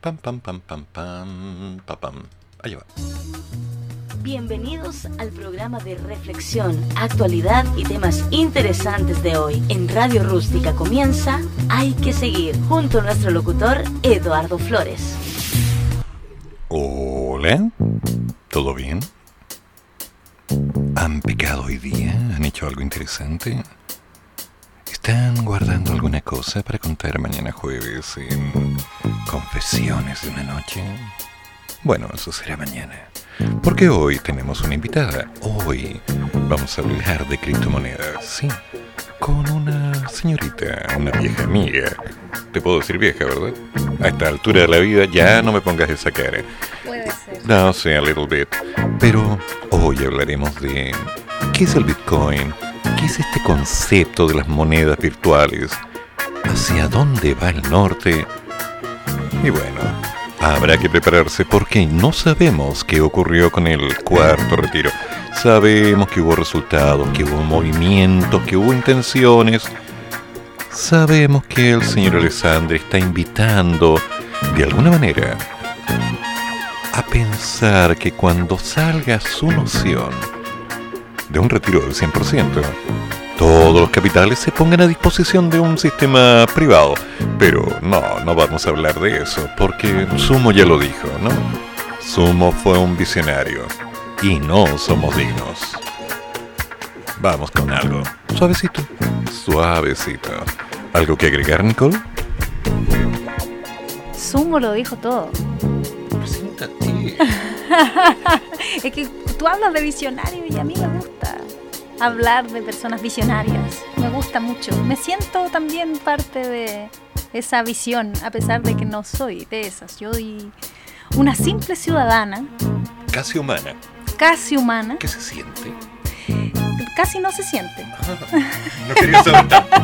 Pam, pam, pam, pam, pam, pam, pam. Ahí va. Bienvenidos al programa de reflexión, actualidad y temas interesantes de hoy. En Radio Rústica comienza Hay que seguir, junto a nuestro locutor Eduardo Flores. Hola, ¿todo bien? ¿Han pecado hoy día? ¿Han hecho algo interesante? ¿Están guardando alguna cosa para contar mañana jueves en Confesiones de una noche? Bueno, eso será mañana. Porque hoy tenemos una invitada. Hoy vamos a hablar de criptomonedas, sí. Con una señorita, una vieja amiga. Te puedo decir vieja, ¿verdad? A esta altura de la vida ya no me pongas esa cara. Puede ser. No sé, a little bit. Pero hoy hablaremos de qué es el Bitcoin, qué es este concepto de las monedas virtuales, hacia dónde va el norte. Y bueno, habrá que prepararse porque no sabemos qué ocurrió con el cuarto retiro. Sabemos que hubo resultados, que hubo movimientos, que hubo intenciones. Sabemos que el señor Alessandri está invitando, de alguna manera, a pensar que cuando salga su noción de un retiro del 100%, todos los capitales se pongan a disposición de un sistema privado. Pero no, no vamos a hablar de eso, porque Sumo ya lo dijo, ¿no? Sumo fue un visionario y no somos dignos. Vamos con algo. Suavecito. Suavecito. ¿Algo que agregar, Nicole? Sumo lo dijo todo. Preséntate. es que tú hablas de visionario y a mí me gusta hablar de personas visionarias. Me gusta mucho. Me siento también parte de esa visión, a pesar de que no soy de esas. Yo soy una simple ciudadana, Casi humana. casi humana, ¿Qué se siente? casi no se siente. No quería saber tanto.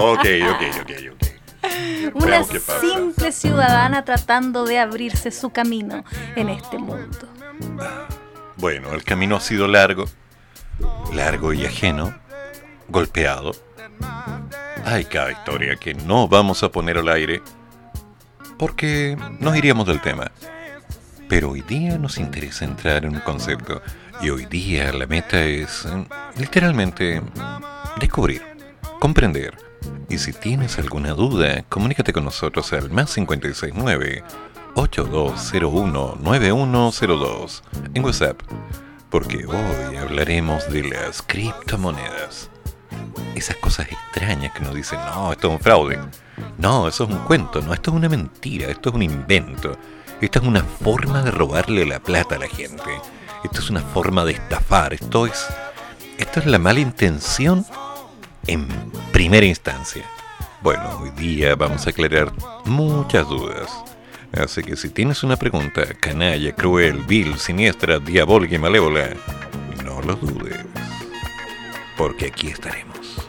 Ok, ok, ok, ok. Una simple ciudadana tratando de abrirse su camino en este mundo. Bueno, el camino ha sido largo, largo y ajeno, golpeado. Hay cada historia que no vamos a poner al aire porque nos iríamos del tema. Pero hoy día nos interesa entrar en un concepto y hoy día la meta es eh, literalmente descubrir, comprender. Y si tienes alguna duda, comunícate con nosotros al más 569 8201 9102 en WhatsApp, porque hoy hablaremos de las criptomonedas. Esas cosas extrañas que nos dicen, no, esto es un fraude. No, eso es un cuento, no, esto es una mentira, esto es un invento. Esto es una forma de robarle la plata a la gente. Esto es una forma de estafar, esto es esto es la mala intención en primera instancia. Bueno, hoy día vamos a aclarar muchas dudas. Así que si tienes una pregunta canalla, cruel, vil, siniestra, diabólica y malévola, no lo dudes. Porque aquí estaremos.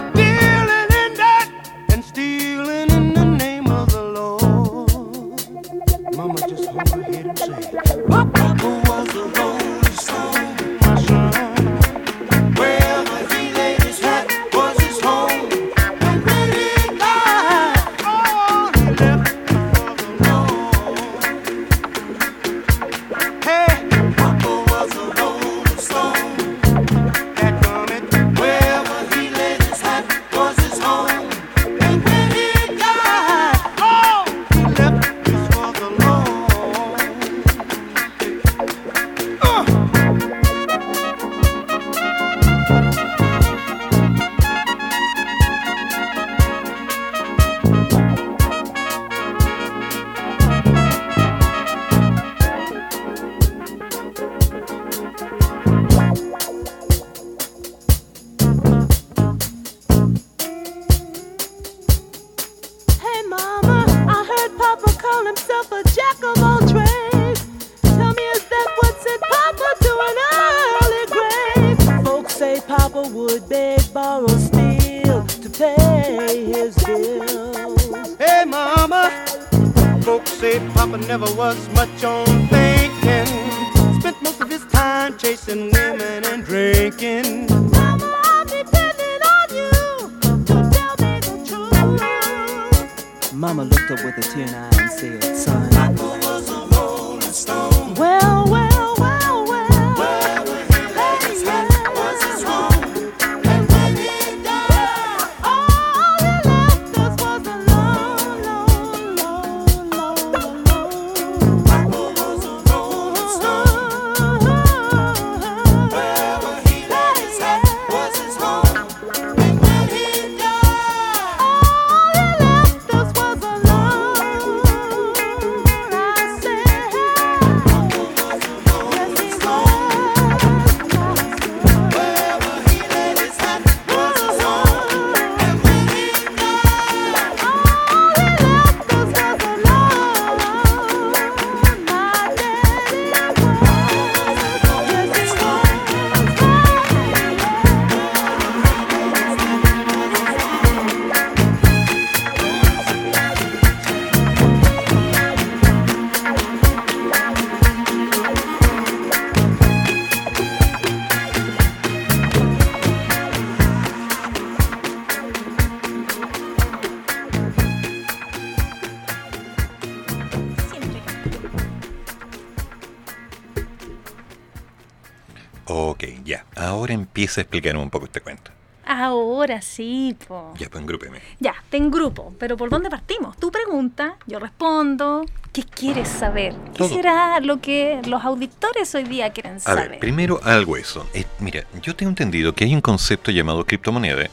Explicarme un poco este cuento. Ahora sí, po. Ya, pues engrúpeme. Ya, te engrupo. Pero ¿por dónde partimos? Tú pregunta, yo respondo. ¿Qué quieres saber? ¿Qué Todo. será lo que los auditores hoy día quieren A saber? ver, primero algo eso. Eh, mira, yo tengo entendido que hay un concepto llamado criptomoneda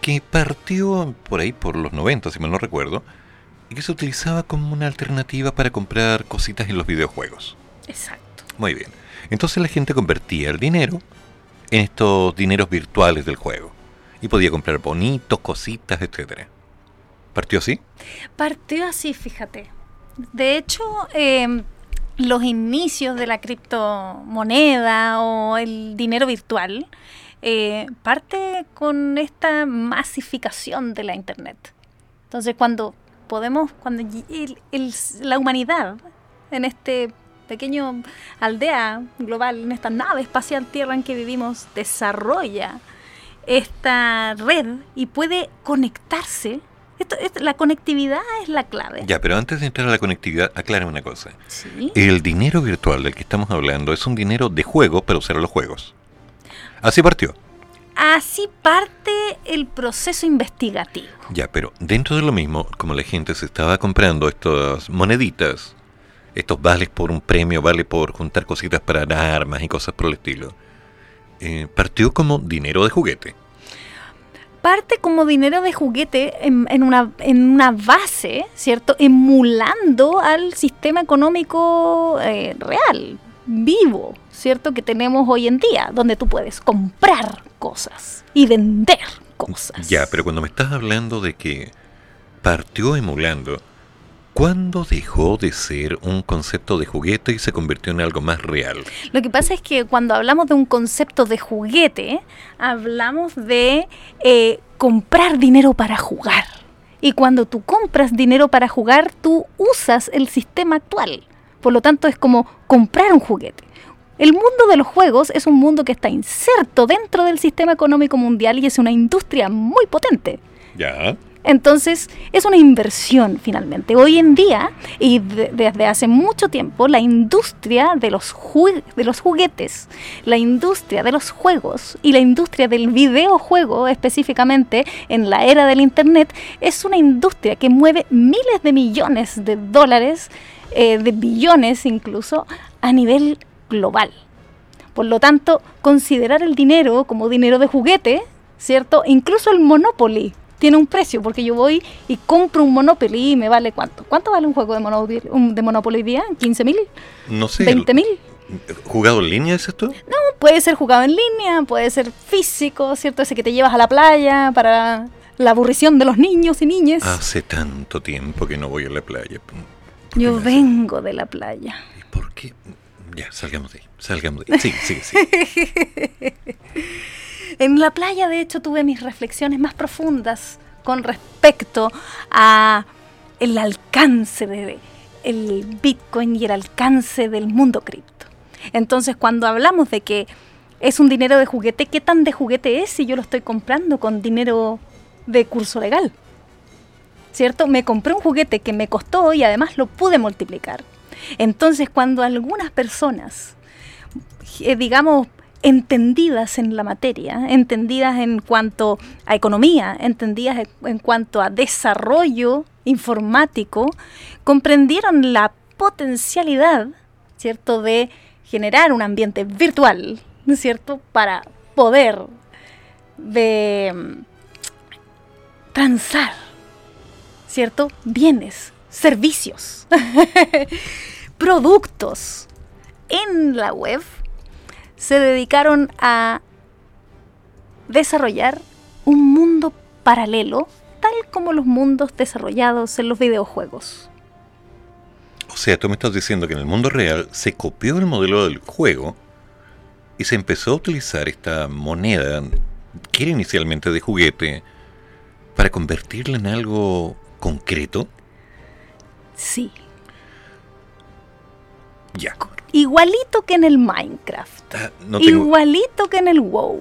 que partió por ahí por los 90, si mal no recuerdo, y que se utilizaba como una alternativa para comprar cositas en los videojuegos. Exacto. Muy bien. Entonces la gente convertía el dinero en estos dineros virtuales del juego. Y podía comprar bonitos, cositas, etcétera. ¿Partió así? Partió así, fíjate. De hecho, eh, los inicios de la criptomoneda o el dinero virtual eh, parte con esta masificación de la internet. Entonces, cuando podemos, cuando la humanidad en este pequeño aldea global, en esta nave espacial Tierra en que vivimos, desarrolla esta red y puede conectarse. Esto, la conectividad es la clave. Ya, pero antes de entrar a la conectividad, aclárame una cosa. Sí. El dinero virtual del que estamos hablando es un dinero de juego para usar los juegos. Así partió. Así parte el proceso investigativo. Ya, pero dentro de lo mismo, como la gente se estaba comprando estas moneditas, estos vales por un premio, vale por juntar cositas para armas y cosas por el estilo, eh, partió como dinero de juguete. Parte como dinero de juguete en, en una, en una base, ¿cierto? Emulando al sistema económico eh, real, vivo, ¿cierto? Que tenemos hoy en día, donde tú puedes comprar cosas y vender cosas. Ya, pero cuando me estás hablando de que partió emulando, ¿cuándo dejó de ser un concepto de juguete y se convirtió en algo más real? Lo que pasa es que cuando hablamos de un concepto de juguete, hablamos de eh, comprar dinero para jugar. Y cuando tú compras dinero para jugar, tú usas el sistema actual. Por lo tanto, es como comprar un juguete. El mundo de los juegos es un mundo que está inserto dentro del sistema económico mundial y es una industria muy potente. Ya. Entonces, es una inversión finalmente. Hoy en día, y de- desde hace mucho tiempo, la industria de los, de los juguetes, la industria de los juegos y la industria del videojuego específicamente en la era del Internet es una industria que mueve miles de millones de dólares, eh, de billones incluso, a nivel global. Por lo tanto, considerar el dinero como dinero de juguete, ¿cierto? Incluso el Monopoly tiene un precio, porque yo voy y compro un Monopoly y me vale cuánto. ¿Cuánto vale un juego de Monopoly, de Monopoly hoy día? ¿15 mil? No sé. ¿20 mil? ¿Jugado en línea es esto? Puede ser jugado en línea, puede ser físico, ¿cierto? Ese que te llevas a la playa para la aburrición de los niños y niñas. Hace tanto tiempo que no voy a la playa. Yo hace- vengo de la playa. ¿Y por qué? Ya, salgamos de ahí. Salgamos de ahí. Sí, sí, sí. En la playa, de hecho, tuve mis reflexiones más profundas con respecto a el alcance de el Bitcoin y el alcance del mundo cripto. Entonces, cuando hablamos de que es un dinero de juguete, ¿qué tan de juguete es si yo lo estoy comprando con dinero de curso legal? ¿Cierto? Me compré un juguete que me costó y además lo pude multiplicar. Entonces, cuando algunas personas eh, digamos, entendidas en la materia, entendidas en cuanto a economía, entendidas en- cuanto a desarrollo informático, comprendieron la potencialidad, ¿cierto?, de generar un ambiente virtual, ¿no es cierto?, para poder de transar, ¿cierto?, bienes, servicios, productos en la web se dedicaron a desarrollar un mundo paralelo, tal como los mundos desarrollados en los videojuegos. O sea, tú me estás diciendo que en el mundo real se copió el modelo del juego y se empezó a utilizar esta moneda, que era inicialmente de juguete, para convertirla en algo concreto. Sí, Ya. Igualito que en el Minecraft, Ah, no tengo... igualito que en el WoW,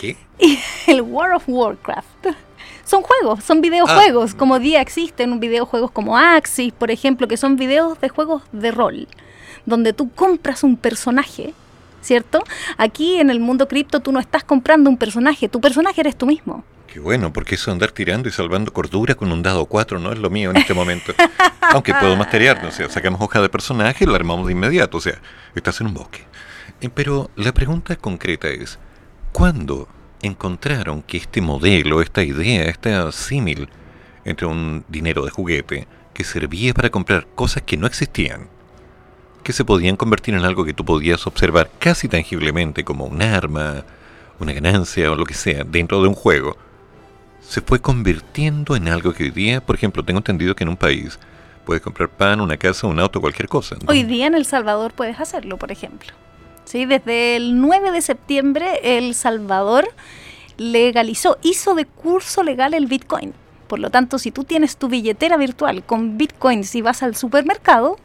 ¿Qué? el World of Warcraft. Son juegos, son videojuegos, Ah. como día existen videojuegos como Axis, por ejemplo, que son videos de juegos de rol, donde tú compras un personaje, ¿cierto? Aquí en el mundo cripto tú no estás comprando un personaje, tu personaje eres tú mismo. Qué bueno, porque eso andar tirando y salvando cordura con un dado 4 no es lo mío en este momento. Aunque puedo masterear, o sea, sacamos hoja de personaje y lo armamos de inmediato, o sea, estás en un bosque. Eh, Pero la pregunta concreta es, ¿cuándo encontraron que este modelo, esta idea, este símil entre un dinero de juguete que servía para comprar cosas que no existían, que se podían convertir en algo que tú podías observar casi tangiblemente como un arma, una ganancia o lo que sea dentro de un juego, se fue convirtiendo en algo que hoy día, por ejemplo, tengo entendido que en un país puedes comprar pan, una casa, un auto, cualquier cosa. ¿no? Hoy día en El Salvador puedes hacerlo, por ejemplo. ¿Sí? Desde el 9 de septiembre El Salvador legalizó, hizo de curso legal el Bitcoin. Por lo tanto, si tú tienes tu billetera virtual con Bitcoins y vas al supermercado,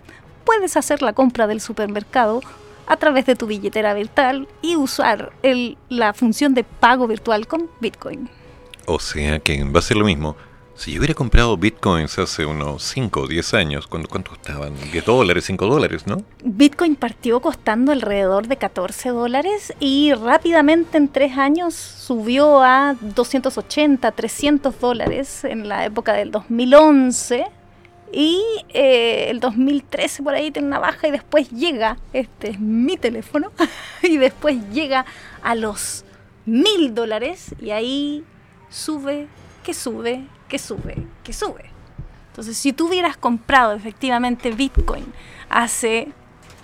puedes hacer la compra del supermercado a través de tu billetera virtual y usar el- la función de pago virtual con Bitcoin. O sea que va a ser lo mismo. Si yo hubiera comprado bitcoins hace unos 5 o 10 años, ¿cuánto, estaban? 10 dólares, 5 dólares, ¿no? Bitcoin partió costando alrededor de 14 dólares y rápidamente en tres años subió a 280, 300 dólares en la época del 2011 y eh, el 2013 por ahí tiene una baja y después llega, este es mi teléfono, y después llega a los mil dólares y ahí sube, que sube, que sube, que sube. Entonces, si tú hubieras comprado efectivamente Bitcoin hace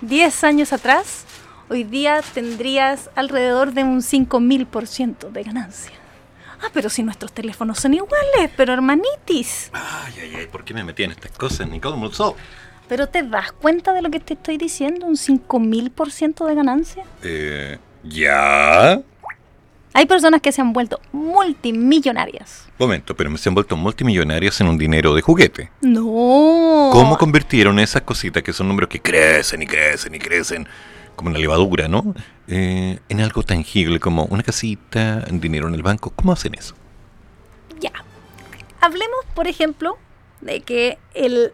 10 años atrás, hoy día tendrías alrededor de un 5000% de ganancia. Ah, pero si nuestros teléfonos son iguales, pero hermanitis. Ay, ay, ay, ¿por qué me metí en estas cosas, Nicole? ¿Pero te das cuenta de lo que te estoy diciendo? ¿Un 5000% de ganancia? Eh, ¿ya? Hay personas que se han vuelto multimillonarias. Momento, pero se han vuelto multimillonarias en un dinero de juguete. No. ¿Cómo convirtieron esas cositas que son números que crecen y crecen y crecen, como una levadura, ¿no? Eh, en algo tangible como una casita, dinero en el banco. ¿Cómo hacen eso? Ya. Hablemos, por ejemplo, de que el-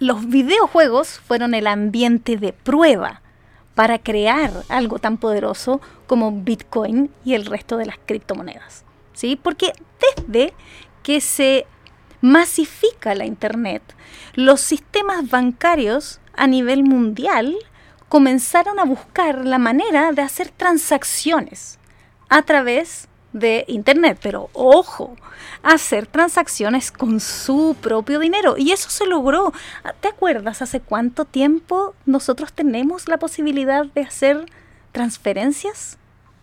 los videojuegos fueron el ambiente de prueba para crear algo tan poderoso como Bitcoin y el resto de las criptomonedas. ¿Sí? Porque desde que se masifica la Internet, los sistemas bancarios a nivel mundial comenzaron a buscar la manera de hacer transacciones a través de Internet. Pero ojo, hacer transacciones con su propio dinero. Y eso se logró. ¿Te acuerdas hace cuánto tiempo nosotros tenemos la posibilidad de hacer transferencias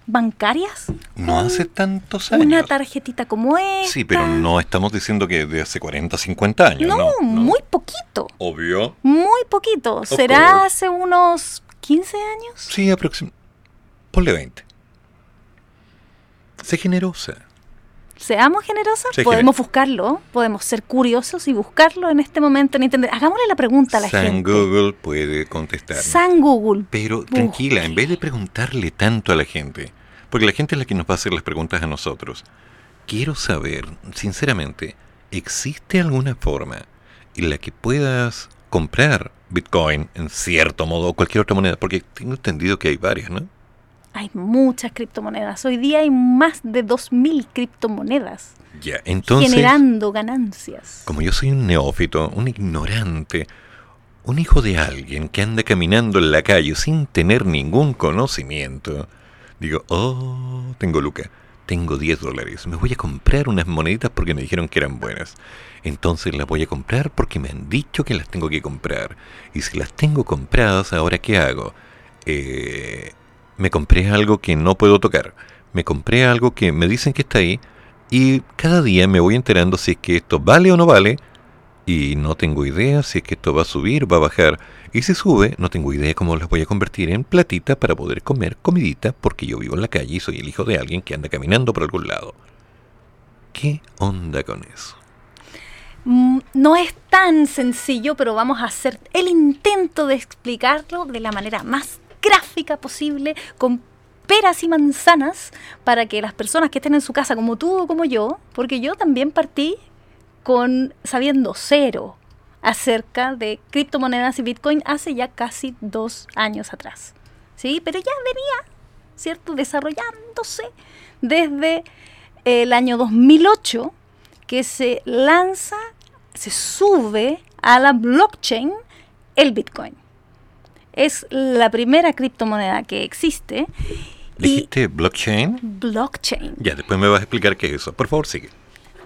bancarias. No hace tantos años. Una tarjetita como esta. Sí, pero no estamos diciendo que de hace 40, 50 años. No, No, muy poquito. Obvio. Muy poquito. ¿Será course. hace unos 15 años? Sí, aproximadamente. Ponle 20. Sé generosa. Seamos generosas, podemos buscarlo, podemos ser curiosos y buscarlo en este momento en internet. Hagámosle la pregunta a la San gente. Google puede contestar. San Google. Pero tranquila, en vez de preguntarle tanto a la gente, porque la gente es la que nos va a hacer las preguntas a nosotros, quiero saber, sinceramente, ¿existe alguna forma en la que puedas comprar Bitcoin en cierto modo o cualquier otra moneda? Porque tengo entendido que hay varias, ¿no? Hay muchas criptomonedas. Hoy día hay más de 2.000 criptomonedas Ya, entonces, generando ganancias. como yo soy un neófito, un ignorante, un hijo de alguien que anda caminando en la calle sin tener ningún conocimiento, digo, oh, tengo Luca, tengo 10 dólares, me voy a comprar unas moneditas porque me dijeron que eran buenas. Entonces las voy a comprar porque me han dicho que las tengo que comprar. Y si las tengo compradas, ¿ahora qué hago? Eh, me compré algo que no puedo tocar. Me compré algo que me dicen que está ahí. Y cada día me voy enterando si es que esto vale o no vale. Y no tengo idea si es que esto va a subir, va a bajar. Y si sube, no tengo idea cómo las voy a convertir en platita para poder comer comidita porque yo vivo en la calle y soy el hijo de alguien que anda caminando por algún lado. ¿Qué onda con eso? Mm, No es tan sencillo, pero vamos a hacer el intento de explicarlo de la manera más gráfica posible, con peras y manzanas, para que las personas que estén en su casa, como tú o como yo, porque yo también partí con sabiendo cero acerca de criptomonedas y Bitcoin hace ya casi dos años atrás. ¿Sí? Pero ya venía, ¿cierto? Desarrollándose desde el año 2008 que se lanza, se sube a la blockchain el Bitcoin. Es la primera criptomoneda que existe. ¿Dijiste blockchain? blockchain. Ya, después me vas a explicar qué es eso. Por favor, sigue.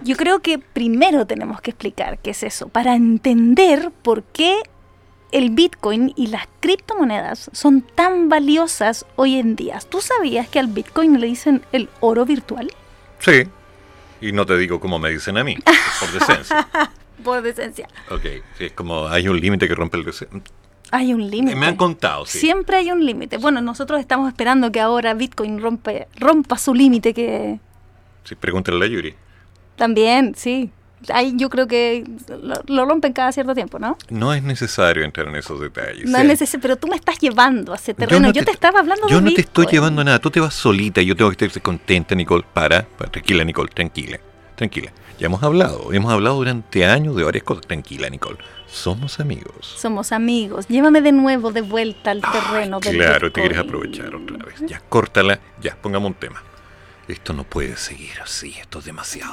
Yo creo que primero tenemos que explicar qué es eso, para entender por qué el Bitcoin y las criptomonedas son tan valiosas hoy en día. ¿Tú sabías que al Bitcoin le dicen el oro virtual? Sí. Y no te digo como me dicen a mí, por decencia. Por decencia. Ok, sí, es como hay un límite que rompe el. Hay un límite. Me han contado, sí. Siempre hay un límite. Bueno, nosotros estamos esperando que ahora Bitcoin rompe, rompa su límite que Sí, pregúntale a la Yuri. también, sí. Ahí yo creo que lo, lo rompen cada cierto tiempo, ¿no? No es necesario entrar en esos detalles. No es necesario, pero tú me estás llevando a ese terreno. Yo, no te, estaba hablando Yo de no te estoy llevando a nada. Tú te vas solita y yo tengo que estar contenta, Nicole. Para, para, tranquila, Nicole, tranquila. Tranquila. Ya hemos hablado. Hemos hablado durante años de varias cosas. Tranquila, Nicole. Somos amigos. Somos amigos. Llévame de nuevo de vuelta al terreno del Claro, te Bitcoin. quieres aprovechar otra vez. Ya, córtala. Ya, pongamos un tema. Esto no puede seguir así. Esto es demasiado.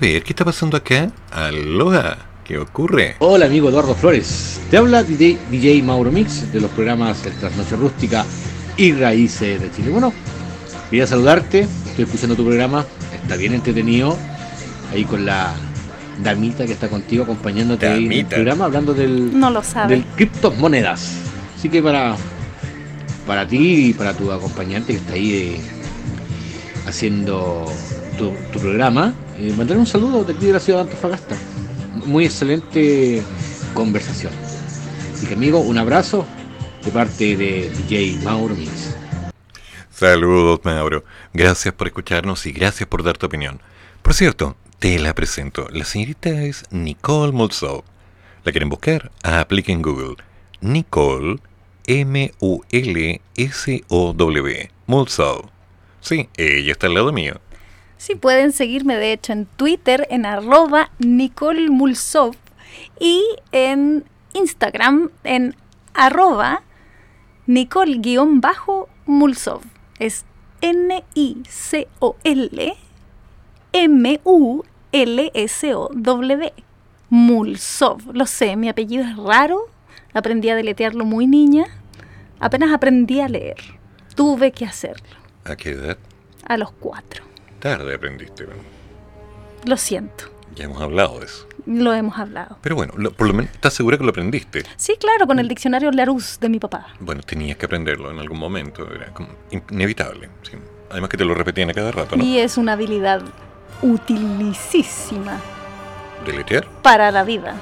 Ver, ¿qué está pasando acá? Aloha, ¿qué ocurre? Hola amigo Eduardo Flores, te habla DJ, DJ Mauro Mix de los programas El Trasnoche Rústica y Raíces de Chile. Bueno, quería saludarte, estoy escuchando tu programa, está bien entretenido, ahí con la damita que está contigo acompañándote ahí en el programa hablando del, No lo sabe. del criptomonedas. Así que para, para ti y para tu acompañante que está ahí eh, haciendo tu, tu programa, eh, mandarle un saludo de aquí de la ciudad de Antofagasta. Muy excelente conversación. Así que amigo, un abrazo de parte de DJ Mauro Mix. Saludos, Mauro. Gracias por escucharnos y gracias por dar tu opinión. Por cierto, te la presento. La señorita es Nicole Mulsov. ¿La quieren buscar? Apliquen Google. Nicole M-U-L-S-O-W. Mulsov. Sí, ella está al lado mío. Sí, pueden seguirme de hecho en Twitter en arroba Nicole Mulsov y en Instagram en arroba Nicole-Mulsov. Es N-I-C-O-L M-U-L-S-O-W. Mulsov. Lo sé, mi apellido es raro. Aprendí a deletearlo muy niña. Apenas aprendí a leer. Tuve que hacerlo. ¿A qué edad? A los cuatro. Tarde aprendiste. Lo siento. Ya hemos hablado de eso. Lo hemos hablado. Pero bueno, lo- por lo menos, ¿estás segura que lo aprendiste? Sí, claro, con el diccionario Larousse de mi papá. Bueno, tenías que aprenderlo en algún momento. Era como inevitable. sí. Además que te lo repetían a cada rato, ¿no? Y es una habilidad utilicísima ¿Deletear? para la vida.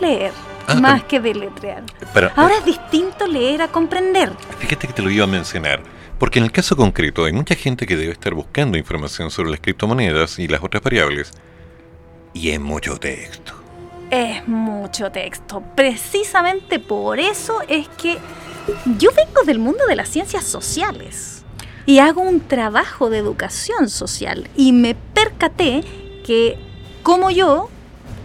Leer, Ah, más que deletrear. Para, Ahora es distinto leer a comprender. Fíjate que te lo iba a mencionar, porque en el caso concreto hay mucha gente que debe estar buscando información sobre las criptomonedas y las otras variables, y es mucho texto. Es mucho texto. Precisamente por eso es que yo vengo del mundo de las ciencias sociales y hago un trabajo de educación social y me percaté que como yo,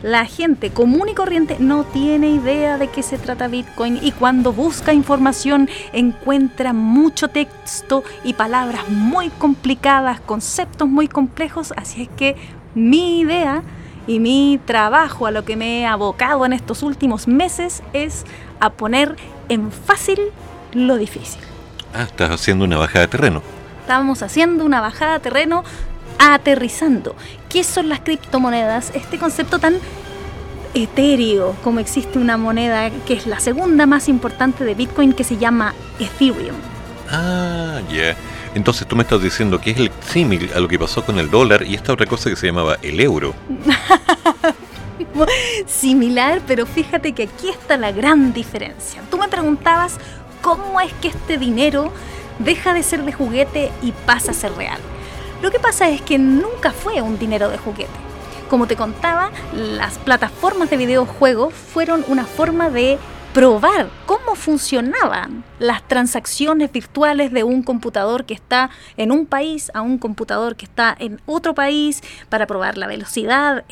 la gente común y corriente no tiene idea de qué se trata Bitcoin y cuando busca información encuentra mucho texto y palabras muy complicadas, conceptos muy complejos, así es que mi idea y mi trabajo a lo que me he abocado en estos últimos meses es a poner en fácil lo difícil. Ah, estás haciendo una bajada de terreno. Estábamos haciendo una bajada a terreno aterrizando. ¿Qué son las criptomonedas? Este concepto tan etéreo como existe una moneda que es la segunda más importante de Bitcoin que se llama Ethereum. Ah, ya. Entonces tú me estás diciendo que es el símil a lo que pasó con el dólar y esta otra cosa que se llamaba el euro. Similar, pero fíjate que aquí está la gran diferencia. Tú me preguntabas cómo es que este dinero deja de ser de juguete y pasa a ser real. Lo que pasa es que nunca fue un dinero de juguete. Como te contaba, las plataformas de videojuegos fueron una forma de probar cómo funcionaban las transacciones virtuales de un computador que está en un país a un computador que está en otro país para probar la velocidad.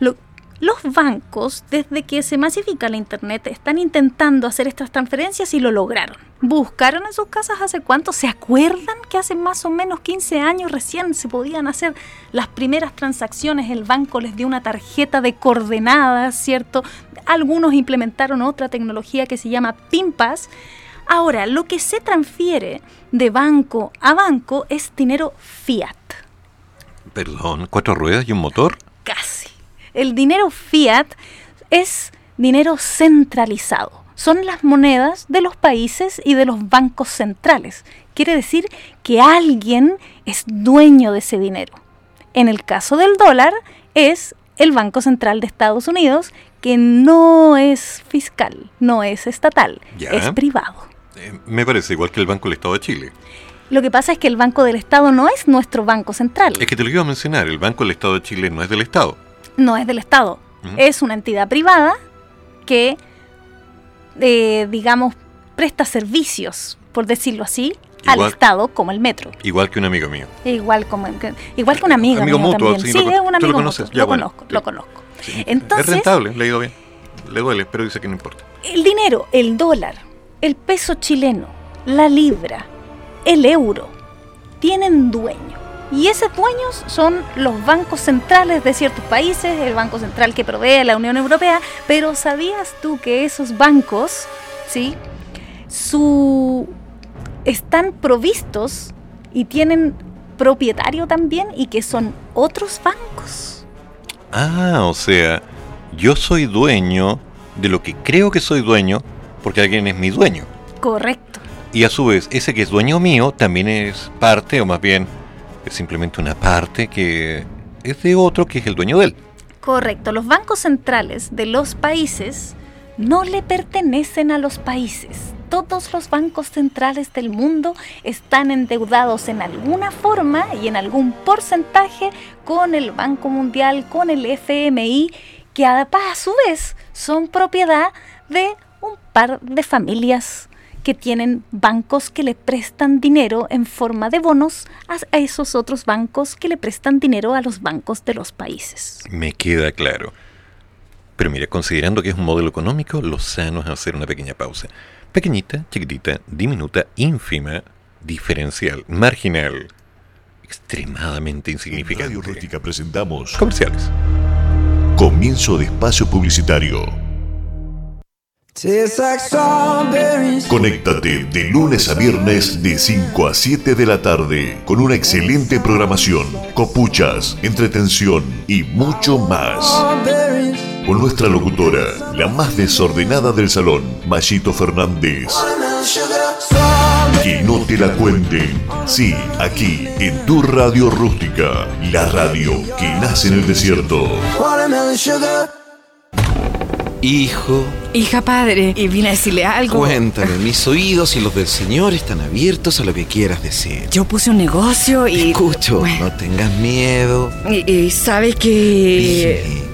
Lo- los bancos, desde que se masifica la Internet, están intentando hacer estas transferencias y lo lograron. Buscaron en sus casas hace cuánto. ¿Se acuerdan que hace más o menos 15 años recién se podían hacer las primeras transacciones? El banco les dio una tarjeta de coordenadas, ¿cierto? Algunos implementaron otra tecnología que se llama PIMPAS. Ahora, lo que se transfiere de banco a banco es dinero fiat. Perdón, cuatro ruedas y un motor. Casi. El dinero fiat es dinero centralizado. Son las monedas de los países y de los bancos centrales. Quiere decir que alguien es dueño de ese dinero. En el caso del dólar es el Banco Central de Estados Unidos, que no es fiscal, no es estatal, Ya. es privado. Eh, me parece igual que el Banco del Estado de Chile. Lo que pasa es que el Banco del Estado no es nuestro banco central. Es que te lo iba a mencionar, el Banco del Estado de Chile no es del Estado. No es del Estado, es una entidad privada que, eh, digamos, presta servicios, por decirlo así, al Estado, como el metro. Igual que un amigo mío. Igual como que- igual que una amiga Amigo mía mutuo, también. sí, Sí, lo- es un tú lo amigo conoces, mutuo, ya, lo bueno, conozco, sí. lo conozco. Sí. Entonces- es rentable, le ido bien. Le duele, pero dice que no importa. El dinero, el dólar, el peso chileno, la libra, el euro, tienen dueño. Y esos dueños son los bancos centrales de ciertos países, el banco central que provee a la Unión Europea, pero ¿sabías tú que esos bancos, sí, su están provistos y tienen propietario también y que son otros bancos? Ah, o sea, yo soy dueño de lo que creo que soy dueño porque alguien es mi dueño. Correcto. Y a su vez, ese que es dueño mío también es parte, o más bien, es simplemente una parte que es de otro que es el dueño de él. Correcto. Los bancos centrales de los países no le pertenecen a los países. Todos los bancos centrales del mundo están endeudados en alguna forma y en algún porcentaje con el Banco Mundial, con el FMI, que a su vez son propiedad de un par de familias que tienen bancos que le prestan dinero en forma de bonos a esos otros bancos que le prestan dinero a los bancos de los países. Me queda claro. Pero mira, considerando que es un modelo económico, lo sano es hacer una pequeña pausa. Pequeñita, chiquitita, diminuta, ínfima, diferencial, marginal, extremadamente insignificante. Radio Rústica presentamos Comerciales. Comienzo de espacio publicitario. Conéctate de lunes a viernes de 5 a 7 de la tarde con una excelente programación, copuchas, entretención y mucho más. Con nuestra locutora, la más desordenada del salón, Mayito Fernández. Que no te la cuenten. Sí, aquí, en tu radio rústica, la radio que nace en el desierto. Hijo, Hija padre, y vine a decirle algo. cuéntame, mis oídos y los del Señor están abiertos a lo que quieras decir. Yo puse un negocio y. Escucho, Bueno, no tengas miedo. y, y sabe que. Dime.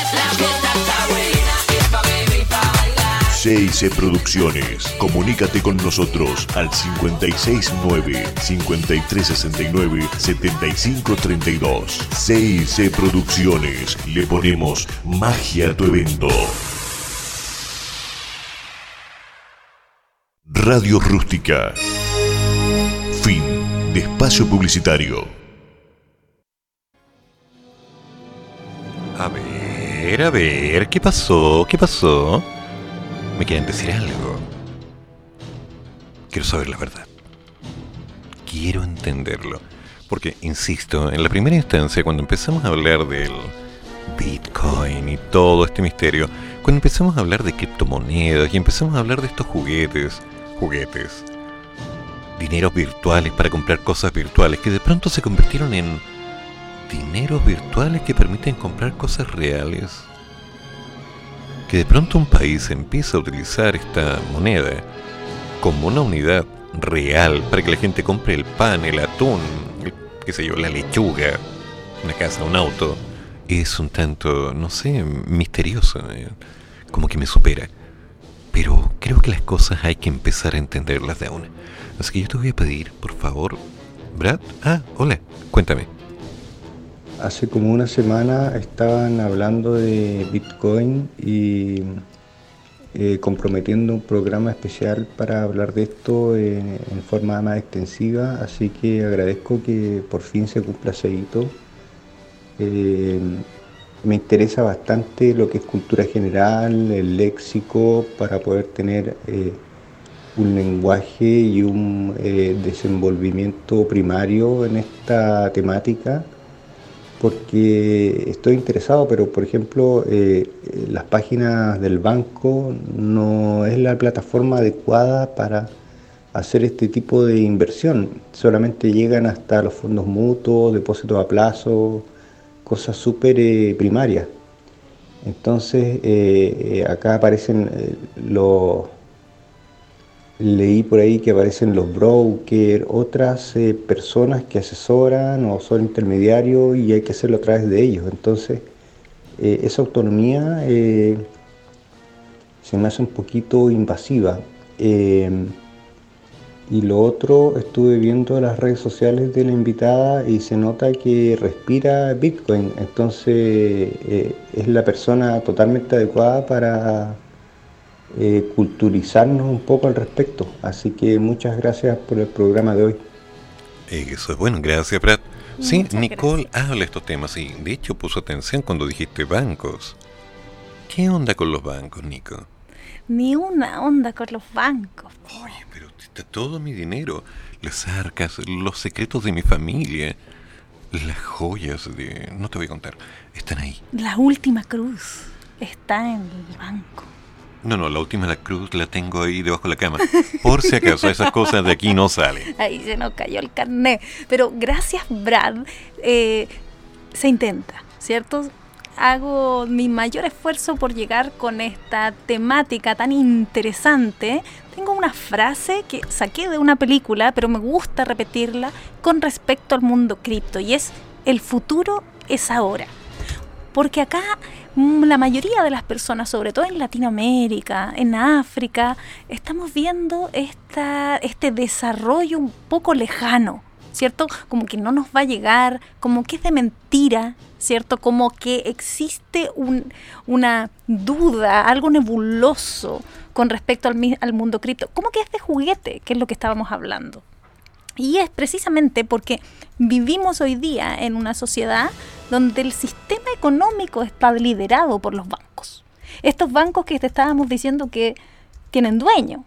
CIC Producciones. Comunícate con nosotros al 569-5369-7532. CIC Producciones. Le ponemos magia a tu evento. Radio Rústica. Fin de espacio publicitario. A ver, a ver, ¿qué pasó? ¿Qué pasó? ¿Me quieren decir algo? Quiero saber la verdad. Quiero entenderlo. Porque, insisto, en la primera instancia, cuando empezamos a hablar del Bitcoin y todo este misterio, cuando empezamos a hablar de criptomonedas y empezamos a hablar de estos juguetes, juguetes, dineros virtuales para comprar cosas virtuales, que de pronto se convirtieron en dineros virtuales que permiten comprar cosas reales, que de pronto un país empieza a utilizar esta moneda como una unidad real para que la gente compre el pan, el atún, el- qué sé yo, la lechuga, una casa, un auto, es un tanto, no sé, misterioso, eh, como que me supera. Pero creo que las cosas hay que empezar a entenderlas de una. Así que yo te voy a pedir, por favor, Brad. Ah, hola, cuéntame. Hace como una semana estaban hablando de Bitcoin y eh, comprometiendo un programa especial para hablar de esto en, en forma más extensiva, así que agradezco que por fin se cumpla ese hito. Eh, me interesa bastante lo que es cultura general, el léxico, para poder tener eh, un lenguaje y un eh, desenvolvimiento primario en esta temática porque estoy interesado, pero por ejemplo, eh, las páginas del banco no es la plataforma adecuada para hacer este tipo de inversión. Solamente llegan hasta los fondos mutuos, depósitos a plazo, cosas súper eh, primarias. Entonces, eh, acá aparecen los leí por ahí que aparecen los brokers, otras eh, personas que asesoran o son intermediarios y hay que hacerlo a través de ellos. Entonces, eh, esa autonomía eh, se me hace un poquito invasiva. Eh, y lo otro, estuve viendo las redes sociales de la invitada y se nota que respira Bitcoin. Entonces, es la persona totalmente adecuada para eh, culturizarnos un poco al respecto. Así que muchas gracias por el programa de hoy. Eh, Eso es bueno, gracias, Brad. Sí, Muchas Nicole habla estos temas y de hecho puso atención cuando dijiste bancos. ¿Qué onda con los bancos, Nico? Ni una onda con los bancos. Está todo mi dinero, las arcas, los secretos de mi familia, las joyas de... No te voy a contar, están ahí. La última cruz está en el banco. No, no, la última la cruz la tengo ahí debajo de la cama. Por si acaso, esas cosas de aquí no salen. Ahí se nos cayó el carnet. Pero gracias, Brad. eh, se intenta, ¿cierto? Hago mi mayor esfuerzo por llegar con esta temática tan interesante. Tengo una frase que saqué de una película, pero me gusta repetirla con respecto al mundo cripto y es el futuro es ahora. Porque acá la mayoría de las personas, sobre todo en Latinoamérica, en África, estamos viendo esta, este desarrollo un poco lejano, ¿cierto? Como que no nos va a llegar, como que es de mentira, ¿cierto? Como que existe un- una duda, algo nebuloso con respecto al, al mundo cripto, como que es de juguete, que es lo que estábamos hablando. Y es precisamente porque vivimos hoy día en una sociedad donde el sistema económico está liderado por los bancos. Estos bancos que te estábamos diciendo que tienen dueño,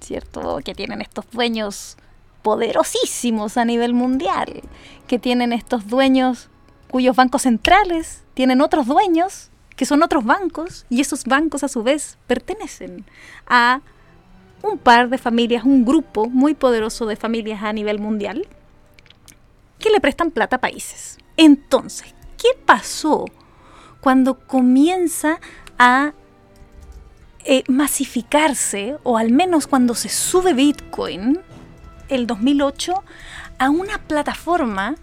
¿cierto? Que tienen estos dueños poderosísimos a nivel mundial, que tienen estos dueños cuyos bancos centrales tienen otros dueños, que son otros bancos, y esos bancos a su vez pertenecen a un par de familias, un grupo muy poderoso de familias a nivel mundial, que le prestan plata a países. Entonces, ¿qué pasó cuando comienza a eh, masificarse, o al menos cuando se sube Bitcoin, el 2008, a una plataforma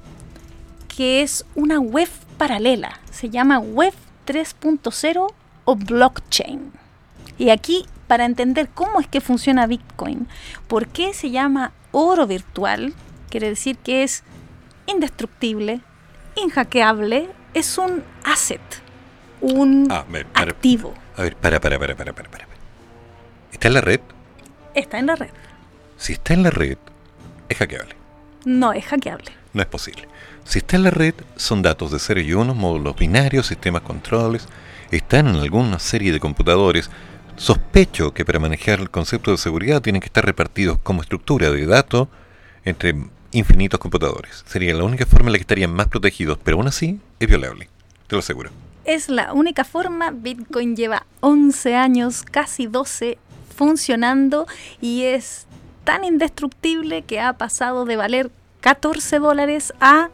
que es una web paralela? Se llama Web 3.0 o blockchain. Y aquí, para entender cómo es que funciona Bitcoin, por qué se llama oro virtual, quiere decir que es indestructible, inhackeable, es un asset, un Ah, a ver, para, activo. a ver, para, para, para, para, para, para. ¿Está en la red? Está en la red. Si está en la red, es hackeable. No es hackeable. No es posible. Si está en la red, son datos de 0 y 1, módulos binarios, sistemas controles, están en alguna serie de computadores. Sospecho que para manejar el concepto de seguridad tienen que estar repartidos como estructura de datos entre infinitos computadores. Sería la única forma en la que estarían más protegidos, pero aún así es violable, te lo aseguro. Es la única forma. Bitcoin lleva 11 años, casi 12, funcionando y es tan indestructible que ha pasado de valer 14 dólares a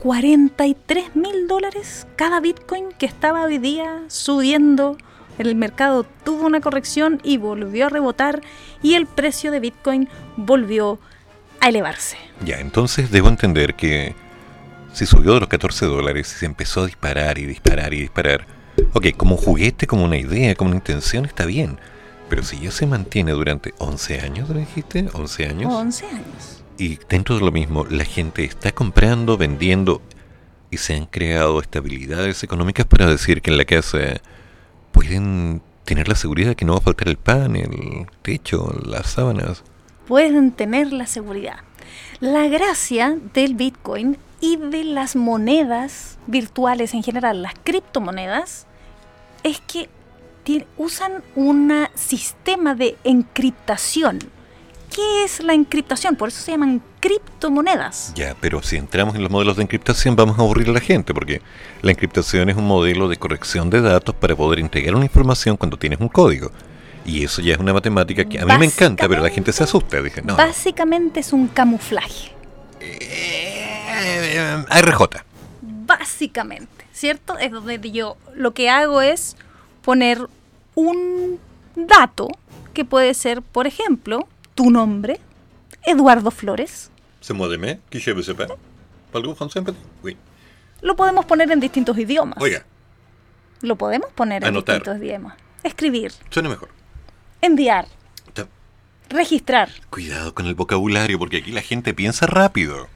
43 mil dólares cada Bitcoin que estaba hoy día subiendo. El mercado tuvo una corrección y volvió a rebotar y el precio de Bitcoin volvió a elevarse. Ya, entonces debo entender que si subió de los 14 dólares y se empezó a disparar y disparar y disparar, ok, como un juguete, como una idea, como una intención, está bien. Pero si ya se mantiene durante 11 años, ¿lo dijiste? ¿11 años? 11 años. Y dentro de lo mismo, la gente está comprando, vendiendo y se han creado estabilidades económicas para decir que en la casa pueden tener la seguridad de que no va a faltar el pan, el techo, las sábanas. pueden tener la seguridad. La gracia del Bitcoin y de las monedas virtuales en general, las criptomonedas, es que usan un sistema de encriptación. ¿Qué es la encriptación? Por eso se llaman criptomonedas. Ya, pero si entramos en los modelos de encriptación vamos a aburrir a la gente, porque la encriptación es un modelo de corrección de datos para poder entregar una información cuando tienes un código. Y eso ya es una matemática que a mí me encanta, pero la gente se asusta. Dije, no, Básicamente es un camuflaje. eh, RJ. Básicamente, ¿cierto? Es donde yo lo que hago es poner un dato que puede ser, por ejemplo, tu nombre, Eduardo Flores. C'est moi demain, qui je sais pas. Parlez-vous français, petit? Oui. Lo podemos poner en distintos idiomas. Oiga, Lo podemos poner en distintos idiomas. Escribir, suena mejor. enviar, Ta- registrar. Cuidado con el vocabulario, porque aquí la gente piensa rápido.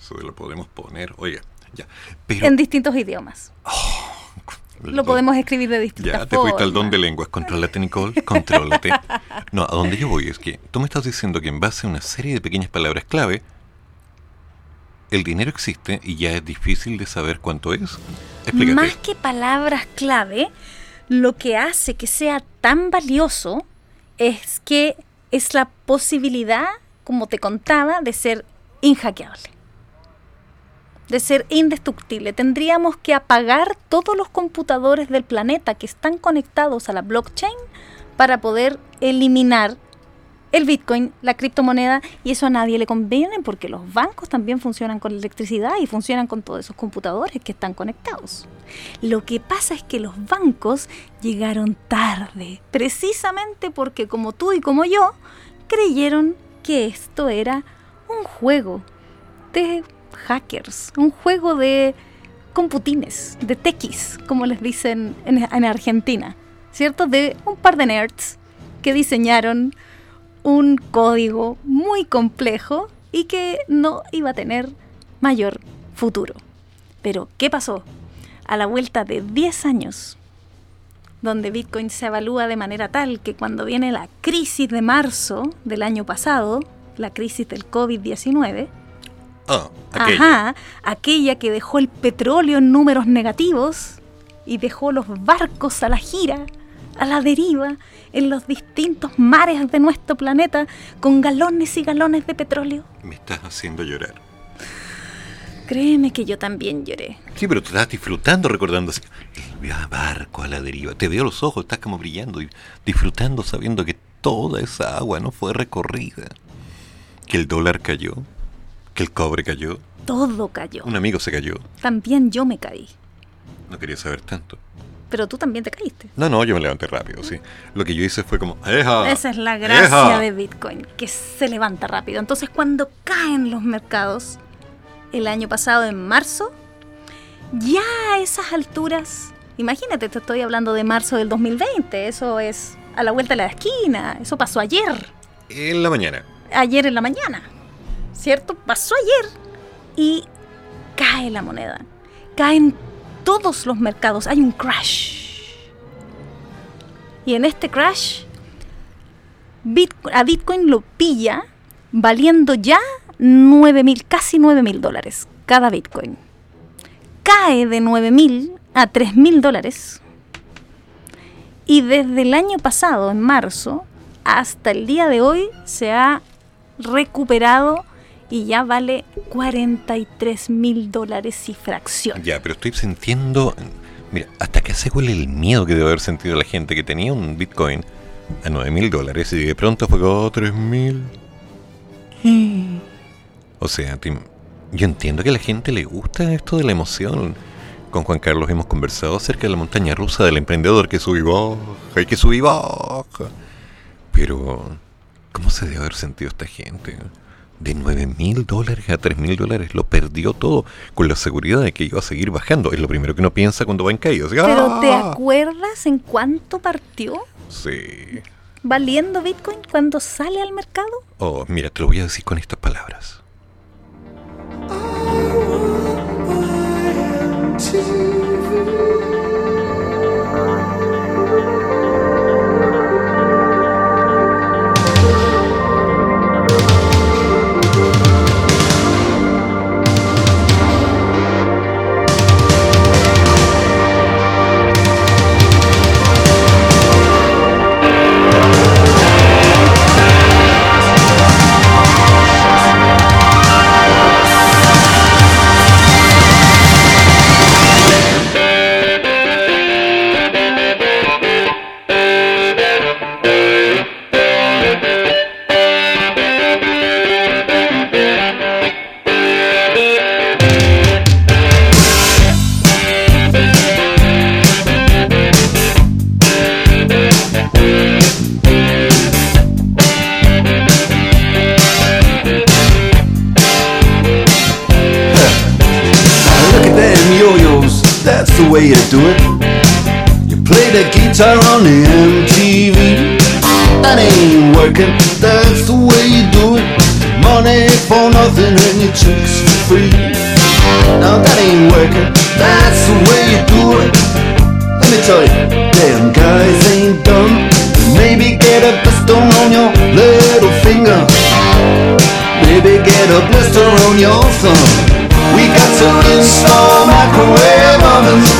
Eso lo podemos poner, oiga, ya. Pero en distintos idiomas. Lo podemos escribir de distintas Ya, te fuiste al don formas. de lenguas. Contrólate, Nicole. Contrólate. No, a donde yo voy es que tú me estás diciendo que en base a una serie de pequeñas palabras clave, el dinero existe y ya es difícil de saber cuánto es. Explícate. Más que palabras clave, lo que hace que sea tan valioso es que es la posibilidad, como te contaba, de ser inhackeable. De ser indestructible. Tendríamos que apagar todos los computadores del planeta que están conectados a la blockchain para poder eliminar el Bitcoin, la criptomoneda, y eso a nadie le conviene porque los bancos también funcionan con electricidad y funcionan con todos esos computadores que están conectados. Lo que pasa es que los bancos llegaron tarde, precisamente porque como tú y como yo creyeron que esto era un juego de hackers, un juego de computines, de tequis, como les dicen en, en Argentina, ¿cierto? De un par de nerds que diseñaron un código muy complejo y que no iba a tener mayor futuro. Pero, ¿qué pasó? A la vuelta de 10 años, donde Bitcoin se evalúa de manera tal que cuando viene la crisis de marzo del año pasado, la crisis del COVID-19, Ah, aquella. Ajá, aquella que dejó el petróleo en números negativos y dejó los barcos a la gira, a la deriva, en los distintos mares de nuestro planeta, con galones y galones de petróleo. Me estás haciendo llorar. Créeme que yo también lloré. Sí, pero tú estás disfrutando recordando así, el barco a la deriva. Te veo los ojos, estás como brillando y disfrutando sabiendo que toda esa agua no fue recorrida. Que el dólar cayó, que el cobre cayó, Todo cayó. un amigo se cayó. También yo me caí. No quería saber tanto. Pero tú también te caíste. No, no, yo me levanté rápido, sí. Lo que yo hice fue como, ¡eja! Esa es la gracia ¡Eja! de Bitcoin, que se levanta rápido. Entonces, cuando caen los mercados, el año pasado, en marzo, ya a esas alturas, imagínate, te estoy hablando de marzo del 2020, eso es a la vuelta de la esquina, eso pasó ayer, En la mañana. ayer en la mañana, ¿cierto? Pasó ayer y cae la moneda, caen todos los mercados, hay un crash. Y en este crash, Bitco- a Bitcoin lo pilla valiendo ya 9 mil, casi 9 mil dólares cada Bitcoin. Cae de 9 mil a 3 mil dólares. Y desde el año pasado, en marzo, hasta el día de hoy, se ha recuperado y ya vale 43 mil dólares y fracción. Ya, pero estoy sintiendo. Mira, hasta que se huele el miedo que debe haber sentido la gente que tenía un Bitcoin a 9 mil dólares y de pronto fue a 3 mil. O sea, Tim, yo entiendo que a la gente le gusta esto de la emoción. Con Juan Carlos hemos conversado acerca de la montaña rusa del emprendedor que sube y baja, y que sube y baja. Pero, ¿cómo se debe haber sentido esta gente? De 9 mil dólares a 3 mil dólares lo perdió todo con la seguridad de que iba a seguir bajando. Es lo primero que uno piensa cuando va en caída. Así, Pero ¿te ¡ah! acuerdas en cuánto partió Sí. valiendo Bitcoin cuando sale al mercado? Oh, mira, te lo voy a decir con estas palabras. Look the guitar on the MTV. That ain't working, that's the way you do it. Money for nothing and your chicks for free. Now that ain't working, that's the way you do it. Let me tell you, damn guys ain't dumb. Maybe get a blister on your little finger. Maybe get a blister on your thumb. We got to install microwave ovens,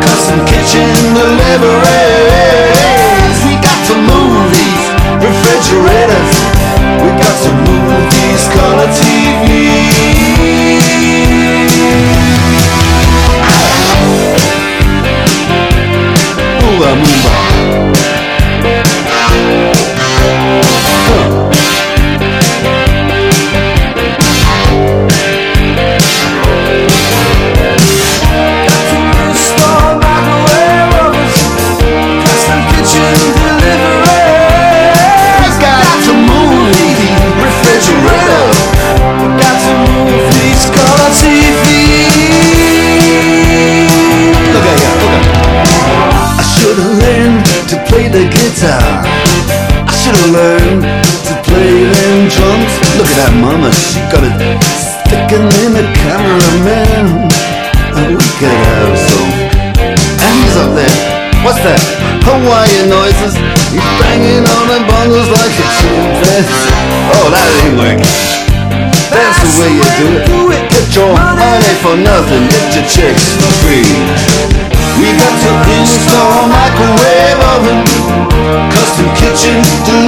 custom kitchen never ends. We got the movies, refrigerators. Nothing, get your chicks for free. We got to install microwave oven, custom kitchen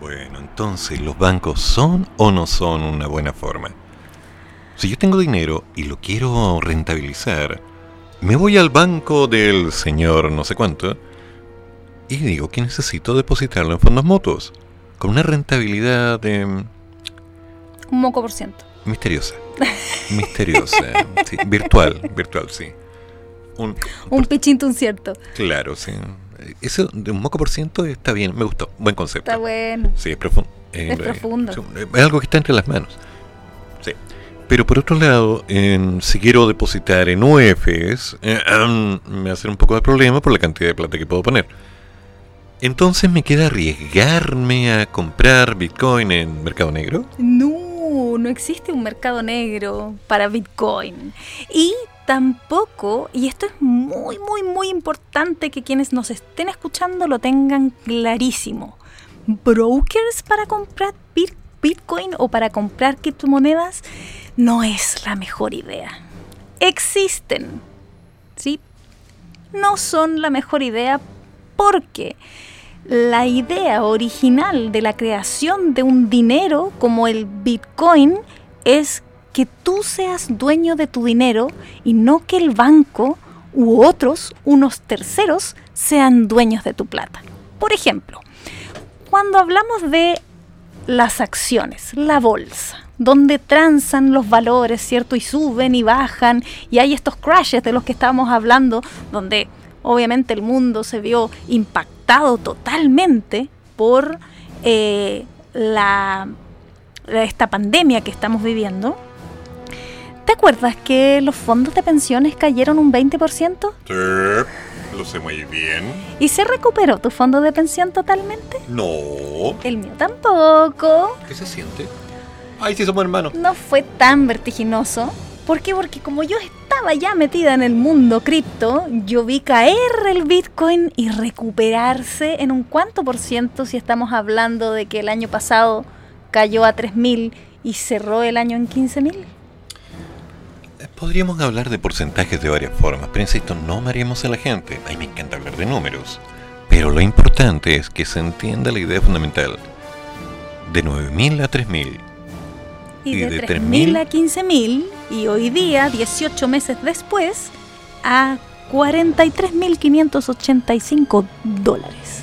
Bueno, entonces, ¿los bancos son o no son una buena forma? Si yo tengo dinero y lo quiero rentabilizar, me voy al banco del señor no sé cuánto y digo que necesito depositarlo en fondos mutuos con una rentabilidad de Un moco por ciento. Misteriosa. Misteriosa, sí, virtual, virtual, sí. Un, Un pichito incierto. claro, sí. Eso de un moco por ciento está bien, me gustó, buen concepto. Está bueno. Sí, es profundo. Es profundo. Es algo que está entre las manos. Sí. Pero por otro lado, en- si quiero depositar en UEFs, eh, am, me hace un poco de problema por la cantidad de plata que puedo poner. Entonces me queda arriesgarme a comprar Bitcoin en Mercado Negro. No, no existe un mercado negro para Bitcoin. Y tampoco, y esto es muy, muy, muy importante que quienes nos estén escuchando lo tengan clarísimo. Brokers para comprar bit- Bitcoin o para comprar criptomonedas no es la mejor idea. Existen, ¿sí? No son la mejor idea porque la idea original de la creación de un dinero como el Bitcoin es que tú seas dueño de tu dinero y no que el banco u otros, unos terceros, sean dueños de tu plata. Por ejemplo, cuando hablamos de las acciones, la bolsa, donde transan los valores, ¿cierto? Y suben y bajan, y hay estos crashes de los que estábamos hablando, donde obviamente el mundo se vio impactado totalmente por eh, la, la- esta pandemia que estamos viviendo. ¿Te acuerdas que los fondos de pensiones cayeron un 20%? Sí, lo sé muy bien. ¿Y se recuperó tu fondo de pensión totalmente? No. El mío tampoco. ¿Qué se siente? Ay, sí somos hermanos. no fue tan vertiginoso. ¿Por qué? Porque como yo estaba ya metida en el mundo cripto, yo vi caer el Bitcoin y recuperarse en un cuánto por ciento si estamos hablando de que el año pasado cayó a 3.000 y cerró el año en 15.000. Podríamos hablar de porcentajes de varias formas, pero insisto, no mareemos a la gente. A mí me encanta hablar de números. Pero lo importante es que se entienda la idea fundamental. De 9.000 a 3.000. Y, Y de, de 3.000 a 15.000 y hoy día, 18 meses después, a 43.585 dólares.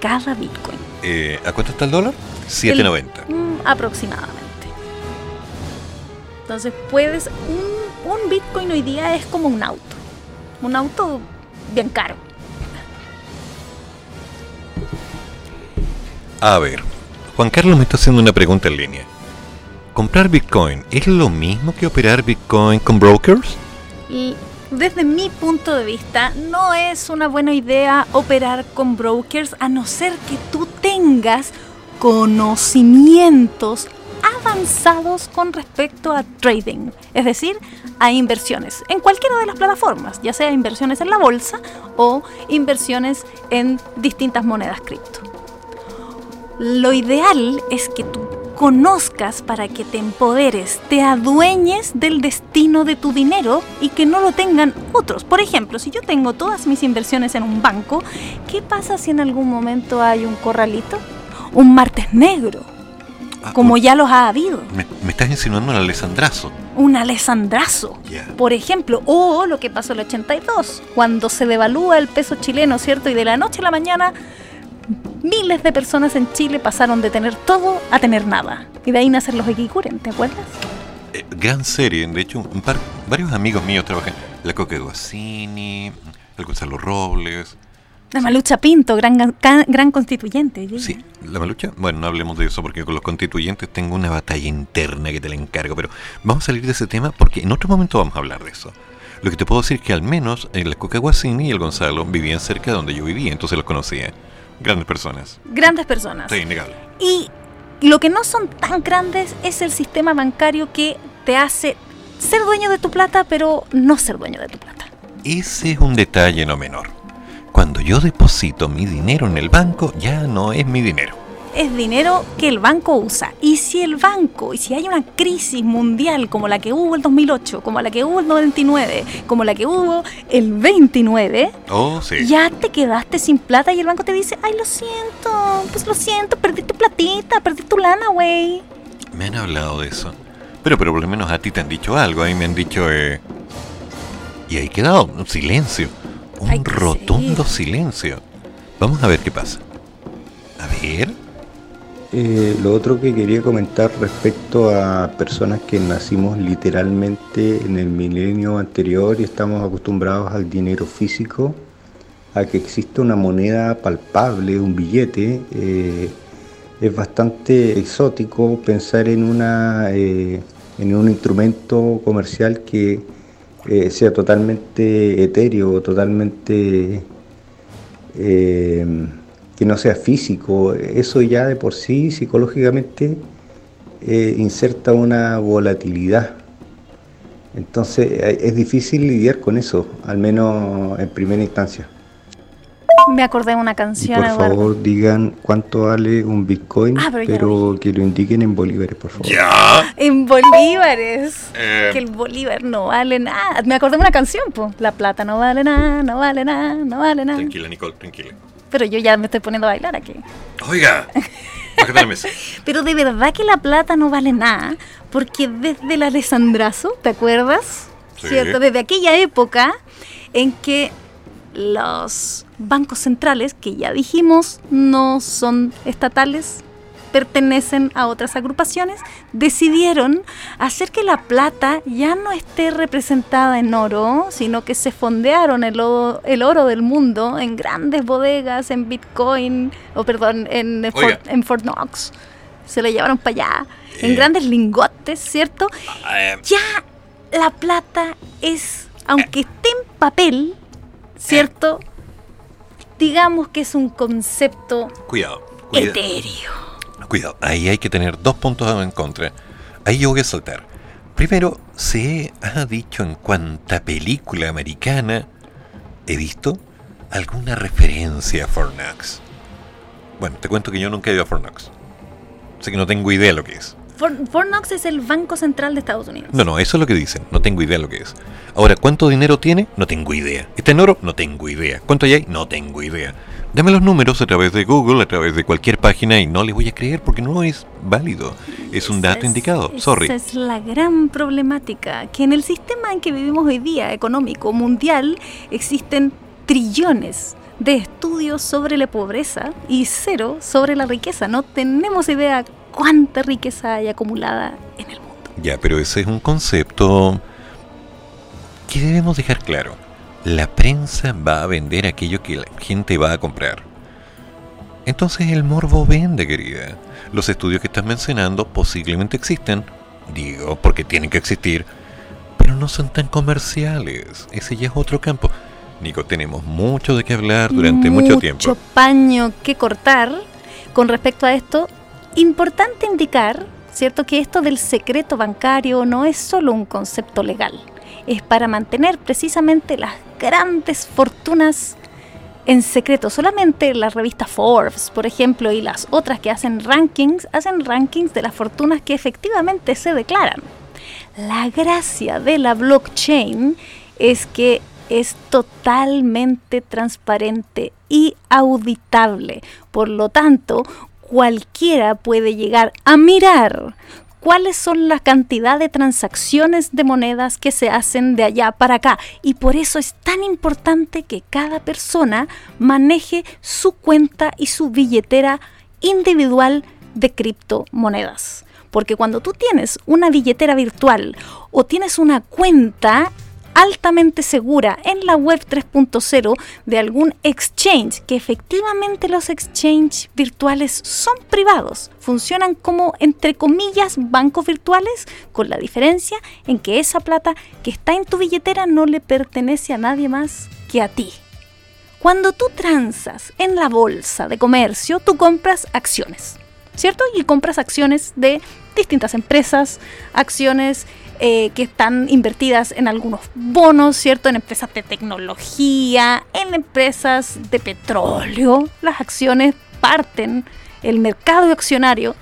Cada Bitcoin. Eh, ¿A cuánto está el dólar? 7.90. Mm, aproximadamente. Entonces puedes, un, un Bitcoin hoy día es como un auto. Un auto bien caro. A ver, Juan Carlos me está haciendo una pregunta en línea. ¿Comprar Bitcoin es lo mismo que operar Bitcoin con brokers? Desde mi punto de vista, no es una buena idea operar con brokers a no ser que tú tengas conocimientos avanzados con respecto a trading, es decir, a inversiones en cualquiera de las plataformas, ya sea inversiones en la bolsa o inversiones en distintas monedas cripto. Lo ideal es que tú conozcas para que te empoderes, te adueñes del destino de tu dinero y que no lo tengan otros. Por ejemplo, si yo tengo todas mis inversiones en un banco, ¿qué pasa si en algún momento hay un corralito? Un martes negro, como ya los ha habido. Me, me estás insinuando un alessandrazo. Un alessandrazo, por ejemplo, o lo que pasó en el 82, cuando se devalúa el peso chileno, ¿cierto? Y de la noche a la mañana miles de personas en Chile pasaron de tener todo a tener nada. Y de ahí nacen los Equikuren, ¿te acuerdas? Eh, gran serie, de hecho, un par, varios amigos míos trabajan. La Coque Guasini, el Gonzalo Robles. La Malucha Pinto, gran, gran, gran constituyente. diría. Sí, la malucha. Bueno, no hablemos de eso porque con los constituyentes tengo una batalla interna que te la encargo, pero vamos a salir de ese tema porque en otro momento vamos a hablar de eso. Lo que te puedo decir es que al menos el Coca Guasini y el Gonzalo vivían cerca de donde yo vivía, entonces los conocía. Grandes personas. Grandes personas. Sí, innegable. Y lo que no son tan grandes es el sistema bancario que te hace ser dueño de tu plata, pero no ser dueño de tu plata. Ese es un detalle no menor. Cuando yo deposito mi dinero en el banco, ya no es mi dinero. Es dinero que el banco usa. Y si el banco, y si hay una crisis mundial como la que hubo el 2008, como la que hubo el 99, como la que hubo el 29, Oh, sí. ya te quedaste sin plata y el banco te dice, ay, lo siento, pues lo siento, perdí tu platita, perdí tu lana, güey. Me han hablado de eso. Pero, pero por lo menos a ti te han dicho algo. Ahí me han dicho. Eh, y ahí quedado un silencio. Un rotundo silencio. Vamos a ver qué pasa. A ver. Eh, lo otro que quería comentar respecto a personas que nacimos literalmente en el milenio anterior y estamos acostumbrados al dinero físico, a que existe una moneda palpable, un billete, eh, es bastante exótico pensar en, una, eh, en un instrumento comercial que sea totalmente etéreo, totalmente que no sea físico. Eso ya de por sí psicológicamente eh, inserta una volatilidad. Entonces eh, es difícil lidiar con eso, al menos en primera instancia. Me acordé de una Y canción, por Eduardo. favor digan cuánto vale un Bitcoin, Ah, pero ya que lo indiquen en bolívares, por favor. En bolívares. Eh. Que el bolívar no vale nada. Me acordé de una canción, pues. La plata no vale nada, no vale nada, no vale nada. Tranquila, Nicole, tranquila. Pero yo ya me estoy poniendo a bailar aquí. Oiga, bájate la mesa. Pero de verdad que la plata no vale nada, porque desde el Alessandrazo, ¿te acuerdas? Sí. ¿Cierto? Desde aquella época en que los bancos centrales, que ya dijimos no son estatales, pertenecen a otras agrupaciones, decidieron hacer que la plata ya no esté representada en oro, sino que se fondearon el oro, el oro del mundo en grandes bodegas, en Bitcoin, o perdón, en. Fort, en Fort Knox. Se lo llevaron para allá, en Eh. grandes lingotes, ¿cierto? Eh, Ya la plata es, aunque esté en papel, ¿cierto? Digamos que es un concepto Cuidado, cuidado. etéreo. Cuidado, ahí hay que tener dos puntos en contra. Ahí yo voy a saltar. Primero, se ha dicho en cuánta película americana he visto alguna referencia a Fornax. Bueno, te cuento que yo nunca he ido a Fornax. Así que no tengo idea lo que es. Knox es el Banco Central de Estados Unidos. No, no, eso es lo que dicen. No tengo idea lo que es. Ahora, ¿cuánto dinero tiene? No tengo idea. ¿Está en oro? No tengo idea. ¿Cuánto hay? No tengo idea. Dame los números a través de Google, a través de cualquier página y no les voy a creer porque no es válido. Es un dato indicado. Sorry. Esa es la gran problemática, que en el sistema en que vivimos hoy día, económico, mundial, existen trillones de estudios sobre la pobreza y cero sobre la riqueza. No tenemos idea cuánta riqueza hay acumulada en el mundo. Ya, pero ese es un concepto que debemos dejar claro. La prensa va a vender aquello que la gente va a comprar. Entonces el morbo vende, querida. Los estudios que estás mencionando posiblemente existen, digo, porque tienen que existir, pero no son tan comerciales. Ese ya es otro campo. Nico, tenemos mucho de qué hablar durante mucho tiempo. paño que cortar con respecto a esto. Importante indicar, ¿cierto?, que esto del secreto bancario no es solo un concepto legal. Es para mantener precisamente las grandes fortunas en secreto. Solamente la revista Forbes, por ejemplo, y las otras que hacen rankings, hacen rankings de las fortunas que efectivamente se declaran. La gracia de la blockchain es que es totalmente transparente y auditable. Por lo tanto, cualquiera puede llegar a mirar cuáles son la cantidad de transacciones de monedas que se hacen de allá para acá. Y por eso es tan importante que cada persona maneje su cuenta y su billetera individual de criptomonedas. Porque cuando tú tienes una billetera virtual o tienes una cuenta altamente segura en la web 3.0 de algún exchange, que efectivamente los exchange virtuales son privados, funcionan como entre comillas bancos virtuales, con la diferencia en que esa plata que está en tu billetera no le pertenece a nadie más que a ti. Cuando tú transas en la bolsa de comercio, tú compras acciones, ¿cierto? Y compras acciones de distintas empresas, acciones eh, que están invertidas en algunos bonos, ¿cierto? En empresas de tecnología, en empresas de petróleo. Las acciones parten, el mercado accionario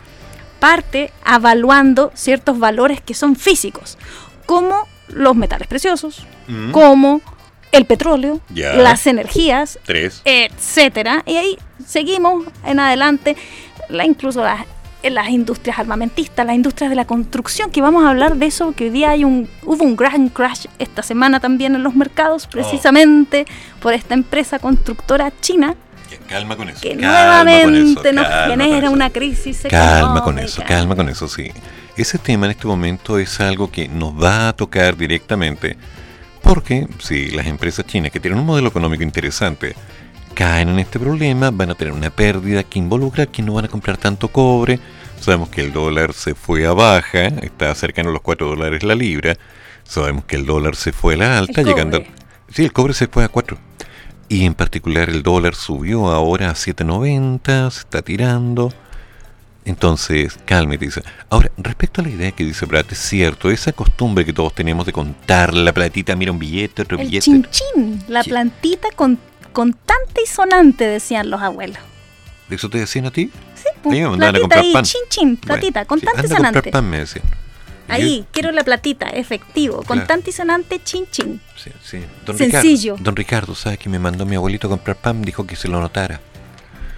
parte evaluando ciertos valores que son físicos, como los metales preciosos, Mm. como el petróleo, Ya. las energías, Tres. etcétera. Y ahí seguimos en adelante, la, incluso las las industrias armamentistas, las industrias de la construcción, que vamos a hablar de eso, que hoy día hay un, hubo un gran crash esta semana también en los mercados, precisamente por esta empresa constructora china, Calma con eso. que calma con eso, nuevamente nos genera una crisis Calma con eso, calma con eso, sí. Ese tema en este momento es algo que nos va a tocar directamente porque si las empresas chinas que tienen un modelo económico interesante caen en este problema, van a tener una pérdida que involucra que no van a comprar tanto cobre. Sabemos que el dólar se fue a baja, está cercano a los 4 dólares la libra. Sabemos que el dólar se fue a la alta, El llegando... cobre. Sí, el cobre se fue a 4. Y en particular el dólar subió ahora a 7.90, se está tirando. Entonces, cálmate, dice. Ahora, respecto a la idea que dice Brad, es cierto, esa costumbre que todos tenemos de contar la platita, mira un billete, otro El billete. chin chin, la plantita con, contante y sonante, decían los abuelos. ¿Eso te decían a ti? Sí, mí me mandaban a comprar ahí, pan. chin chin, Bueno, platita, sí, contante y anda a comprar sonante. pan, me decían. Ahí, quiero la platita, efectivo, Claro. contante y sonante, chin chin. Sí, sí. Don Sencillo. Ricardo, don Ricardo, ¿sabe que me mandó mi abuelito a comprar pan? Dijo que se lo notara.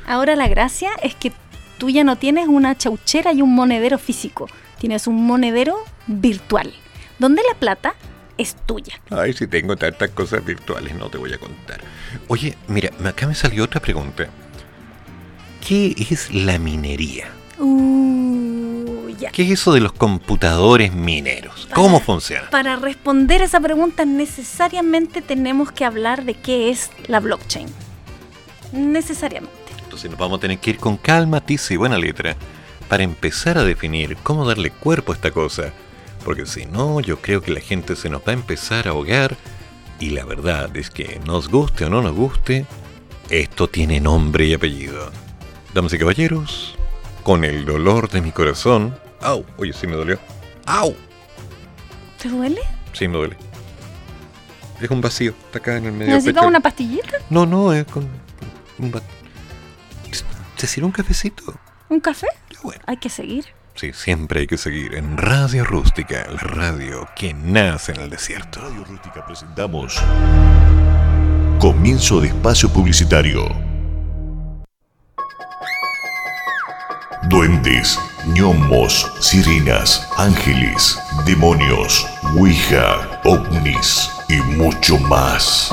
Ahora la gracia es que tú ya no tienes una chauchera y un monedero físico, tienes un monedero virtual, donde la plata es tuya. Ay, si tengo tantas cosas virtuales, no te voy a contar. Oye, mira, acá me salió otra pregunta. ¿Qué es la minería? Uh, ya. ¿Qué es eso de los computadores mineros? ¿Cómo funciona? Para responder esa pregunta necesariamente tenemos que hablar de qué es la blockchain. Necesariamente. Entonces nos vamos a tener que ir con calma, tiza y buena letra para empezar a definir cómo darle cuerpo a esta cosa. Porque si no, yo creo que la gente se nos va a empezar a ahogar. Y la verdad es que nos guste o no nos guste, esto tiene nombre y apellido. Damas y caballeros, con el dolor de mi corazón... ¡Au! Oye, sí me dolió. ¡Au! ¿Te duele? Sí me duele. Es un vacío, está acá en el medio. ¿Necesitas una pastillita? No, no, es con... un va- ¿Te sirve un cafecito? ¿Un café? Hay que seguir. Sí, siempre hay que seguir en Radio Rústica, la radio que nace en el desierto. Radio Rústica presentamos Comienzo de espacio publicitario. Duendes, gnomos, sirenas, ángeles, demonios, ouija, ovnis y mucho más.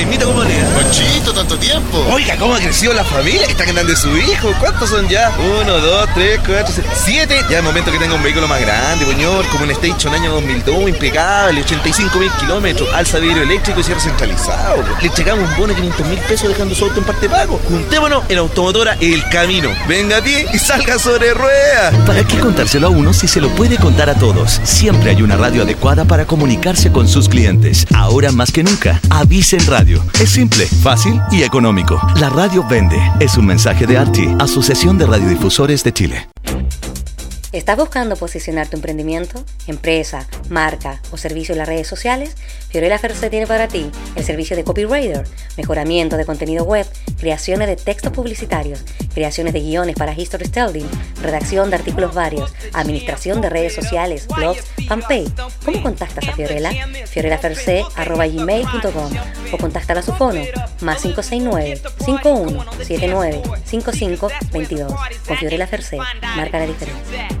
Hola Jaimito, ¿cómo le va? Conchito, tanto tiempo. Oiga, ¿cómo ha crecido la familia? Está grande su hijo. ¿Cuántos son ya? Uno, dos, tres, cuatro, seis, siete. Ya es momento que tenga un vehículo más grande, señor. Como un Station año 2002, impecable, 85 mil kilómetros, alza vidrio eléctrico y cierre centralizado. Le entregamos un bono de 500 mil pesos dejando su auto en parte pago. Juntémonos en Automotora El Camino. Venga a ti y salga sobre ruedas. ¿Para qué contárselo a uno si se lo puede contar a todos? Siempre hay una radio adecuada para comunicarse con sus clientes. Ahora más que nunca, avisen radio. Es simple, fácil y económico. La radio vende. Es un mensaje de ARTI, Asociación de Radiodifusores de Chile. ¿Estás buscando posicionar tu emprendimiento, empresa, marca o servicio en las redes sociales? Fiorella Ferce tiene para ti el servicio de copywriter, mejoramiento de contenido web, creaciones de textos publicitarios, creaciones de guiones para history telling, redacción de artículos varios, administración de redes sociales, blogs, fanpage. ¿Cómo contactas a Fiorella? fiorellaferce.gmail.com o contáctala a su fono más 569 5179 5522 Con Fiorella Ferce, marca la diferencia.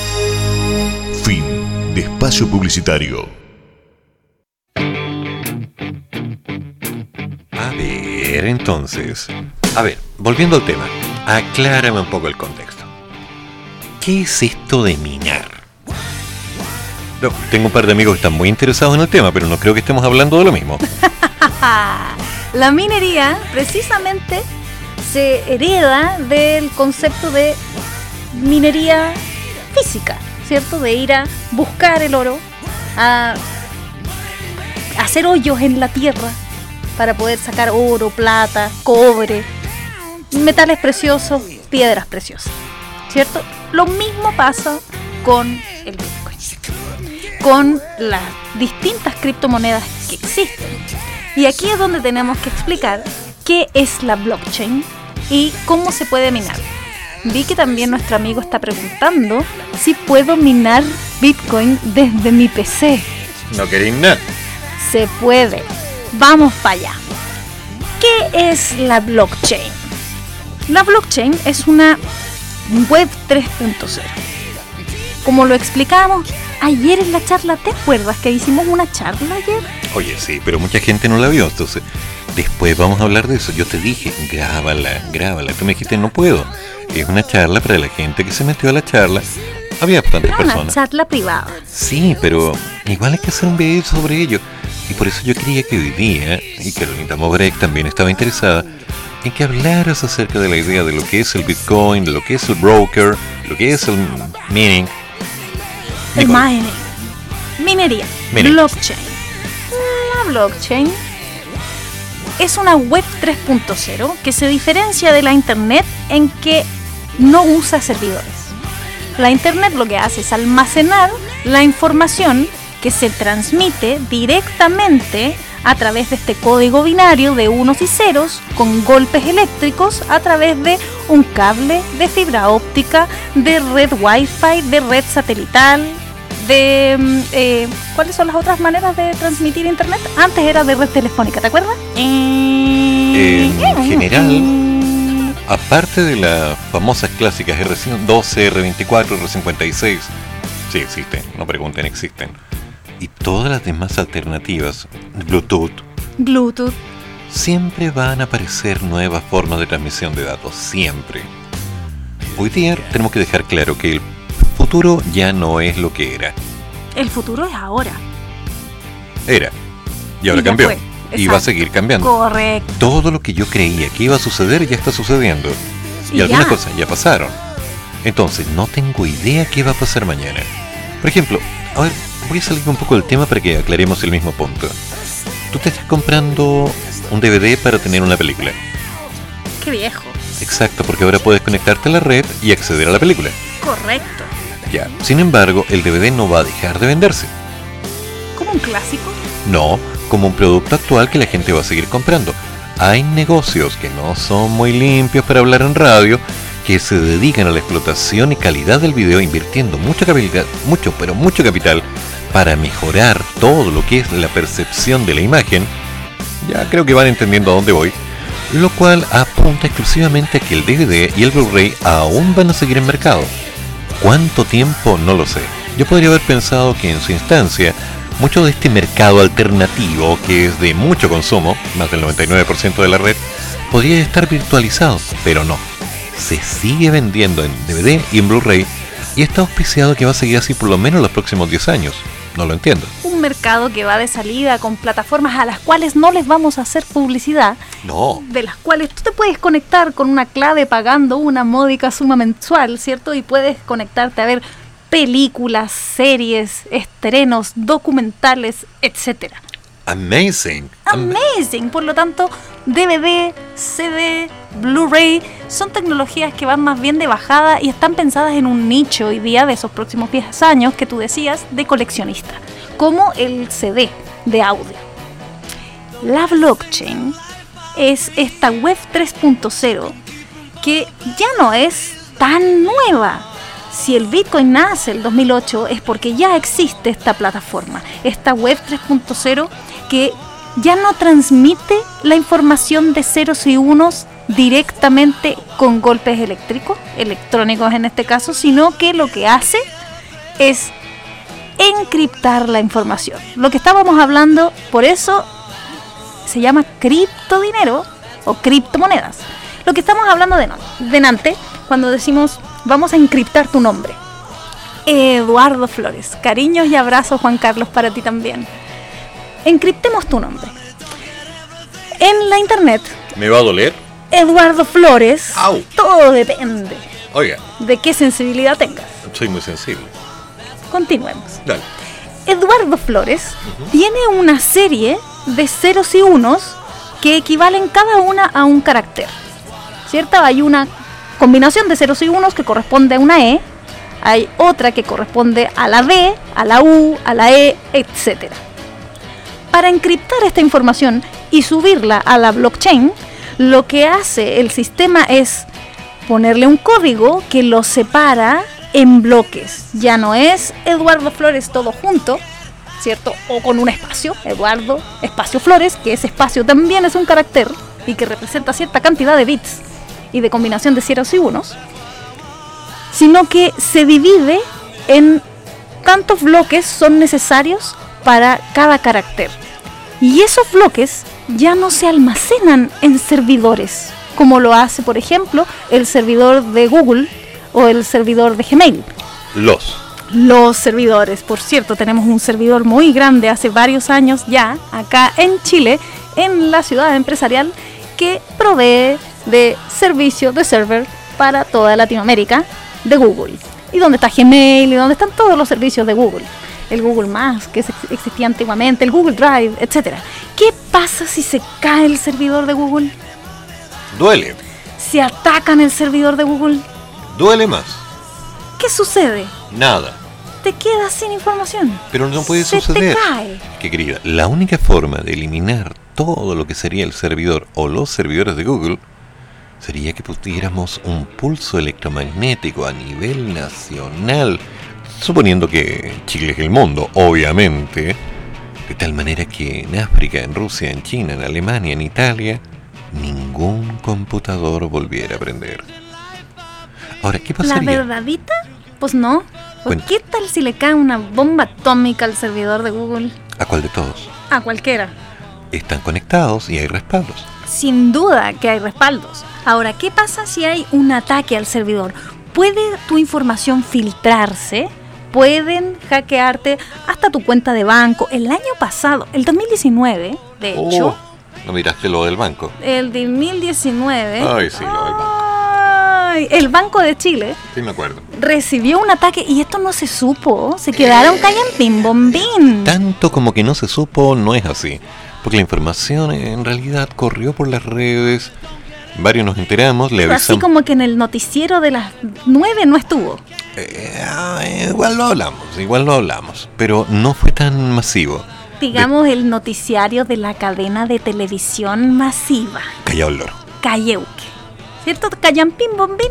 De espacio publicitario. A ver, entonces. A ver, volviendo al tema. Aclárame un poco el contexto. ¿Qué es esto de minar? No, tengo un par de amigos que están muy interesados en el tema, pero no creo que estemos hablando de lo mismo. La minería precisamente se hereda del concepto de minería física, ¿cierto? De ir a buscar el oro, a hacer hoyos en la tierra para poder sacar oro, plata, cobre, metales preciosos, piedras preciosas, ¿cierto? Lo mismo pasa con el Bitcoin, con las distintas criptomonedas que existen. Y aquí es donde tenemos que explicar qué es la blockchain y cómo se puede minar. Vi que también nuestro amigo está preguntando si puedo minar Bitcoin desde mi PC. No queréis nada. Se puede. Vamos para allá. ¿Qué es la blockchain? La blockchain es una web 3.0. Como lo explicamos ayer en la charla, ¿te acuerdas que hicimos una charla ayer? Oye, sí, pero mucha gente no la vio, entonces después vamos a hablar de eso. Yo te dije, grábala, grábala. Tú me dijiste, no puedo. Es una charla para la gente que se metió a la charla. Había bastantes Era una personas. charla privada. Sí, pero igual hay que hacer un video sobre ello. Y por eso yo quería que hoy día, y Carolina Mobrek también estaba interesada, en que hablaras acerca de la idea de lo que es el Bitcoin, lo que es el broker, lo que es el mining. El mining. Minería. Mining. Blockchain. La blockchain es una web 3.0 que se diferencia de la internet en que no usa servidores. La internet lo que hace es almacenar la información que se transmite directamente a través de este código binario de unos y ceros con golpes eléctricos a través de un cable de fibra óptica, de red wifi, de red satelital, de... mm, eh, ¿Cuáles son las otras maneras de transmitir internet? Antes era de red telefónica, ¿te acuerdas? En general, aparte de las famosas clásicas R12, R24, R56, sí existen, no pregunten, existen. Y todas las demás alternativas, Bluetooth, Bluetooth. siempre van a aparecer nuevas formas de transmisión de datos, siempre. Hoy día tenemos que dejar claro que el futuro ya no es lo que era. El futuro es ahora. Era. Y ahora Y cambió. fue, Y va a exacto. seguir cambiando. Correcto. Todo lo que yo creía que iba a suceder ya está sucediendo. Y, Y algunas ya. cosas ya pasaron. Entonces, no tengo idea qué va a pasar mañana. Por ejemplo, a ver, voy a salir un poco del tema para que aclaremos el mismo punto. Tú te estás comprando un DVD para tener una película. Qué viejo. Exacto, porque ahora puedes conectarte a la red y acceder a la película. Correcto. Ya. Sin embargo, el DVD no va a dejar de venderse. Como un clásico. No, como un producto actual que la gente va a seguir comprando. Hay negocios que no son muy limpios para hablar en radio, que se dedican a la explotación y calidad del video invirtiendo mucho capital, mucho, pero mucho capital para mejorar todo lo que es la percepción de la imagen. Ya creo que van entendiendo a dónde voy. Lo cual apunta exclusivamente a que el DVD y el Blu-ray aún van a seguir en mercado. ¿Cuánto tiempo? No lo sé. Yo podría haber pensado que en su instancia, mucho de este mercado alternativo, que es de mucho consumo, más del 99% de la red, podría estar virtualizado, pero no. Se sigue vendiendo en DVD y en Blu-ray y está auspiciado que va a seguir así por lo menos los próximos 10 años. No lo entiendo. Un mercado que va de salida con plataformas a las cuales no les vamos a hacer publicidad, No. de las cuales tú te puedes conectar con una clave pagando una módica suma mensual, ¿cierto? Y puedes conectarte a ver películas, series, estrenos, documentales, etcétera. Amazing. Amazing. Por lo tanto, DVD, CD, Blu-ray son tecnologías que van más bien de bajada y están pensadas en un nicho hoy día de esos próximos 10 años que tú decías de coleccionista, como el CD de audio. La blockchain es esta web 3.0 que ya no es tan nueva. Si el Bitcoin nace el 2008 es porque ya existe esta plataforma, esta web 3.0 que ya no transmite la información de ceros y unos directamente con golpes eléctricos, electrónicos en este caso, sino que lo que hace es encriptar la información. Lo que estábamos hablando, por eso se llama criptodinero o criptomonedas. Lo que estamos hablando de delante cuando decimos vamos a encriptar tu nombre. Eduardo Flores, cariños y abrazos Juan Carlos para ti también. Encriptemos tu nombre. En la internet, ¿Me va a doler? Eduardo Flores, Au. todo depende Oiga, de qué sensibilidad tengas. soy muy sensible. Continuemos. Dale. Eduardo Flores tiene una serie de ceros y unos que equivalen cada una a un carácter. ¿Cierto? Hay una combinación de ceros y unos que corresponde a una E, hay otra que corresponde a la B, a la U, a la E, etc. Para encriptar esta información y subirla a la blockchain, lo que hace el sistema es ponerle un código que lo separa en bloques. Ya no es Eduardo Flores todo junto, ¿cierto? O con un espacio, Eduardo, espacio Flores, que ese espacio también es un carácter y que representa cierta cantidad de bits y de combinación de ceros y unos, sino que se divide en cuántos bloques son necesarios para cada carácter. Y esos bloques ya no se almacenan en servidores, como lo hace, por ejemplo, el servidor de Google o el servidor de Gmail. Los. Los servidores, por cierto, tenemos un servidor muy grande hace varios años ya, acá en Chile, en la ciudad empresarial, que provee de servicio de server para toda Latinoamérica de Google. Y donde está Gmail y donde están todos los servicios de Google. El Google Más, que ex- existía antiguamente, el Google Drive, etc. ¿Qué pasa si se cae el servidor de Google? Duele. Si atacan el servidor de Google, Duele más. ¿qué sucede? Nada. Te quedas sin información. Pero no puede Se suceder. te cae. Que querida, la única forma de eliminar todo lo que sería el servidor o los servidores de Google sería que pusiéramos un pulso electromagnético a nivel nacional, suponiendo que Chile es el mundo, obviamente, de tal manera que en África, en Rusia, en China, en Alemania, en Italia, ningún computador volviera a prender. Ahora, ¿qué ¿La pasaría? verdadita? Pues no. Cuenta. ¿Qué tal si le cae una bomba atómica al servidor de Google? ¿A cuál de todos? A cualquiera. Están conectados y hay respaldos. Sin duda que hay respaldos. Ahora, ¿qué pasa si hay un ataque al servidor? ¿Puede tu información filtrarse? ¿Pueden hackearte hasta tu cuenta de banco? El año pasado, el 2019, de hecho, Oh, no miraste lo del banco. el 2019, Ay, sí, lo del banco. ay, el Banco de Chile Sí, me acuerdo. recibió un ataque y esto no se supo. Se quedaron callantín, bombín. Tanto como que no se supo, no es así. Porque la información en realidad corrió por las redes. Varios nos enteramos, le Así avisamos. como que en el noticiero de las 9 no estuvo. Ah, igual lo hablamos, igual lo hablamos. Pero no fue tan masivo. Digamos el noticiario de la cadena de televisión masiva, Callado el loro. Cayeuque. ¿Cierto? Callampín bombín.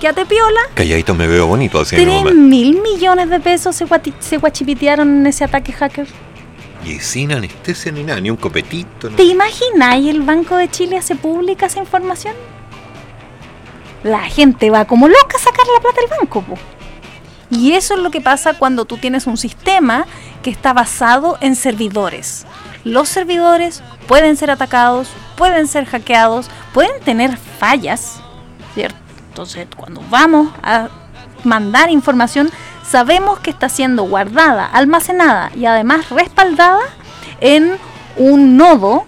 Quédate piola. Calladito me veo bonito así en 3 el momento. mil millones de pesos se, se guachipitearon en ese ataque hacker. Y sin anestesia ni nada, ni un copetito. ¿Te imagináis el Banco de Chile hace pública esa información? La gente va como loca a sacar la plata del banco. po. Y eso es lo que pasa cuando tú tienes un sistema que está basado en servidores. Los servidores pueden ser atacados, pueden ser hackeados, pueden tener fallas, ¿cierto? Entonces, cuando vamos a mandar información, sabemos que está siendo guardada, almacenada y además respaldada en un nodo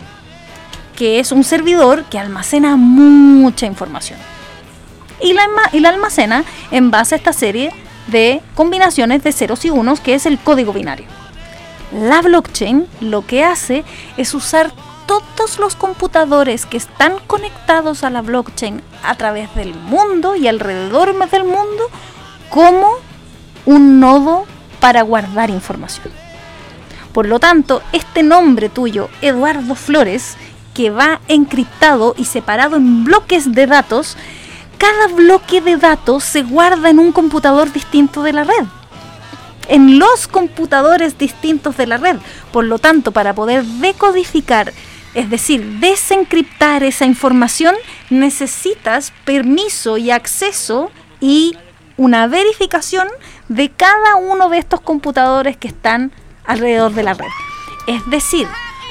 que es un servidor que almacena mucha información. Y la, y la almacena en base a esta serie de combinaciones de ceros y unos, que es el código binario. La blockchain lo que hace es usar todos los computadores que están conectados a la blockchain a través del mundo y alrededor del mundo como un nodo para guardar información. Por lo tanto, este nombre tuyo, Eduardo Flores, que va encriptado y separado en bloques de datos, cada bloque de datos se guarda en un computador distinto de la red. En los computadores distintos de la red. Por lo tanto, para poder decodificar, es decir, desencriptar esa información, necesitas permiso y acceso y una verificación de cada uno de estos computadores que están alrededor de la red. Es decir,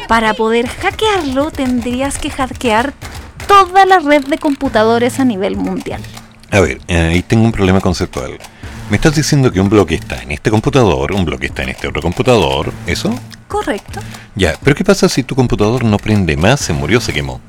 para poder hackearlo tendrías que hackear toda la red de computadores a nivel mundial. A ver, eh, ahí tengo un problema conceptual. Me estás diciendo que un bloque está en este computador, un bloque está en este otro computador, ¿eso? Correcto. Ya, pero ¿qué pasa si tu computador no prende más, se murió, se quemó?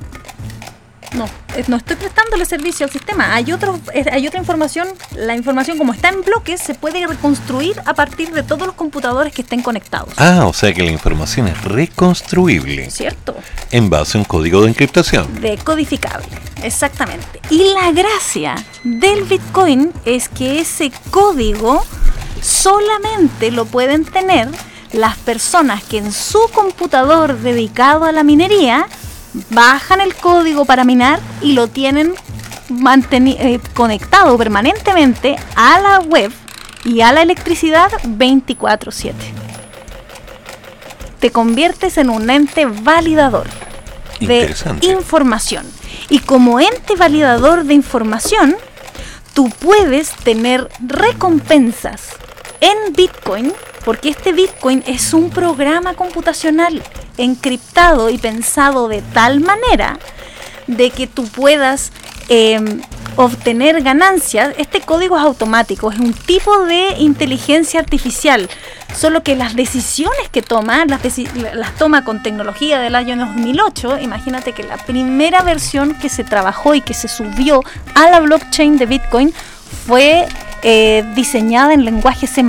No, eh, no estoy prestándole servicio al sistema. Hay otro, eh, hay otra información. La información como está en bloques se puede reconstruir a partir de todos los computadores que estén conectados. Ah, o sea que la información es reconstruible. ¿Cierto? En base a un código de encriptación. Decodificable, exactamente. Y la gracia del Bitcoin es que ese código solamente lo pueden tener las personas que en su computador dedicado a la minería bajan el código para minar y lo tienen eh, conectado permanentemente a la web y a la electricidad 24/7. Te conviertes en un ente validador de información. Y como ente validador de información, tú puedes tener recompensas en Bitcoin, porque este Bitcoin es un programa computacional encriptado y pensado de tal manera de que tú puedas eh, obtener ganancias. Este código es automático, es un tipo de inteligencia artificial, solo que las decisiones que toma, las, deci- las toma con tecnología del año 2008. Imagínate que la primera versión que se trabajó y que se subió a la blockchain de Bitcoin fue eh, diseñada en lenguaje C++,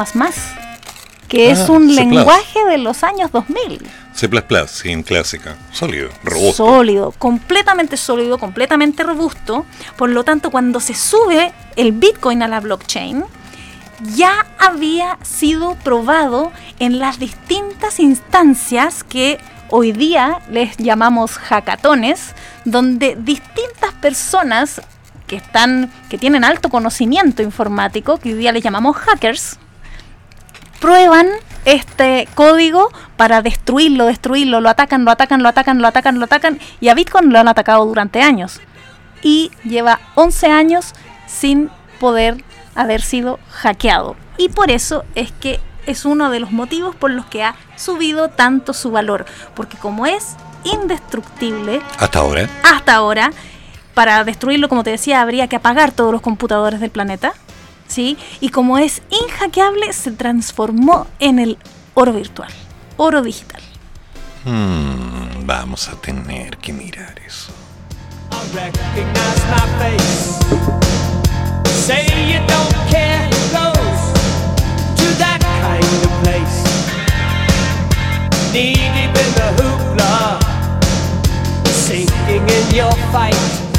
que es Ah, un lenguaje de los años 2000. C++, sin clásica, sólido, robusto. Sólido, completamente sólido, completamente robusto. Por lo tanto, cuando se sube el Bitcoin a la blockchain, ya había sido probado en las distintas instancias que hoy día les llamamos hackatones, donde distintas personas que están que tienen alto conocimiento informático, que hoy día les llamamos hackers, prueban este código para destruirlo, destruirlo, lo atacan, lo atacan, lo atacan, lo atacan, lo atacan, y a Bitcoin lo han atacado durante años. Y lleva 11 años sin poder haber sido hackeado. Y por eso es que es uno de los motivos por los que ha subido tanto su valor. Porque como es indestructible, Hasta ahora. hasta ahora, para destruirlo, como te decía, habría que apagar todos los computadores del planeta. ¿Sí? Y como es inhackeable, se transformó en el oro virtual, oro digital. Hmm, vamos a tener que mirar eso. recognize my face. Say you don't care who goes to that kind of place. Knee deep in the hoopla, sinking in your fight.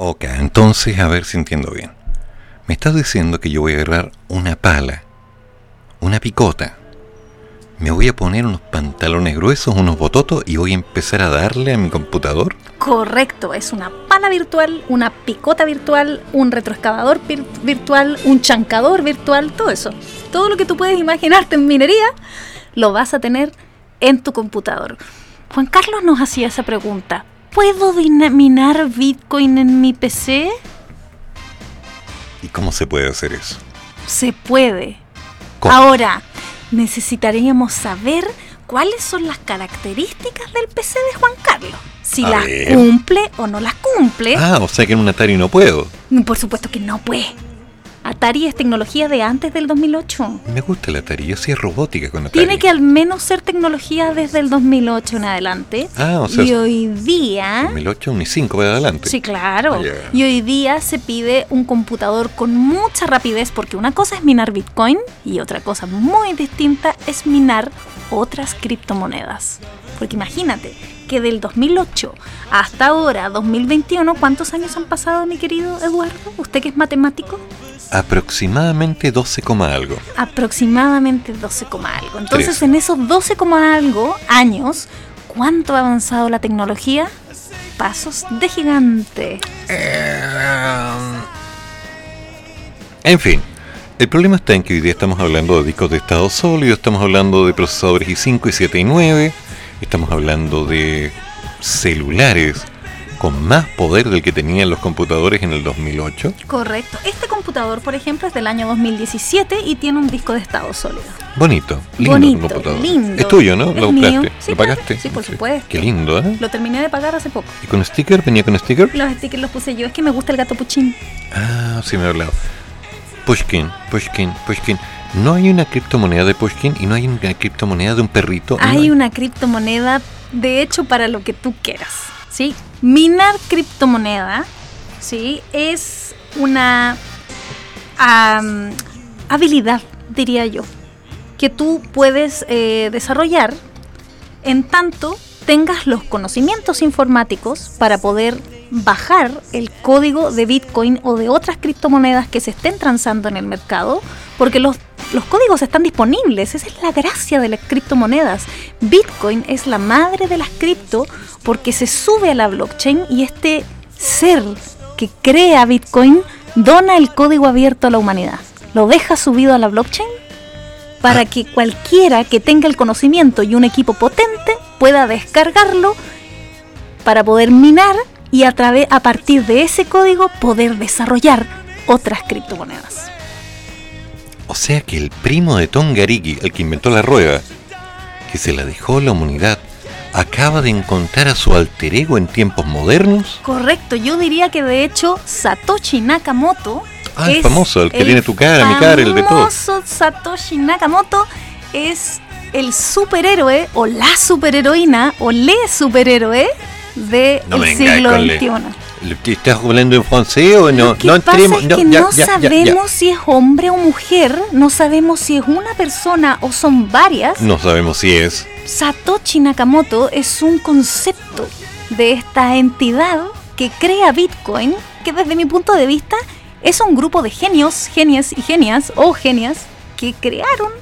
Entonces, a ver si entiendo bien. Me estás diciendo que yo voy a agarrar una pala, una picota, me voy a poner unos pantalones gruesos, unos bototos y voy a empezar a darle a mi computador. Correcto, es una pala virtual, una picota virtual, un retroexcavador vir- virtual, un chancador virtual, todo eso. Todo lo que tú puedes imaginarte en minería, lo vas a tener en tu computador. Juan Carlos nos hacía esa pregunta. ¿Puedo minar Bitcoin en mi PC? ¿Y cómo se puede hacer eso? Se puede. ¿Cómo? Ahora, necesitaríamos saber cuáles son las características del PC de Juan Carlos. Si A las ver. cumple o no las cumple. Ah, o sea que en un Atari no puedo. Por supuesto que no puede. Atari es tecnología de antes del 2008. Me gusta el Atari, yo hacía robótica con Atari. Tiene que al menos ser tecnología desde el 2008 en adelante. Ah, o sea, y hoy día... 2008, un i5 para adelante. Sí, claro. Ah. Y hoy día se pide un computador con mucha rapidez porque una cosa es minar Bitcoin y otra cosa muy distinta es minar otras criptomonedas. Porque imagínate que del 2008 hasta ahora, 2021, ¿cuántos años han pasado, mi querido Eduardo? ¿Usted que es matemático? Aproximadamente 12, coma algo. Aproximadamente 12, coma algo. Entonces, Tres. en esos 12, coma algo años, ¿cuánto ha avanzado la tecnología? Pasos de gigante. En fin, el problema está en que hoy día estamos hablando de discos de estado sólido, estamos hablando de procesadores i5 y 7 y 9, estamos hablando de celulares con más poder del que tenían los computadores en el 2008. Correcto. Este computador, por ejemplo, es del año 2017 y tiene un disco de estado sólido. Bonito, lindo Bonito, computador. lindo. Es tuyo, ¿no? Es Lo compraste, Sí, lo pagaste. Sí, por supuesto. Qué lindo, ¿eh? Lo terminé de pagar hace poco. ¿Y con sticker? ¿Venía con sticker? Los stickers los puse yo. Es que me gusta el gato puchín. Ah, sí me ha hablado. Pushkin, Pushkin, Pushkin. No hay una criptomoneda de Pushkin y no hay una criptomoneda de un perrito. No Hay una criptomoneda, de hecho, para lo que tú quieras. ¿sí? Minar criptomoneda ¿sí? es una habilidad, diría yo, que tú puedes eh, desarrollar en tanto tengas los conocimientos informáticos para poder bajar el código de Bitcoin o de otras criptomonedas que se estén transando en el mercado, porque los, los códigos están disponibles, esa es la gracia de las criptomonedas. Bitcoin es la madre de las cripto porque se sube a la blockchain y este ser que crea Bitcoin dona el código abierto a la humanidad, lo deja subido a la blockchain para que cualquiera que tenga el conocimiento y un equipo potente pueda descargarlo para poder minar y a, través, a partir de ese código poder desarrollar otras criptomonedas. O sea que el primo de Tongariki, el que inventó la rueda, que se la dejó a la humanidad, acaba de encontrar a su alter ego en tiempos modernos. Correcto, yo diría que de hecho Satoshi Nakamoto Ah, el es famoso, el que tiene tu cara, mi cara, el de todos. famoso Satoshi Nakamoto es el superhéroe o la superheroína o le superhéroe del No siglo XXI. con le- ¿Te ¿Estás hablando en francés o no? Lo que no pasa entremos- es que ya, no ya, ya, ya. sabemos si es hombre o mujer, no sabemos si es una persona o son varias. No sabemos si es. Satoshi Nakamoto es un concepto de esta entidad que crea Bitcoin, que desde mi punto de vista es un grupo de genios, genias y genias o genias que crearon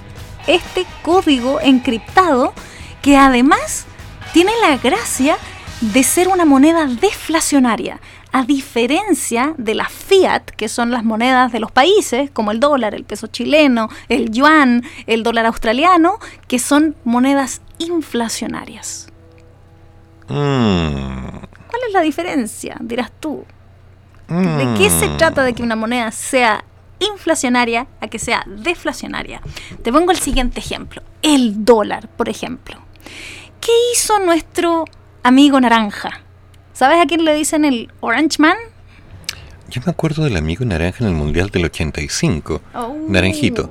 este código encriptado que además tiene la gracia de ser una moneda deflacionaria, a diferencia de las fiat, que son las monedas de los países, como el dólar, el peso chileno, el yuan, el dólar australiano, que son monedas inflacionarias. Mm, ¿Cuál es la diferencia? Dirás tú. ¿De qué se mm. trata de que una moneda sea inflacionaria a que sea deflacionaria? Te pongo el siguiente ejemplo. El dólar, por ejemplo. ¿Qué hizo nuestro amigo naranja? ¿Sabes a quién le dicen el Orange Man? Yo me acuerdo del amigo naranja en el Mundial del 85. Oh. Naranjito.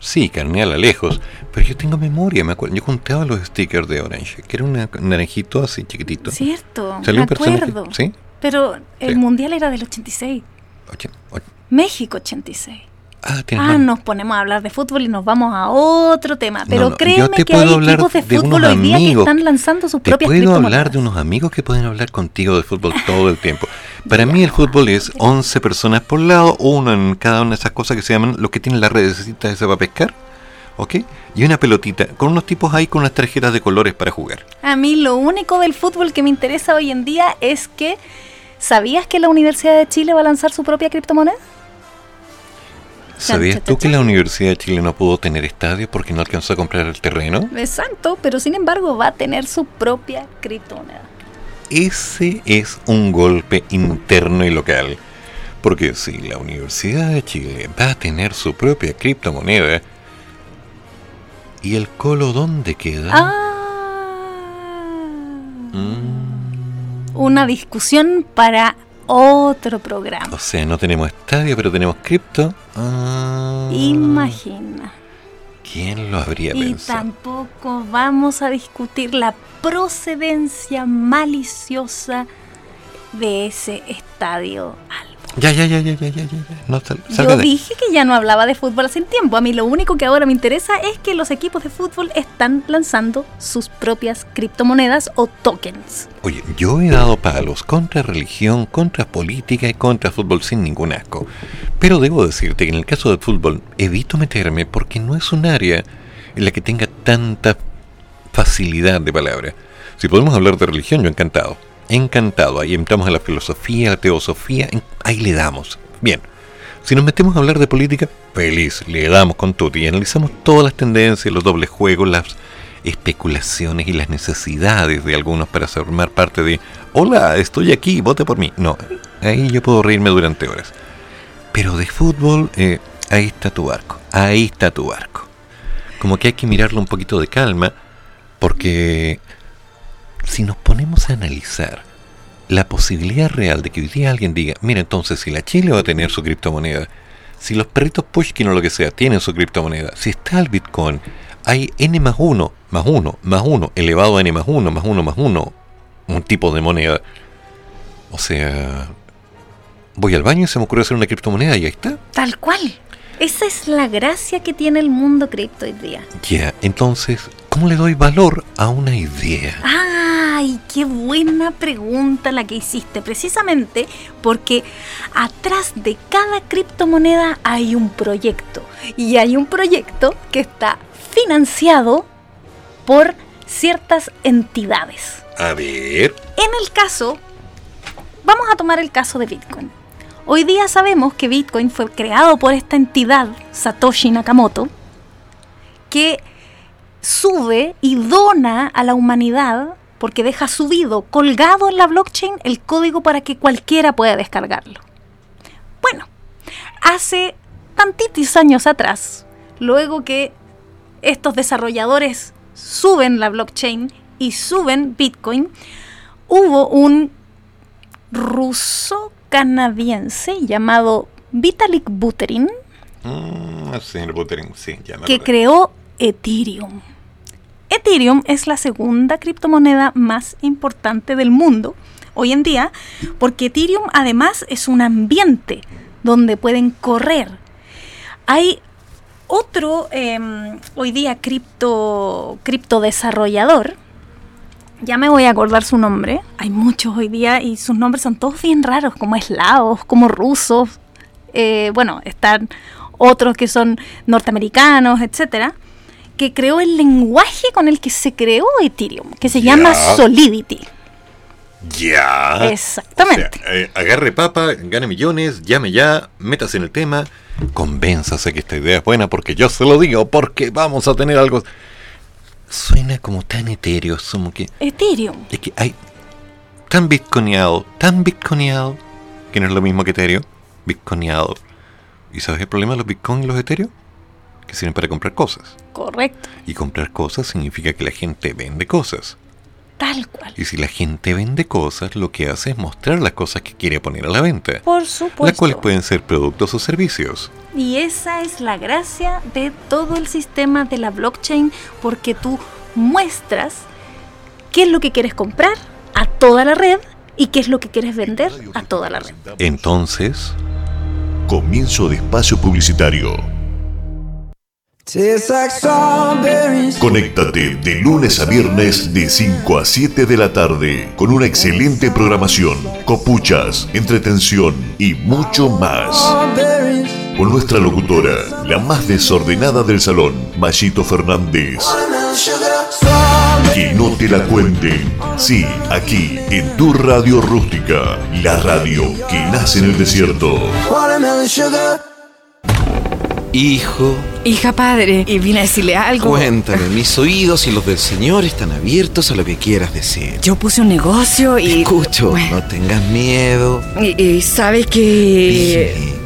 Sí, carneal a lejos. Pero yo tengo memoria, me acuerdo. Yo contaba los stickers de Orange, que era un naranjito así chiquitito. Cierto, Salió me acuerdo. ¿Sí? Pero el Sí. mundial era del 86. Oye, oye. México 86. Ah, Ah, nos ponemos a hablar de fútbol y nos vamos a otro tema. Pero No, no, créeme que hay equipos de de fútbol hoy día que están lanzando sus Te propias puedo hablar de unos amigos que pueden hablar contigo de fútbol todo el tiempo. Para mí el fútbol es 11 personas por lado, uno en cada una de esas cosas que se llaman, lo que tiene la redecita esa para pescar, ¿ok? Y una pelotita, con unos tipos ahí con unas tarjetas de colores para jugar. A mí lo único del fútbol que me interesa hoy en día es que ¿sabías que la Universidad de Chile va a lanzar su propia criptomoneda? ¿Sabías tú que la Universidad de Chile no pudo tener estadio porque no alcanzó a comprar el terreno? Exacto, pero sin embargo va a tener su propia criptomoneda. Ese es un golpe interno y local. Porque si la Universidad de Chile va a tener su propia criptomoneda, ¿y el colo dónde queda? Ah. Una discusión para otro programa. O sea, no tenemos estadio, pero tenemos cripto. Ah, Imagina. ¿Quién lo habría Y pensado? tampoco vamos a discutir la procedencia maliciosa de ese estadio Ya, ya, ya, ya, ya, ya, ya. ya. No, Yo dije que ya no hablaba de fútbol hace tiempo. A mí lo único que ahora me interesa es que los equipos de fútbol están lanzando sus propias criptomonedas o tokens. Oye, yo he dado palos contra religión, contra política y contra fútbol sin ningún asco. Pero debo decirte que en el caso del fútbol evito meterme porque no es un área en la que tenga tanta facilidad de palabra. Si podemos hablar de religión, yo encantado. Encantado. Ahí entramos a la filosofía, la teosofía, ahí le damos. Bien. Si nos metemos a hablar de política, feliz, le damos con todo y analizamos todas las tendencias, los dobles juegos, las especulaciones y las necesidades de algunos para formar parte de, hola, estoy aquí, vote por mí. No, ahí yo puedo reírme durante horas. Pero de fútbol, eh, ahí está tu barco, ahí está tu barco. Como que hay que mirarlo un poquito de calma, porque si nos ponemos a analizar la posibilidad real de que hoy día alguien diga, mira entonces si la Chile va a tener su criptomoneda, si los perritos Pushkin o lo que sea tienen su criptomoneda, si está el Bitcoin, hay N más 1, más 1, más 1, elevado a N más 1, más 1, más 1, un tipo de moneda. O sea, voy al baño y se me ocurre hacer una criptomoneda y ahí está. Tal cual. Esa es la gracia que tiene el mundo cripto hoy día. Ya, entonces, ¿cómo le doy valor a una idea? Ay, qué buena pregunta la que hiciste, precisamente porque atrás de cada criptomoneda hay un proyecto y hay un proyecto que está financiado por ciertas entidades. A ver. En el caso, vamos a tomar el caso de Bitcoin. Hoy día sabemos que Bitcoin fue creado por esta entidad, Satoshi Nakamoto, que sube y dona a la humanidad porque deja subido, colgado en la blockchain, el código para que cualquiera pueda descargarlo. Bueno, hace tantitos años atrás, luego que estos desarrolladores suben la blockchain y suben Bitcoin, hubo un ruso canadiense llamado Vitalik Buterin Mm, señor Buterin, sí, ya me que creó Ethereum. Ethereum es la segunda criptomoneda más importante del mundo hoy en día porque Ethereum además es un ambiente donde pueden correr. Hay otro em, hoy día cripto, desarrollador, ya me voy a acordar su nombre, hay muchos hoy día y sus nombres son todos bien raros, como eslavos, como rusos, eh, bueno, están otros que son norteamericanos, etcétera, que creó el lenguaje con el que se creó Ethereum, que se llama. Solidity. Ya. Exactamente. O sea, eh, agarre papa, gane millones, llame ya, métase en el tema, convénzase que esta idea es buena porque yo se lo digo, porque vamos a tener algo. Suena como tan etéreo, como que. Ethereum. Es que hay. Tan bitconeado, tan bitconeado, que no es lo mismo que etéreo. Bitconeado. ¿Y sabes el problema de los bitcoin y los etéreos? Que sirven para comprar cosas. Correcto. Y comprar cosas significa que la gente vende cosas. Tal cual. Y si la gente vende cosas, lo que hace es mostrar las cosas que quiere poner a la venta. Por supuesto. Las cuales pueden ser productos o servicios. Y esa es la gracia de todo el sistema de la blockchain, porque tú muestras qué es lo que quieres comprar a toda la red y qué es lo que quieres vender a toda la red. Entonces, Comienzo de espacio publicitario. Conéctate de lunes a viernes de 5 a 7 de la tarde con una excelente programación, copuchas, entretención y mucho más. Con nuestra locutora, la más desordenada del salón, Mayito Fernández. Que no te la cuenten. Sí, aquí, en tu radio rústica, la radio que nace en el desierto. Hijo, Hija padre, y vine a decirle algo. cuéntame, mis oídos y los del Señor están abiertos a lo que quieras decir. Yo puse un negocio y. Escucho, no tengas miedo. Y, y sabe que.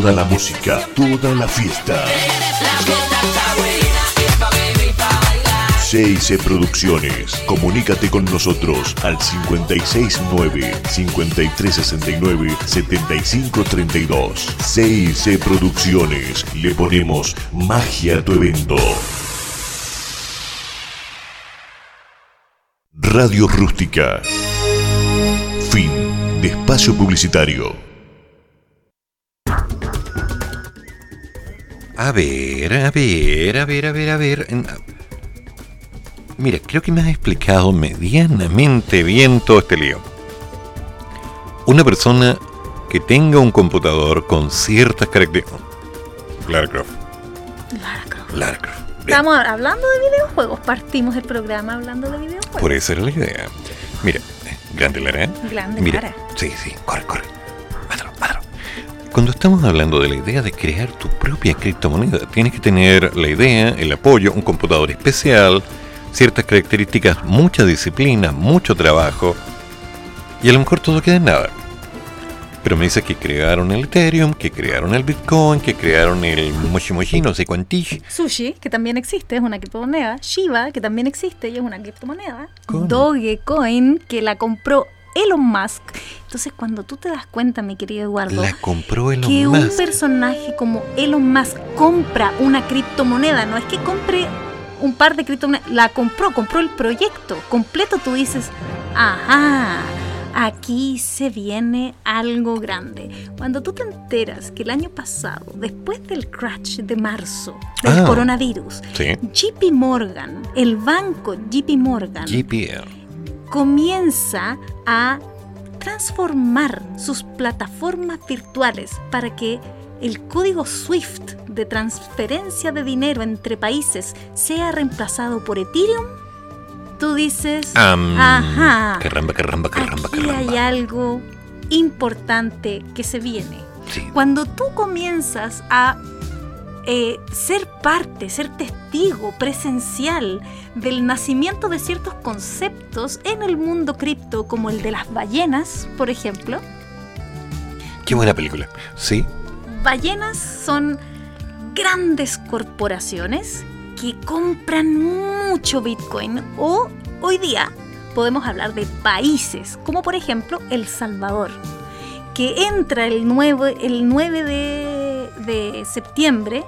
Toda la música, toda la fiesta. CIC Producciones. Comunícate con nosotros al 569-5369-7532. CIC Producciones. Le ponemos magia a tu evento. Radio Rústica. Fin de espacio publicitario. A ver, a ver, a ver, a ver, a ver. Mira, creo que me has explicado medianamente bien todo este lío. Una persona que tenga un computador con ciertas características. Lara Croft. Lara Croft. Estamos hablando de videojuegos. Partimos el programa hablando de videojuegos. Por esa era la idea. Mira, grande Lara. ¿eh? Grande Mira, Lara. sí, sí, corre, corre. Cuando estamos hablando de la idea de crear tu propia criptomoneda, tienes que tener la idea, el apoyo, un computador especial, ciertas características, mucha disciplina, mucho trabajo, y a lo mejor todo queda en nada. Pero me dice que crearon el Ethereum, que crearon el Bitcoin, que crearon el Moshi Moshi, no sé cuántish. Sushi, que también existe, es una criptomoneda. Shiba, que también existe y es una criptomoneda. Dogecoin, que la compró Elon Musk. Entonces, cuando tú te das cuenta, mi querido Eduardo, La compró Elon que un personaje como Elon Musk compra una criptomoneda, no es que compre un par de criptomonedas, la compró, compró el proyecto completo, tú dices, ajá, aquí se viene algo grande. Cuando tú te enteras que el año pasado, después del crash de marzo del Ah. coronavirus, Sí. JP Morgan, el banco JP Morgan, GPL. Comienza a transformar sus plataformas virtuales para que el código SWIFT de transferencia de dinero entre países sea reemplazado por Ethereum, tú dices, Am, ajá, Caramba, caramba, caramba, aquí caramba. hay algo importante que se viene. Cuando tú comienzas a eh, ser parte, ser testigo presencial del nacimiento de ciertos conceptos en el mundo cripto, como el de las ballenas, por ejemplo, Qué buena película. Sí, ballenas son grandes corporaciones que compran mucho Bitcoin o hoy día podemos hablar de países como por ejemplo El Salvador que entra el 9, el 9 de, de septiembre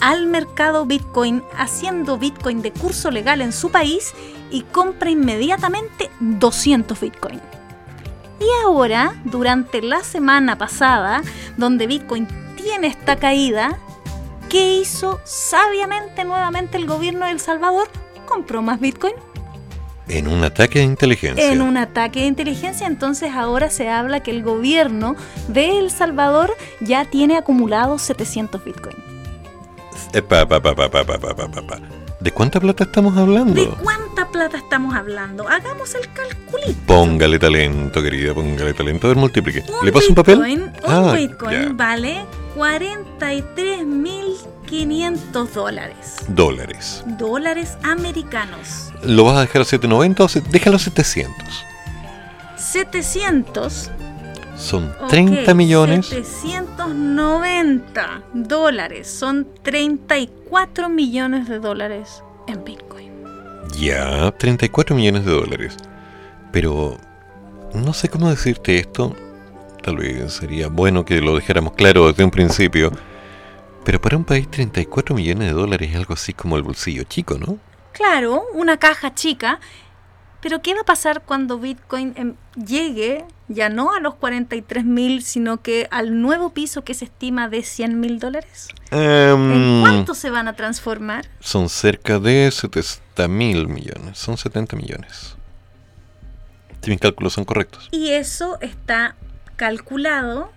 al mercado Bitcoin haciendo Bitcoin de curso legal en su país y compra inmediatamente 200 Bitcoin. Y ahora, durante la semana pasada, donde Bitcoin tiene esta caída, ¿qué hizo sabiamente nuevamente el gobierno de El Salvador? Compró más Bitcoin en un ataque de inteligencia. En un ataque de inteligencia, entonces ahora se habla que el gobierno de El Salvador ya tiene acumulados 700 bitcoins. ¿De cuánta plata estamos hablando? ¿De cuánta plata estamos hablando? Hagamos el calculito. Póngale talento, querida, póngale talento. A ver, multiplique. ¿Le paso un papel? Un ah, Bitcoin vale 43 mil 43.500 dólares. Dólares. Dólares americanos. ¿Lo vas a dejar a 790 o se... déjalo a 700? 700. Son ok, 30 millones. 790 dólares. Son 34 millones de dólares en Bitcoin. Ya, 34 millones de dólares. Pero no sé cómo decirte esto. Tal vez sería bueno que lo dejáramos claro desde un principio. Pero para un país 34 millones de dólares es algo así como el bolsillo chico, ¿no? Claro, una caja chica. Pero ¿qué va a pasar cuando Bitcoin em, llegue ya no a los 43 mil, sino que al nuevo piso que se estima de 100 mil dólares? ¿En Em, cuánto se van a transformar? Son cerca de 70 mil millones. Son 70 millones. Si mis cálculos son correctos. Y eso está calculado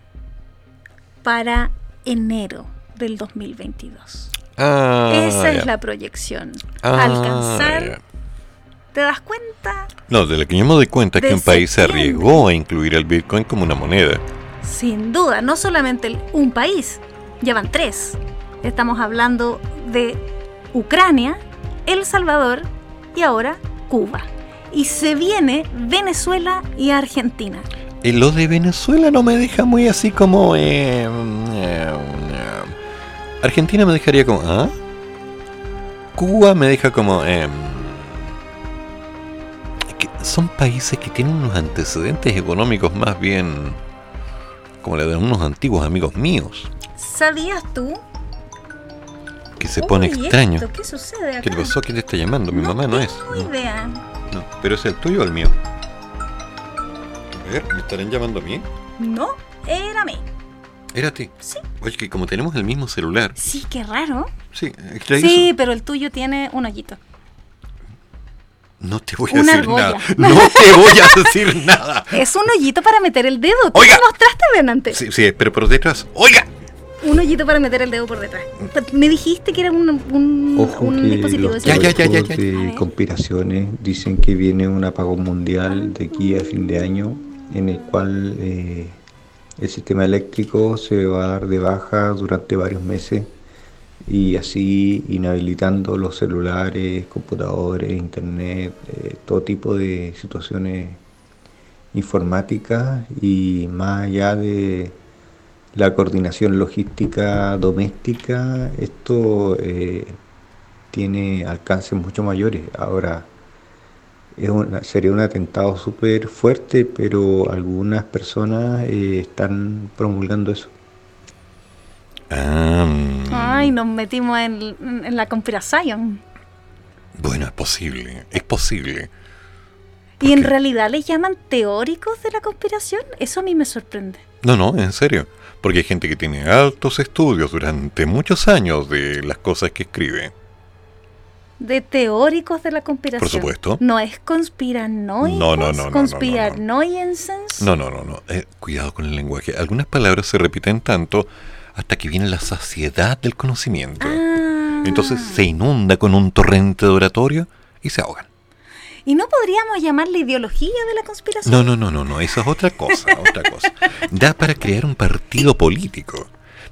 para enero del 2022. Ah, Esa es la proyección. Ah, Alcanzar. ¿te das cuenta? No, de lo que yo me doy cuenta es que un país se arriesgó a incluir el Bitcoin como una moneda. Sin duda, no solamente un país, ya van tres. Estamos hablando de Ucrania, El Salvador y ahora Cuba. Y se viene Venezuela y Argentina. Y lo de Venezuela no me deja muy así como... eh, eh. Argentina me dejaría como... ¿ah? Cuba me deja como... eh, que son países que tienen unos antecedentes económicos más bien... Como la de unos antiguos amigos míos. ¿Sabías tú? Que se pone extraño. esto, ¿Qué sucede acá? ¿Qué pasó? ¿Quién te está llamando? Mi mamá no es. tengo idea. No, pero es el tuyo o el mío. A ver, ¿me estarán llamando a mí? No, era mí. Ti. Sí. Oye, que como tenemos el mismo celular. Sí, qué raro. Sí, Sí, pero el tuyo tiene un hoyito. No te voy a Una decir argolla. nada. No te voy a decir nada. Es un hoyito para meter el dedo. ¿Tú Oiga. me mostraste delante? Sí, sí, pero por detrás. ¡Oiga! Un hoyito para meter el dedo por detrás. Me dijiste que era un, un, Ojo un que dispositivo los de ese teóricos tipo. de conspiraciones dicen que viene un apagón mundial de aquí a fin de año en el cual eh, el sistema eléctrico se va a dar de baja durante varios meses y así inhabilitando los celulares, computadores, internet, eh, todo tipo de situaciones informáticas y más allá de la coordinación logística doméstica, esto eh, tiene alcances mucho mayores. Ahora, es una- sería un atentado súper fuerte, pero algunas personas eh, están promulgando eso. Ah, mm, Ay, nos metimos en, en la conspiración. bueno, es posible. Es posible. ¿Y en realidad les llaman teóricos de la conspiración? Eso a mí me sorprende. No, no, en serio. Porque hay gente que tiene altos estudios durante muchos años de las cosas que escribe. De teóricos de la conspiración. Por supuesto. No es conspiranoicos. No, no, no, no, no, no. Conspiranoiensens. No, no, no, no. Eh, cuidado con el lenguaje. Algunas palabras se repiten tanto hasta que viene la saciedad del conocimiento. Ah. Entonces se inunda con un torrente de oratorio y se ahogan. ¿Y no podríamos llamarle ideología de la conspiración? No, no, no, no, no, eso es otra cosa, otra cosa. Da para crear un partido político.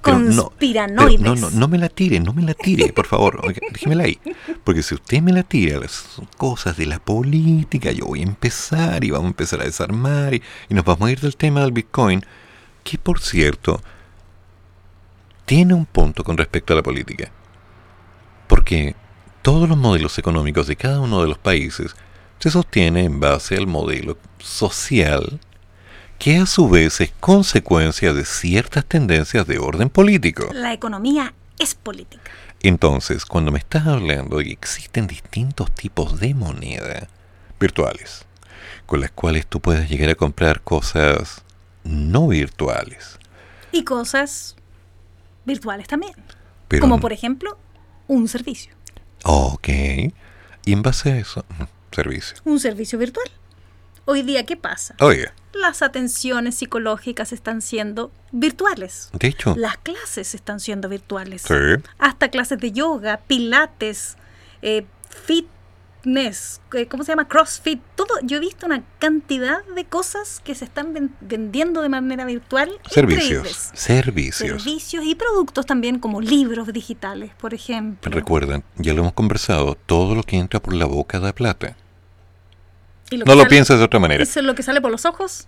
Pero no, pero Conspiranoides. no, no, no me la tire, no me la tire, por favor, oiga, déjemela ahí. Porque si usted me la tira, las cosas de la política, yo voy a empezar y vamos a empezar a desarmar y, y nos vamos a ir del tema del Bitcoin, que por cierto, tiene un punto con respecto a la política. Porque todos los modelos económicos de cada uno de los países se sostiene en base al modelo social que a su vez es consecuencia de ciertas tendencias de orden político. La economía es política. Entonces, cuando me estás hablando de que existen distintos tipos de moneda virtuales, con las cuales tú puedes llegar a comprar cosas no virtuales, Y cosas virtuales también. pero Como por ejemplo, un servicio. Ok. Y en base a eso, mm, servicio. Un servicio virtual. Hoy día, ¿qué pasa? Oye, Las atenciones psicológicas están siendo virtuales. de hecho, Las clases están siendo virtuales. sí, Hasta clases de yoga, pilates, eh, fitness, eh, ¿cómo se llama? CrossFit. Todo. Yo he visto una cantidad de cosas que se están ven- vendiendo de manera virtual. servicios, increíbles. servicios. Servicios y productos también como libros digitales, por ejemplo. Recuerden, ya lo hemos conversado, todo lo que entra por la boca da plata. Y No lo sale- pienses de otra manera. Eso es lo que sale por los ojos.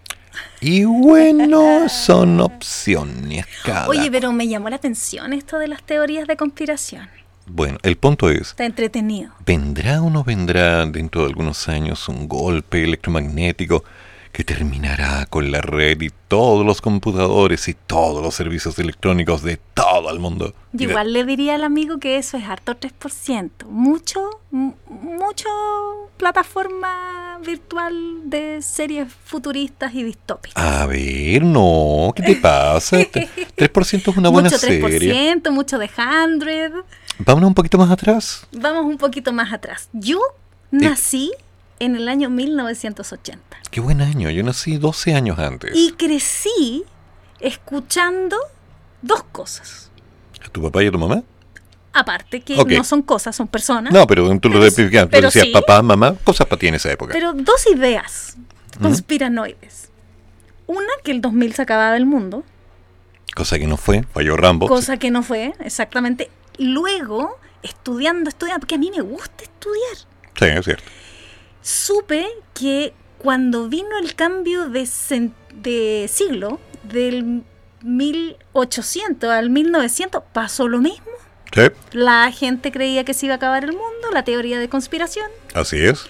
Y bueno, son opciones cada. Oye, pero me llamó la atención esto de las teorías de conspiración. Bueno, el punto es, Está entretenido. ¿vendrá o no vendrá dentro de algunos años un golpe electromagnético que terminará con la red y todos los computadores y todos los servicios electrónicos de todo el mundo? Y igual le diría al amigo que eso es harto 3%. Mucho, mucho plataforma virtual de series futuristas y distópicas. A ver, no, ¿qué te pasa? Te- 3% es una buena mucho serie. 3%, mucho de 100. Vámonos un poquito más atrás. Vamos un poquito más atrás. Yo nací en el año 1980 Qué buen año, yo nací 12 años antes. y crecí escuchando dos cosas. ¿A tu papá y a tu mamá? Aparte que no son cosas, son personas. No, pero tú lo decías sí. papá, mamá, cosas para ti en esa época. Pero dos ideas conspiranoides. Una, que el 2000 se acababa el mundo, Cosa que no fue, falló Rambo. cosa que no fue, exactamente. Luego, estudiando, estudiando, porque a mí me gusta estudiar, Sí, es cierto. Supe que cuando vino el cambio de, de siglo, del 1800 al 1900, pasó lo mismo. Sí, La gente creía que se iba a acabar el mundo, la teoría de conspiración. así es.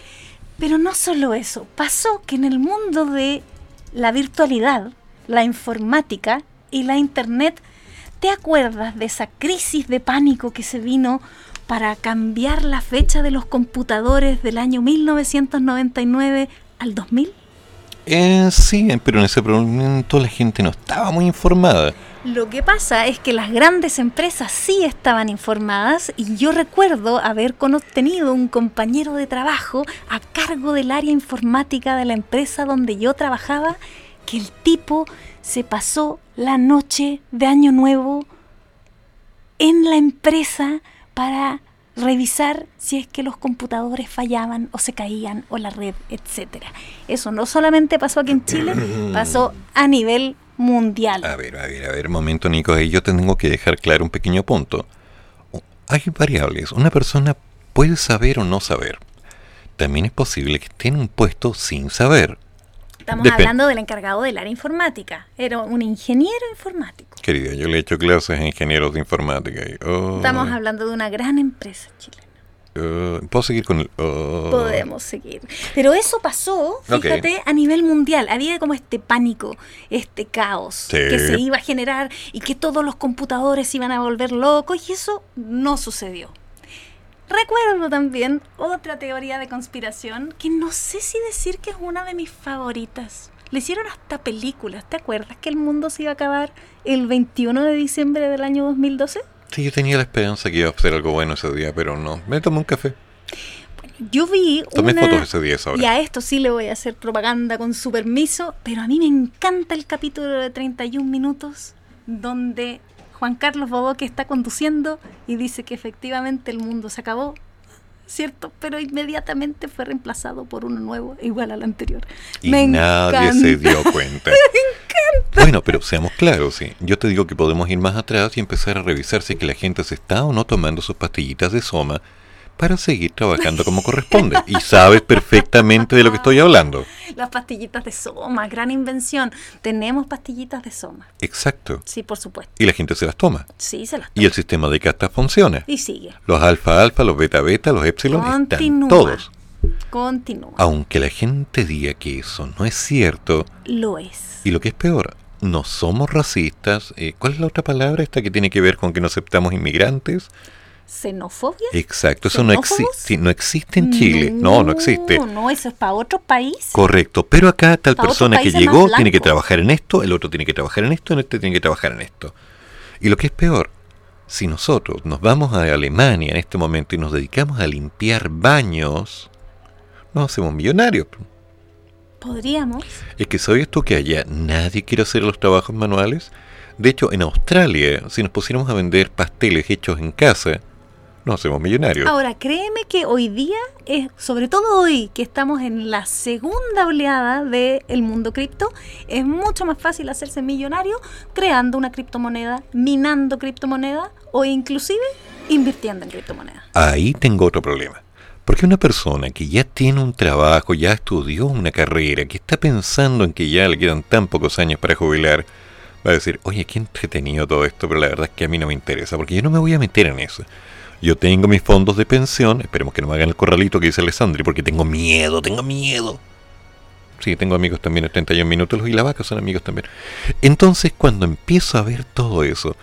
Pero no solo eso, pasó que en el mundo de la virtualidad, la informática y la internet, ¿te acuerdas de esa crisis de pánico que se vino para cambiar la fecha de los computadores del año 1999 al 2000? Eh, sí, pero en ese momento la gente no estaba muy informada. Lo que pasa es que las grandes empresas sí estaban informadas y yo recuerdo haber cono- tenido un compañero de trabajo a cargo del área informática de la empresa donde yo trabajaba, que el tipo se pasó la noche de Año Nuevo en la empresa para revisar si es que los computadores fallaban o se caían o la red, etcétera. Eso no solamente pasó aquí en Chile, pasó a nivel mundial. A ver, a ver, a ver, momento, Nico, ahí yo tengo que dejar claro un pequeño punto. Hay variables. Una persona puede saber o no saber. También es posible que esté en un puesto sin saber. Estamos hablando del encargado del área informática. Era un ingeniero informático. Querida, yo le he hecho clases a ingenieros de informática. Y, oh, Estamos hablando de una gran empresa chilena. oh, ¿Puedo seguir con el...? oh? Podemos seguir. Pero eso pasó, fíjate, a nivel mundial. Había como este pánico, este caos Sí. que se iba a generar y que todos los computadores se iban a volver locos y eso no sucedió. Recuerdo también otra teoría de conspiración que no sé si decir que es una de mis favoritas. Le hicieron hasta películas. ¿Te acuerdas que el mundo se iba a acabar el 21 de diciembre del año 2012? Sí, yo tenía la esperanza que iba a ser algo bueno ese día, pero no. Me tomé un café. Yo vi Tomé una... fotos ese día, hora. Y a esto sí le voy a hacer propaganda con su permiso, pero a mí me encanta el capítulo de 31 minutos donde Juan Carlos Bodoque está conduciendo y dice que efectivamente el mundo se acabó, ¿cierto? Pero inmediatamente fue reemplazado por uno nuevo igual al anterior. Y Me nadie encanta. se dio cuenta. Bueno, pero seamos claros, sí. Yo te digo que podemos ir más atrás y empezar a revisar si que la gente se está o no tomando sus pastillitas de soma para seguir trabajando como corresponde. Y sabes perfectamente de lo que estoy hablando. Las pastillitas de soma, gran invención. Tenemos pastillitas de soma. Exacto. Sí, por supuesto. Y la gente se las toma. Sí, se las Y el sistema de casta funciona. Y sigue. Los alfa alfa, los beta beta, los epsilon están Continúa. todos. Continúa. Aunque la gente diga que eso no es cierto, Lo es. y lo que es peor, no somos racistas. eh, ¿Cuál es la otra palabra esta que tiene que ver con que no aceptamos inmigrantes? ¿Xenofobia? Exacto, eso no, exi- ¿Xenófobos? sí, no existe en Chile. No, no existe. No, eso es para otro país. Correcto, pero acá tal otros persona que países llegó tiene que trabajar en esto, el otro tiene que trabajar en esto, este tiene que trabajar en esto. Y lo que es peor, si nosotros nos vamos a Alemania en este momento y nos dedicamos a limpiar baños, nos hacemos millonarios. Podríamos. Es que sabías tú que allá nadie quiere hacer los trabajos manuales. De hecho, en Australia, si nos pusiéramos a vender pasteles hechos en casa, nos hacemos millonarios. Ahora, créeme que hoy día, es, sobre todo hoy que estamos en la segunda oleada del mundo cripto, es mucho más fácil hacerse millonario creando una criptomoneda, minando criptomoneda o inclusive invirtiendo en criptomoneda. Ahí tengo otro problema. Porque una persona que ya tiene un trabajo, ya estudió una carrera, que está pensando en que ya le quedan tan pocos años para jubilar, va a decir, oye, qué entretenido todo esto, pero la verdad es que a mí no me interesa, porque yo no me voy a meter en eso. Yo tengo mis fondos de pensión, esperemos que no me hagan el corralito que dice Alessandri, porque tengo miedo, tengo miedo. Sí, tengo amigos también en 31 minutos, los y la vaca son amigos también. Entonces, cuando empiezo a ver todo eso,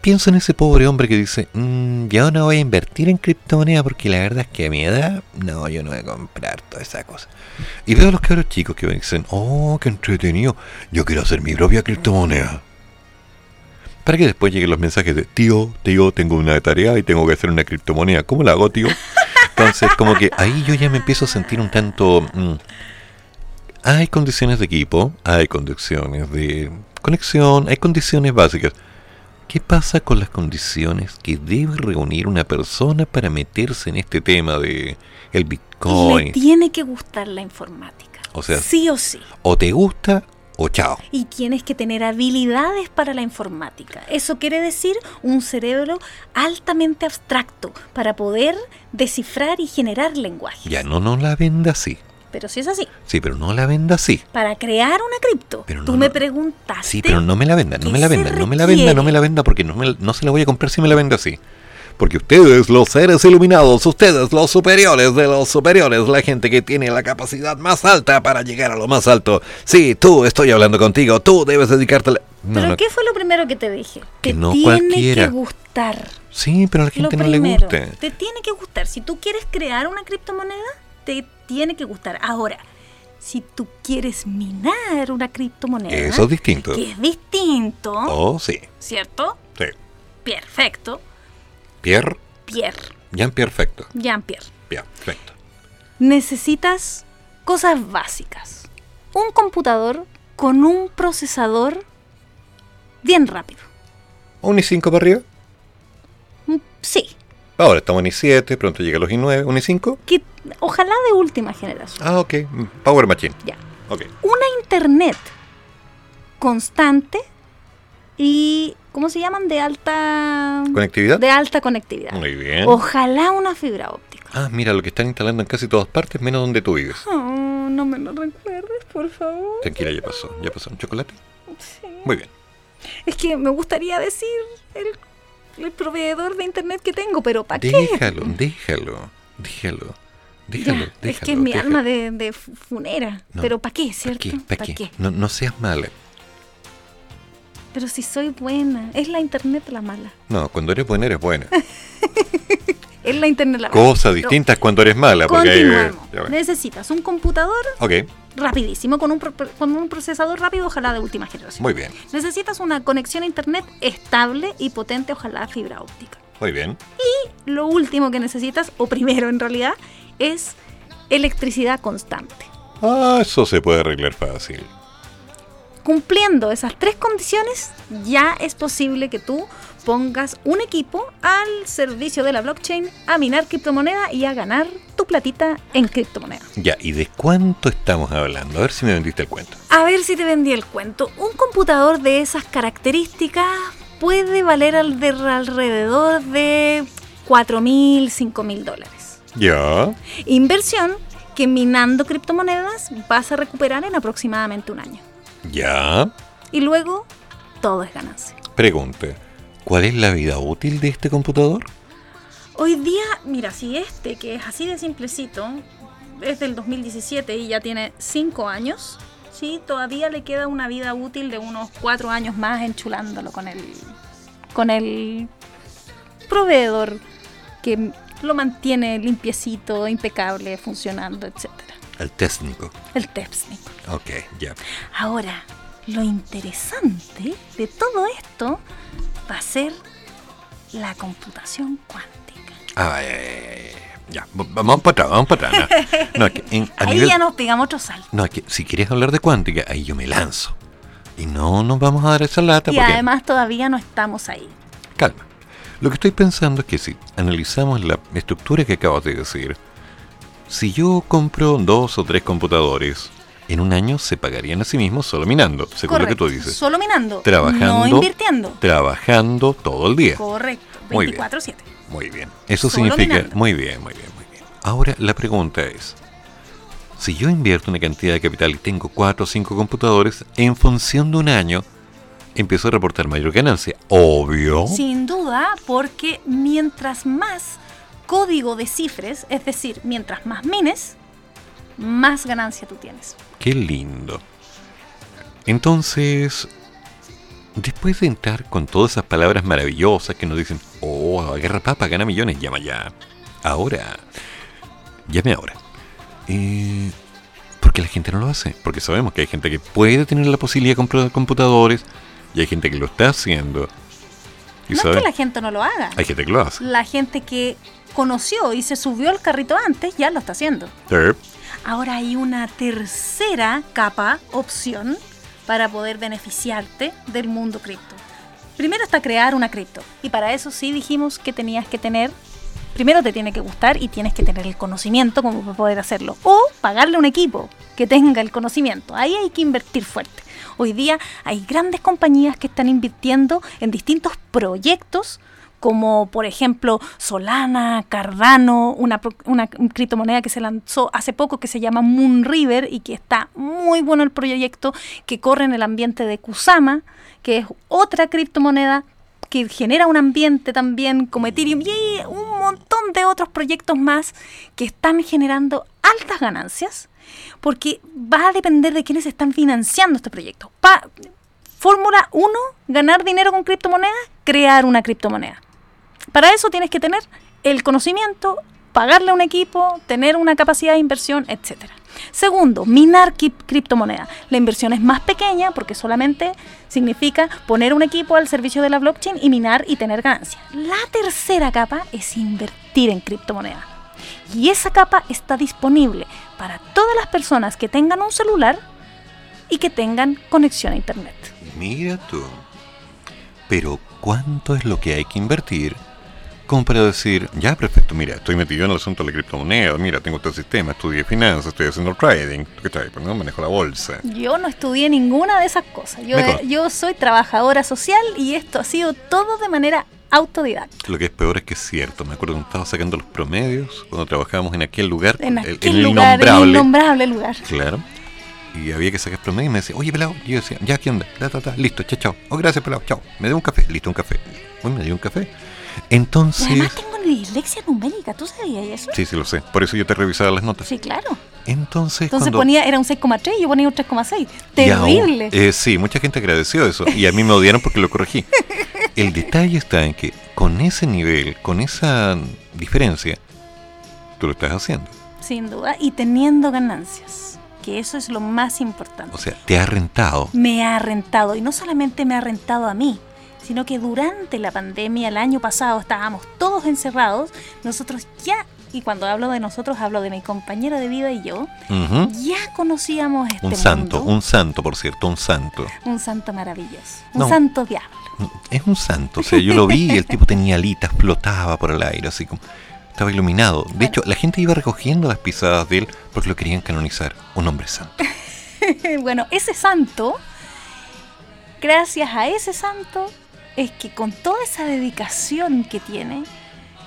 pienso en ese pobre hombre que dice, "Mm, yo no voy a invertir en criptomonedas porque la verdad es que a mi edad, no, yo no voy a comprar toda esa cosa. Y veo a los cabros chicos que dicen, oh, qué entretenido, yo quiero hacer mi propia criptomoneda. Para que después lleguen los mensajes de, tío, tío, tengo una tarea y tengo que hacer una criptomoneda. ¿Cómo la hago, tío? Entonces, como que ahí yo ya me empiezo a sentir un tanto... mm, hay condiciones de equipo, hay condiciones de conexión, hay condiciones básicas. ¿Qué pasa con las condiciones que debe reunir una persona para meterse en este tema de el Le Bitcoin? tiene que gustar la informática. O sea, sí o sí. o te gusta o chao. Y tienes que tener habilidades para la informática. Eso quiere decir un cerebro altamente abstracto para poder descifrar y generar lenguaje. Ya no no la venda así. Pero si es así, Sí, pero no la venda así. para crear una cripto, Pero tú no, me no. preguntaste. Sí, pero no me la venda, no ¿Qué me la venda, no me la venda, no me la venda porque no, me- no se la voy a comprar si me la venda así. Porque ustedes, los seres iluminados, ustedes, los superiores de los superiores, la gente que tiene la capacidad más alta para llegar a lo más alto. Sí, tú, estoy hablando contigo, tú debes dedicarte a la... No, ¿Pero no, qué fue lo primero que te dije? Que Te no tiene cualquiera. que gustar. Sí, pero a la Lo gente no le primero, gusta. te tiene que gustar. Si tú quieres crear una criptomoneda, te tiene que gustar. Ahora, si tú quieres minar una criptomoneda, Eso es distinto. que es distinto, Oh, sí. ¿cierto? Sí. Perfecto. Pierre, Pierre, Jean perfecto. Jean-Pierre. Perfecto. Necesitas cosas básicas. Un computador con un procesador bien rápido. ¿Un i5 para arriba? Mm, Sí, Ahora estamos en i7, pronto llega los i9, un i5. que ojalá de última generación. Ah, ok. Power Machine. Ya. Ok. Una internet constante y ¿cómo se llaman? De alta ¿Conectividad? De alta conectividad. Muy bien. Ojalá una fibra óptica. Ah, mira, lo que están instalando en casi todas partes, menos donde tú vives. Oh, no me lo recuerdes, por favor. Tranquila, ya pasó. ¿Ya pasó un chocolate? Sí. Muy bien. Es que me gustaría decir el, el proveedor de internet que tengo, pero ¿para qué? Déjalo, déjalo, déjalo, déjalo, Ya, es que es mi déjalo. alma de, de fu- funera. No, pero ¿para qué, cierto? ¿Qué? ¿Para ¿Pa' qué? No, no seas mala. Pero si soy buena, es la internet la mala. No, cuando eres buena, eres buena. Es la internet la mala. Cosas No, distintas cuando eres mala. Porque eh. Necesitas un computador rapidísimo, con un, pro- con un procesador rápido, ojalá de última generación. muy bien, Necesitas una conexión a internet estable y potente, ojalá fibra óptica. muy bien. Lo último que necesitas, o primero en realidad, es electricidad constante. Ah, eso se puede arreglar fácil. Cumpliendo esas tres condiciones, ya es posible que tú pongas un equipo al servicio de la blockchain a minar criptomoneda y a ganar tu platita en criptomoneda. Ya, ¿y de cuánto estamos hablando? A ver si me vendiste el cuento. A ver si te vendí el cuento. Un computador de esas características puede valer al- de alrededor de 4.000, 5.000 dólares. Ya. Inversión que minando criptomonedas vas a recuperar en aproximadamente un año. Ya. Y luego todo es ganancia. Pregunta. ¿Cuál es la vida útil de este computador? Hoy día, mira, si este, que es así de simplecito, es del 2017 y ya tiene 5 años, sí, todavía le queda una vida útil de unos 4 años más enchulándolo con el, con el proveedor que lo mantiene limpiecito, impecable, funcionando, etcétera. El técnico. El técnico. Ok, ya. Ahora, lo interesante de todo esto va a ser la computación cuántica. Ah, ya, ya, vamos para atrás, vamos para atrás. No, no, es que en- a Ahí nivel- ya nos pegamos otro salto. no, es que si quieres hablar de cuántica, ahí yo me lanzo. Y no nos vamos a dar esa lata Y porque... además todavía no estamos ahí. Calma. Lo que estoy pensando es que si analizamos la estructura que acabas de decir, si yo compro dos o tres computadores, en un año se pagarían a sí mismos solo minando, según lo que tú Correcto. dices. Solo minando. Trabajando. No invirtiendo. Trabajando todo el día. Correcto. Muy bien. 24-7. Muy bien. Eso Solo significa... minando. Muy bien, muy bien, muy bien. Ahora la pregunta es, si yo invierto una cantidad de capital y tengo cuatro o cinco computadores, en función de un año, empiezo a reportar mayor ganancia. Obvio. Sin duda, porque mientras más código de cifres, es decir, mientras más mines, más ganancia tú tienes. Qué lindo. Entonces, después de entrar con todas esas palabras maravillosas que nos dicen, oh, agarra papa, gana millones, llama ya. Ahora. Llame ahora. Eh, porque la gente no lo hace. Porque sabemos que hay gente que puede tener la posibilidad de comprar computadores y hay gente que lo está haciendo. No sabe- es que la gente no lo haga. hay gente que lo hace. La gente que conoció y se subió al carrito antes ya lo está haciendo. Sí. Ahora hay una tercera capa, opción, para poder beneficiarte del mundo cripto. Primero está crear una cripto. Y para eso sí dijimos que tenías que tener, primero te tiene que gustar y tienes que tener el conocimiento como para poder hacerlo. O pagarle a un equipo que tenga el conocimiento. Ahí hay que invertir fuerte. Hoy día hay grandes compañías que están invirtiendo en distintos proyectos como por ejemplo Solana, Cardano, una, criptomoneda que se lanzó hace poco que se llama Moonriver y que está muy bueno el proyecto que corre en el ambiente de Kusama, que es otra criptomoneda que genera un ambiente también como Ethereum y un montón de otros proyectos más que están generando altas ganancias porque va a depender de quiénes están financiando este proyecto. Fórmula 1, ganar dinero con criptomonedas, crear una criptomoneda. Para eso tienes que tener el conocimiento, pagarle a un equipo, tener una capacidad de inversión, etc. Segundo, minar crip- criptomoneda. La inversión es más pequeña porque solamente significa poner un equipo al servicio de la blockchain y minar y tener ganancia. La tercera capa es invertir en criptomoneda. Y esa capa está disponible para todas las personas que tengan un celular y que tengan conexión a internet. Mira tú. Pero ¿cuánto es lo que hay que invertir como para decir, ya perfecto, mira, estoy metido en el asunto de la criptomoneda, mira, tengo este sistema, estudié finanzas, estoy haciendo trading, ¿tú qué traes? Pues no, manejo la bolsa. Yo no estudié ninguna de esas cosas. Yo, yo soy trabajadora social y esto ha sido todo de manera autodidacta. Lo que es peor es que es cierto, me acuerdo cuando estaba sacando los promedios, cuando trabajábamos en aquel lugar, En el- aquel el lugar, el innombrable lugar. Claro. Y había que sacar promedio y me decía, oye, pelado. Y yo decía, ya, ¿qué onda? Ta, ta, ta, listo, chao, chao. Oh, gracias, pelado, chao. Me dio un café, listo, un café. Uy, me dio un café. Y Entonces. además tengo dislexia numérica, ¿tú sabías eso? Sí, sí, lo sé. Por eso yo te revisaba las notas. Sí, claro. Entonces, Entonces cuando. ponía, era un 6,3 y yo ponía un 3,6. Y aún- Terrible. eh, sí, mucha gente agradeció eso. Y a mí me odiaron porque lo corregí. El detalle está en que con ese nivel, con esa diferencia, tú lo estás haciendo. Sin duda. Y teniendo ganancias. Que eso es lo más importante. O sea, te ha rentado. me ha rentado. Y no solamente me ha rentado a mí, sino que durante la pandemia, el año pasado, estábamos todos encerrados. Nosotros ya y cuando hablo de nosotros hablo de mi compañero de vida y yo, ya conocíamos este Un santo, mundo. un santo, por cierto, un santo. Un santo maravilloso. Un No. santo diablo. Es un santo. O sea, yo lo vi y el tipo tenía alitas, flotaba por el aire, así como. Estaba iluminado. De hecho, la gente iba recogiendo las pisadas de él porque lo querían canonizar. Un hombre santo. bueno, ese santo, gracias a ese santo, es que con toda esa dedicación que tiene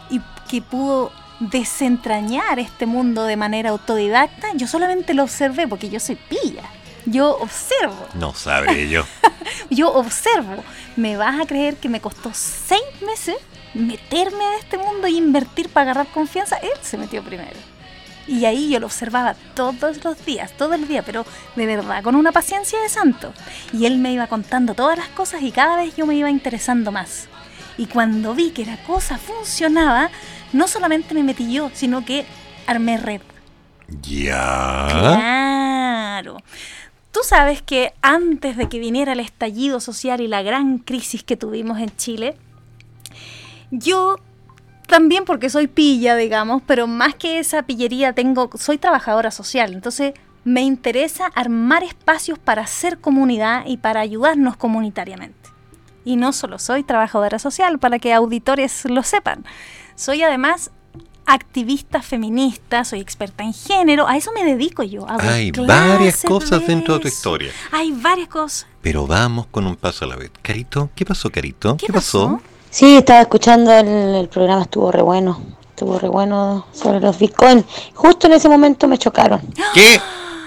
y que pudo desentrañar este mundo de manera autodidacta, yo solamente lo observé porque yo soy pilla. Yo observo, No sabré yo. yo observo. ¿Me vas a creer que me costó seis meses meterme a este mundo y invertir para agarrar confianza? Él se metió primero. Y ahí yo lo observaba todos los días, todo el día, pero de verdad, con una paciencia de santo. Y él me iba contando todas las cosas y cada vez yo me iba interesando más. Y cuando vi que la cosa funcionaba, no solamente me metí yo, sino que armé red. Ya. Claro. Tú sabes que antes de que viniera el estallido social y la gran crisis que tuvimos en Chile, yo también porque soy pilla, digamos, pero más que esa pillería tengo, soy trabajadora social, entonces me interesa armar espacios para hacer comunidad y para ayudarnos comunitariamente. Y no solo soy trabajadora social, para que auditores lo sepan, soy además activista feminista, soy experta en género, a eso me dedico yo. hago Hay varias cosas de dentro de tu historia. Hay varias cosas. Pero vamos con un paso a la vez. Carito, ¿qué pasó, Carito? ¿Qué, pasó? Sí, estaba escuchando el, el programa, estuvo re bueno. Estuvo re bueno sobre los bitcoins. Justo en ese momento me chocaron. ¿Qué?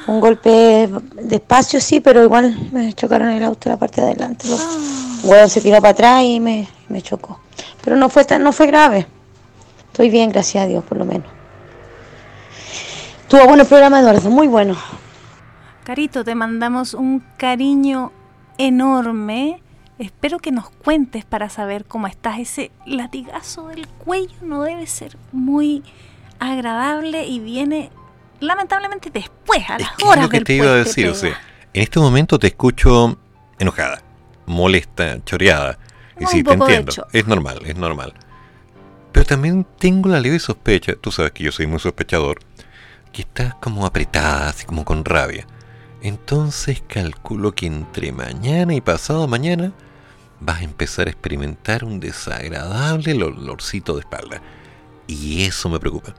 Un golpe despacio, sí, pero igual me chocaron el auto en la parte de adelante. Lo- Un hueón se tiró para atrás y me, me chocó. Pero no fue tan, no fue grave. Estoy bien, gracias a Dios, por lo menos. Tuvo bueno el programa, Eduardo, muy bueno. Carito, te mandamos un cariño enorme. Espero que nos cuentes para saber cómo estás. Ese latigazo del cuello no debe ser muy agradable y viene lamentablemente después, a las ¿Qué es horas lo que del te iba a decir? O sea, en este momento te escucho enojada, molesta, choreada. Y Un sí, te entiendo. Es normal, es normal. Pero también tengo la leve sospecha, tú sabes que yo soy muy sospechador, que estás como apretada, así como con rabia. Entonces calculo que entre mañana y pasado mañana vas a empezar a experimentar un desagradable olorcito de espalda. Y eso me preocupa.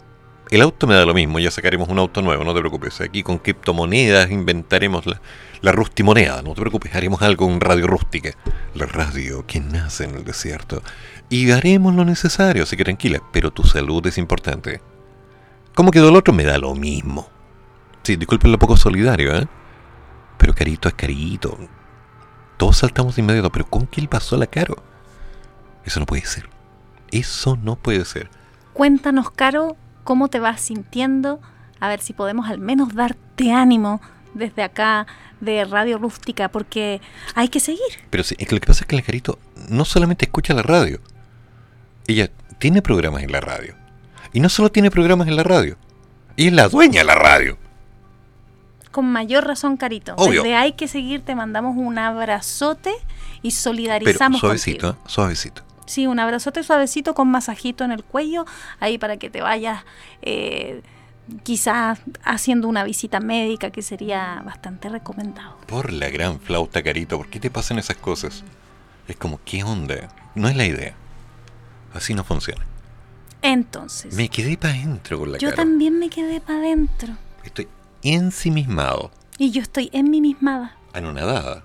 El auto me da lo mismo, ya sacaremos un auto nuevo, no te preocupes. Aquí con criptomonedas inventaremos la, la rustimoneda, no te preocupes, haremos algo en radio rústica. La radio que nace en el desierto. Y haremos lo necesario, así que tranquila, pero tu salud es importante. ¿Cómo quedó el otro? Me da lo mismo. Sí, disculpen lo poco solidario, ¿eh? Pero carito es carito. Todos saltamos de inmediato, pero ¿con qué le pasó la caro? Eso no puede ser. Eso no puede ser. Cuéntanos, Caro, cómo te vas sintiendo. A ver si podemos al menos darte ánimo desde acá de Radio Rústica, porque hay que seguir. Pero sí, es que lo que pasa es que la Carito no solamente escucha la radio. Ella tiene programas en la radio. Y no solo tiene programas en la radio. Ella es la dueña de la radio. Con mayor razón, Carito. Obvio. Desde hay que seguir, te mandamos un abrazote y Pero solidarizamos suavecito, contigo. ¿eh? suavecito. Sí, un abrazote suavecito con masajito en el cuello, ahí para que te vayas eh, quizás haciendo una visita médica que sería bastante recomendado. Por la gran flauta, Carito, ¿por qué te pasan esas cosas? Es como, ¿qué onda? No es la idea. Así no funciona. Entonces, Me quedé para adentro con la yo cara. también me quedé para adentro Estoy ensimismado, y yo estoy en mi mismada, anonadada,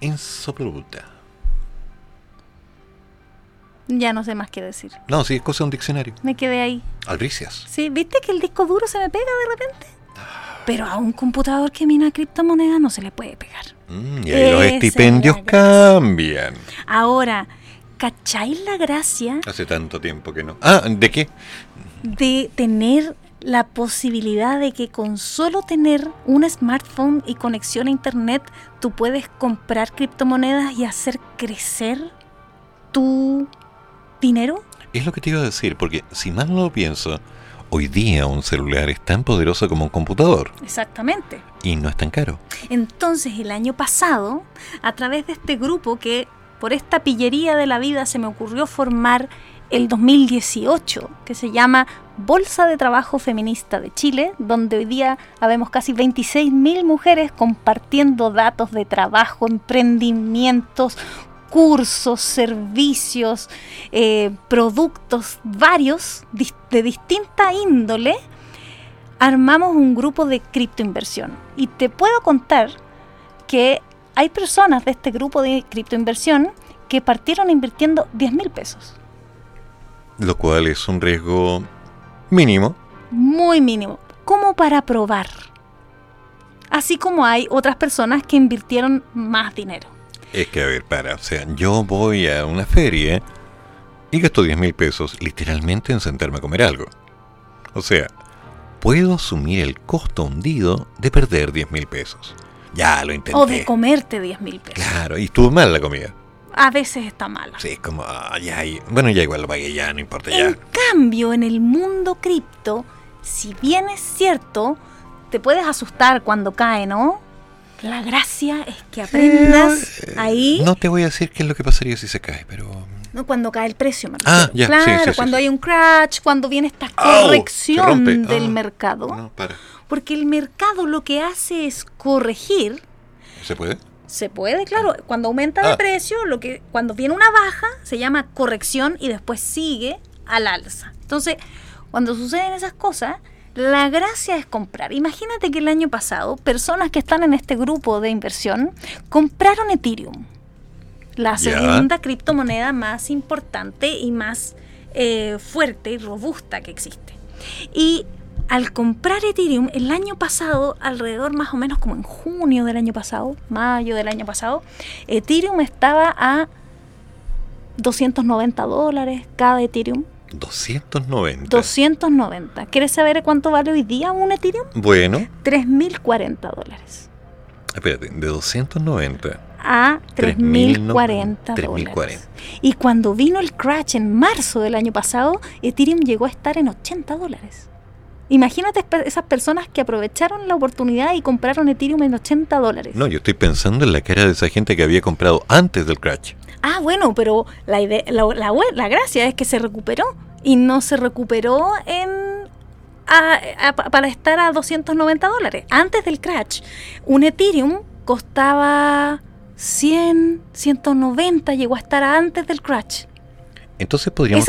ensopluta. Ya no sé más qué decir. No, sí, es cosa de un diccionario. Me quedé ahí. Albricias. Sí, ¿viste que el disco duro se me pega de repente? Pero a un computador que mina criptomonedas no se le puede pegar. Mm, y ahí los es estipendios cambian. Ahora, ¿cacháis la gracia Hace tanto tiempo que no. Ah, ¿de qué? de tener la posibilidad de que con solo tener un smartphone y conexión a internet tú puedes comprar criptomonedas y hacer crecer tu dinero? Es lo que te iba a decir, porque si mal no lo pienso, hoy día un celular es tan poderoso como un computador Exactamente. y no es tan caro. Entonces el año pasado, a través de este grupo que por esta pillería de la vida se me ocurrió formar el 2018, que se llama Bolsa de Trabajo Feminista de Chile, donde hoy día habemos casi 26.000 mujeres compartiendo datos de trabajo, emprendimientos, cursos, servicios, eh, productos varios de distinta índole, armamos un grupo de criptoinversión. Y te puedo contar que hay personas de este grupo de criptoinversión que partieron invirtiendo 10 mil pesos. Lo cual es un riesgo mínimo. Muy mínimo. Como para probar. Así como hay otras personas que invirtieron más dinero. Es que, a ver, para, o sea, yo voy a una feria y gasto 10 mil pesos literalmente en sentarme a comer algo. O sea, puedo asumir el costo hundido de perder 10 mil pesos. Ya lo intenté. O de comerte 10 mil pesos. Claro, y estuvo mal la comida. A veces está mala. Sí, es como, ah, ya, y- bueno, ya igual lo pagué, ya, no importa, ya. En cambio, en el mundo cripto, si bien es cierto, te puedes asustar cuando cae, ¿no? La gracia es que aprendas ahí, No te voy a decir qué es lo que pasaría si se cae, pero... ¿no? cuando cae el precio. me Ah, refiero. ya, sí, claro, sí, sí, cuando sí. hay un crash, cuando viene esta ¡Au! Se corrección rompe. del Ah, mercado. No, para. Porque el mercado lo que hace es corregir ¿Se puede? Se puede, claro. Cuando aumenta de Ah. precio, lo que cuando viene una baja se llama corrección y después sigue al alza. Entonces, cuando suceden esas cosas, la gracia es comprar. Imagínate que el año pasado, personas que están en este grupo de inversión compraron Ethereum, la segunda criptomoneda más importante y más eh, fuerte y robusta que existe. Y al comprar Ethereum el año pasado, alrededor más o menos como en junio del año pasado, mayo del año pasado, Ethereum estaba a 290 dólares cada Ethereum. 290. 290. ¿Quieres saber cuánto vale hoy día un Ethereum? Bueno, 3.040 dólares. espérate, de 290 A 3.040 3.040. dólares. Y cuando vino el crash en marzo del año pasado, Ethereum llegó a estar en 80 dólares. Imagínate esas personas que aprovecharon la oportunidad y compraron Ethereum en 80 dólares. No, yo estoy pensando en la cara de esa gente que había comprado antes del crash. Ah, bueno, pero la, idea, la, la la gracia es que se recuperó y no se recuperó en a- a- pa- para estar a 290 dólares. Antes del crash, un Ethereum costaba 100, 190, llegó a estar antes del crash. Entonces podríamos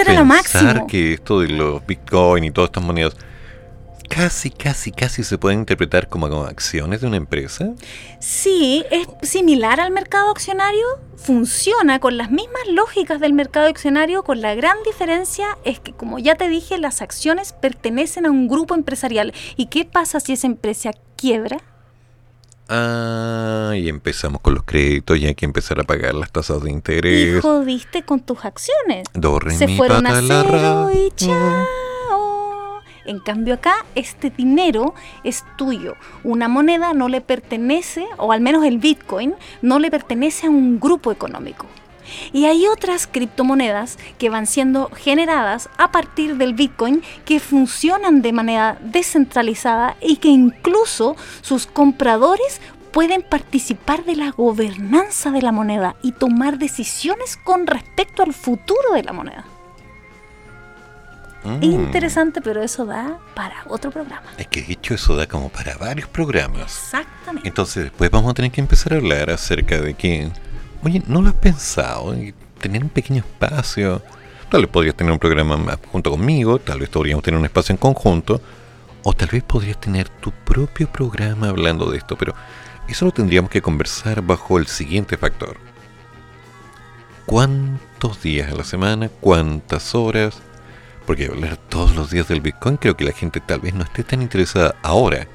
pensar que esto de los Bitcoin y todas estas monedas casi, casi, casi se pueden interpretar como, como acciones de una empresa. Sí, es similar al mercado accionario, funciona con las mismas lógicas del mercado accionario, con la gran diferencia es que, como ya te dije, las acciones pertenecen a un grupo empresarial. ¿Y qué pasa si esa empresa quiebra? Ah, y empezamos con los créditos y hay que empezar a pagar las tasas de Y interés. jodiste con tus acciones. Do, re, Se mi, fueron a la, cero y chao. En cambio acá, este dinero es tuyo. Una moneda no le pertenece, o al menos el Bitcoin, no le pertenece a un grupo económico. Y hay otras criptomonedas que van siendo generadas a partir del Bitcoin que funcionan de manera descentralizada y que incluso sus compradores pueden participar de la gobernanza de la moneda y tomar decisiones con respecto al futuro de la moneda. Mm. Interesante, pero eso da para otro programa. Es que de hecho eso da como para varios programas. Exactamente. Entonces después vamos a tener que empezar a hablar acerca de que, oye, ¿no lo has pensado? Tener un pequeño espacio. Tal vez podrías tener un programa más junto conmigo, tal vez podríamos tener un espacio en conjunto, o tal vez podrías tener tu propio programa hablando de esto, pero eso lo tendríamos que conversar bajo el siguiente factor. ¿Cuántos días a la semana? ¿Cuántas horas? Porque hablar todos los días del Bitcoin creo que la gente tal vez no esté tan interesada ahora.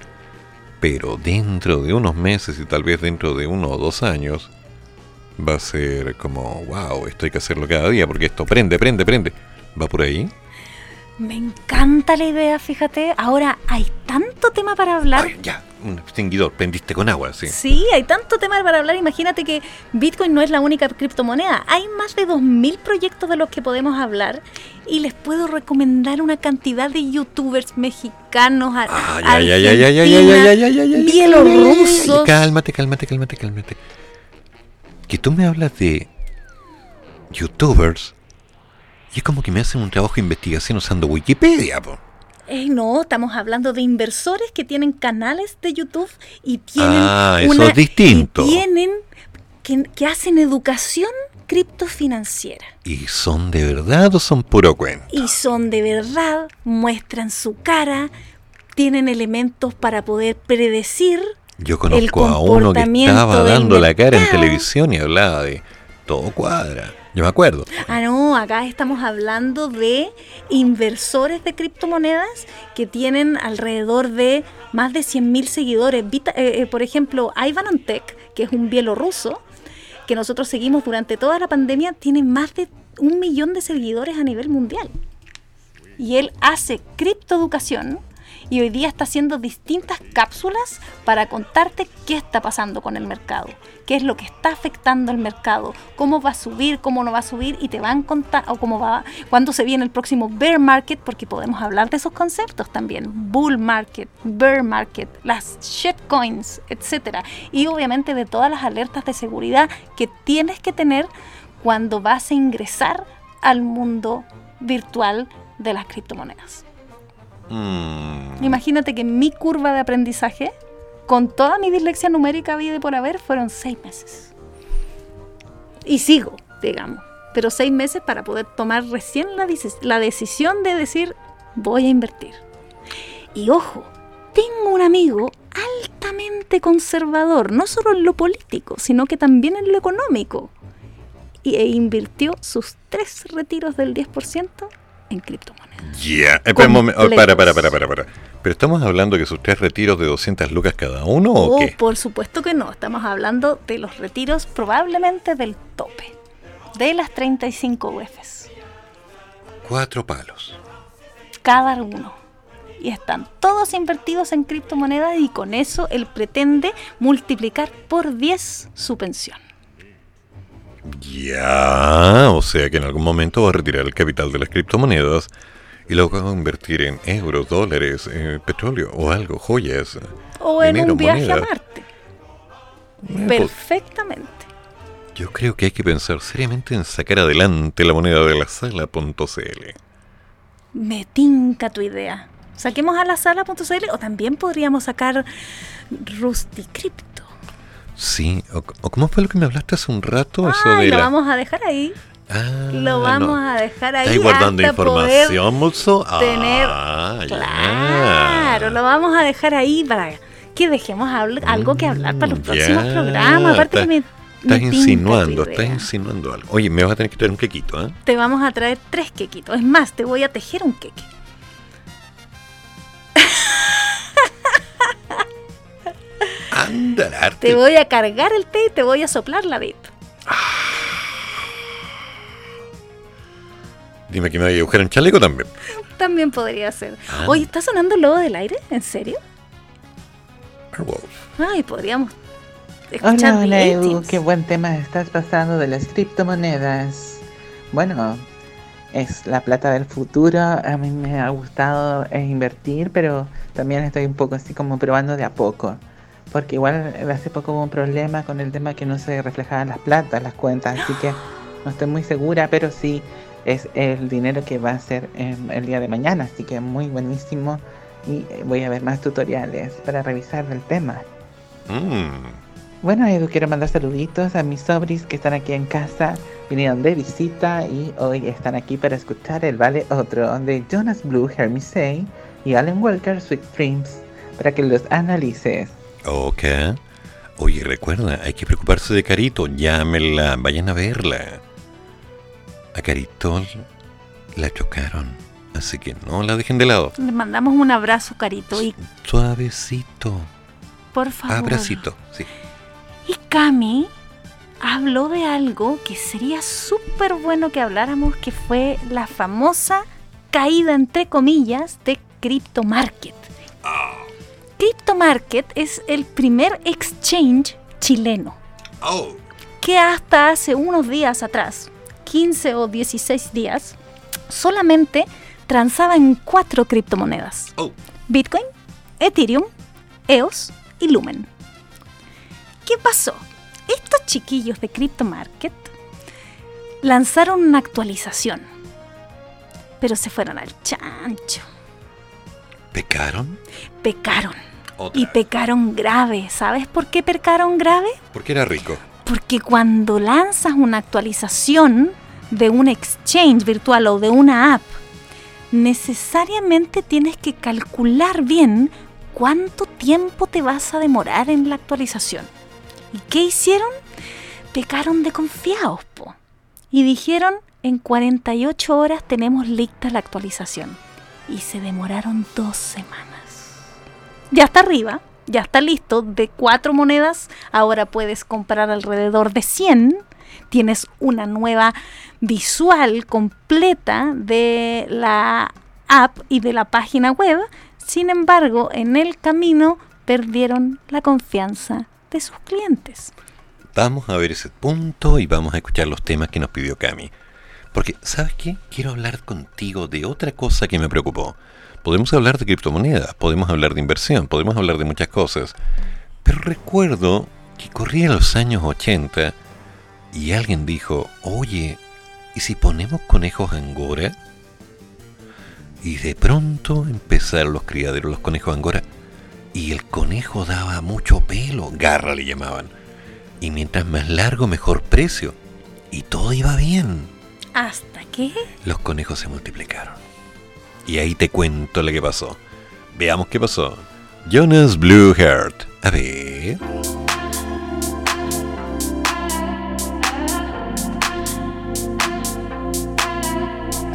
Pero dentro de unos meses y tal vez dentro de uno o dos años va a ser como, wow, esto hay que hacerlo cada día porque esto prende, prende, prende. ¿Va por ahí? Me encanta la idea, fíjate. Ahora hay tanto tema para hablar. ya, un extinguidor, prendiste con agua, sí. Sí, hay tanto tema para hablar. Imagínate que Bitcoin no es la única criptomoneda. Hay más de 2.000 proyectos de los que podemos hablar y les puedo recomendar una cantidad de youtubers mexicanos, bielorrusos. Cálmate, cálmate, cálmate, cálmate. Que tú me hablas de youtubers y es como que me hacen un trabajo de investigación usando Wikipedia, po. Eh, no, estamos hablando de inversores que tienen canales de YouTube y tienen Ah, eso una- es distinto. y tienen que, que hacen educación criptofinanciera ¿Y son de verdad o son puro cuento? y son de verdad, muestran su cara, tienen elementos para poder predecir Yo el conozco a uno que estaba dando la cara en televisión y hablaba de todo cuadra. Yo me acuerdo. Ah, no, acá estamos hablando de inversores de criptomonedas que tienen alrededor de más de 100.000 seguidores. Vita- eh, eh, por ejemplo, Ivan Antek, que es un bielorruso, que nosotros seguimos durante toda la pandemia, tiene más de un millón de seguidores a nivel mundial. Y él hace criptoeducación y hoy día está haciendo distintas cápsulas para contarte qué está pasando con el mercado, qué es lo que está afectando el mercado, cómo va a subir, cómo no va a subir y te van a contar o cómo va, cuándo se viene el próximo bear market, porque podemos hablar de esos conceptos también, bull market, bear market, las shitcoins, etcétera, y obviamente de todas las alertas de seguridad que tienes que tener cuando vas a ingresar al mundo virtual de las criptomonedas. Mm, Imagínate que mi curva de aprendizaje, con toda mi dislexia numérica vida y por haber, fueron seis meses. Y sigo, digamos. Pero seis meses para poder tomar recién la, la decisión de decir, voy a invertir. Y ojo, tengo un amigo altamente conservador, no solo en lo político, sino que también en lo económico. E invirtió sus tres retiros del 10% en criptomonedas. Ya. Momen- oh, para, para, para, para, para. Pero estamos hablando que sus tres retiros de 200 lucas cada uno o Oh, qué? por supuesto que no. Estamos hablando de los retiros probablemente del tope. De las 35 UFs. Cuatro palos. Cada uno. Y están todos invertidos en criptomonedas y con eso él pretende multiplicar por 10 su pensión. Ya. O sea que en algún momento va a retirar el capital de las criptomonedas y luego va a invertir en euros, dólares, eh, petróleo o algo, joyas. O en un viaje a Marte. Eh, pues, Perfectamente. Yo creo que hay que pensar seriamente en sacar adelante la moneda de la sala.cl. Me tinca tu idea. Saquemos a la sala.cl o también podríamos sacar Rusty Crypto. Sí, o, o ¿cómo fue lo que me hablaste hace un rato? Eso Ay, de lo la... vamos a dejar ahí. Ah, lo vamos no. a dejar ahí. ¿Estáis guardando hasta información, Mulso? tener- Ah, ya. Claro, lo vamos a dejar ahí para que dejemos algo que hablar para los próximos Ya, programas. Aparte que me, Estás me insinuando, estás insinuando algo. Oye, me vas a tener que traer un quequito, ¿eh? Te vamos a traer tres quequitos. Es más, te voy a tejer un queque. Anda, arte. Te voy a cargar el té y te voy a soplar la VIP. Dime que me voy a dibujar un chaleco también. También podría ser. Ah. Oye, ¿está sonando el lobo del aire? ¿En serio? Ay, podríamos escuchar Hola, hola, Edu, qué buen tema estás pasando de las criptomonedas. Bueno, es la plata del futuro. A mí me ha gustado eh, invertir, pero también estoy un poco así como probando de a poco. Porque igual hace poco hubo un problema con el tema que no se reflejaban las platas, las cuentas, así que no estoy muy segura, pero sí es el dinero que va a ser el día de mañana, así que muy buenísimo y eh, voy a ver más tutoriales para revisar el tema. Mm. Bueno, Edu, quiero mandar saluditos a mis sobris que están aquí en casa, vinieron de visita y hoy están aquí para escuchar el Vale Otro de Jonas Blue, Hermisei y Alan Walker, Sweet Dreams, para que los analices. Ok. Oye, recuerda, hay que preocuparse de Carito. Llámenla, vayan a verla. A Carito la chocaron. Así que no la dejen de lado. Le mandamos un abrazo, Carito. Y Suavecito. por favor. Abracito, sí. Y Cami habló de algo que sería súper bueno que habláramos, que fue la famosa caída, entre comillas, de Crypto Market. Crypto Market es el primer exchange chileno que hasta hace unos días atrás, 15 o 16 días, solamente transaba en cuatro criptomonedas. Bitcoin, Ethereum, EOS y Lumen. ¿Qué pasó? Estos chiquillos de Crypto Market lanzaron una actualización, pero se fueron al chancho. ¿Pecaron? Pecaron. Otra. Y pecaron grave. ¿Sabes por qué pecaron grave? Porque era rico. Porque cuando lanzas una actualización de un exchange virtual o de una app, necesariamente tienes que calcular bien cuánto tiempo te vas a demorar en la actualización. ¿Y qué hicieron? Pecaron de confiados, po. Y dijeron, en 48 horas tenemos lista la actualización. Y se demoraron dos semanas. Ya está arriba, ya está listo. De cuatro monedas, ahora puedes comprar alrededor de 100. Tienes una nueva visual completa de la app y de la página web. Sin embargo, en el camino perdieron la confianza de sus clientes. Vamos a ver ese punto y vamos a escuchar los temas que nos pidió Cami. Porque, ¿sabes qué? Quiero hablar contigo de otra cosa que me preocupó. Podemos hablar de criptomonedas, podemos hablar de inversión, podemos hablar de muchas cosas. Pero recuerdo que corría los años 80 y alguien dijo, oye, ¿y si ponemos conejos angora? Y de pronto empezaron los criaderos, los conejos angora. Y el conejo daba mucho pelo, garra le llamaban. Y mientras más largo, mejor precio. Y todo iba bien. ¿Hasta qué? Los conejos se multiplicaron. Y ahí te cuento lo que pasó. Veamos qué pasó. Jonas Blue Heart. A ver.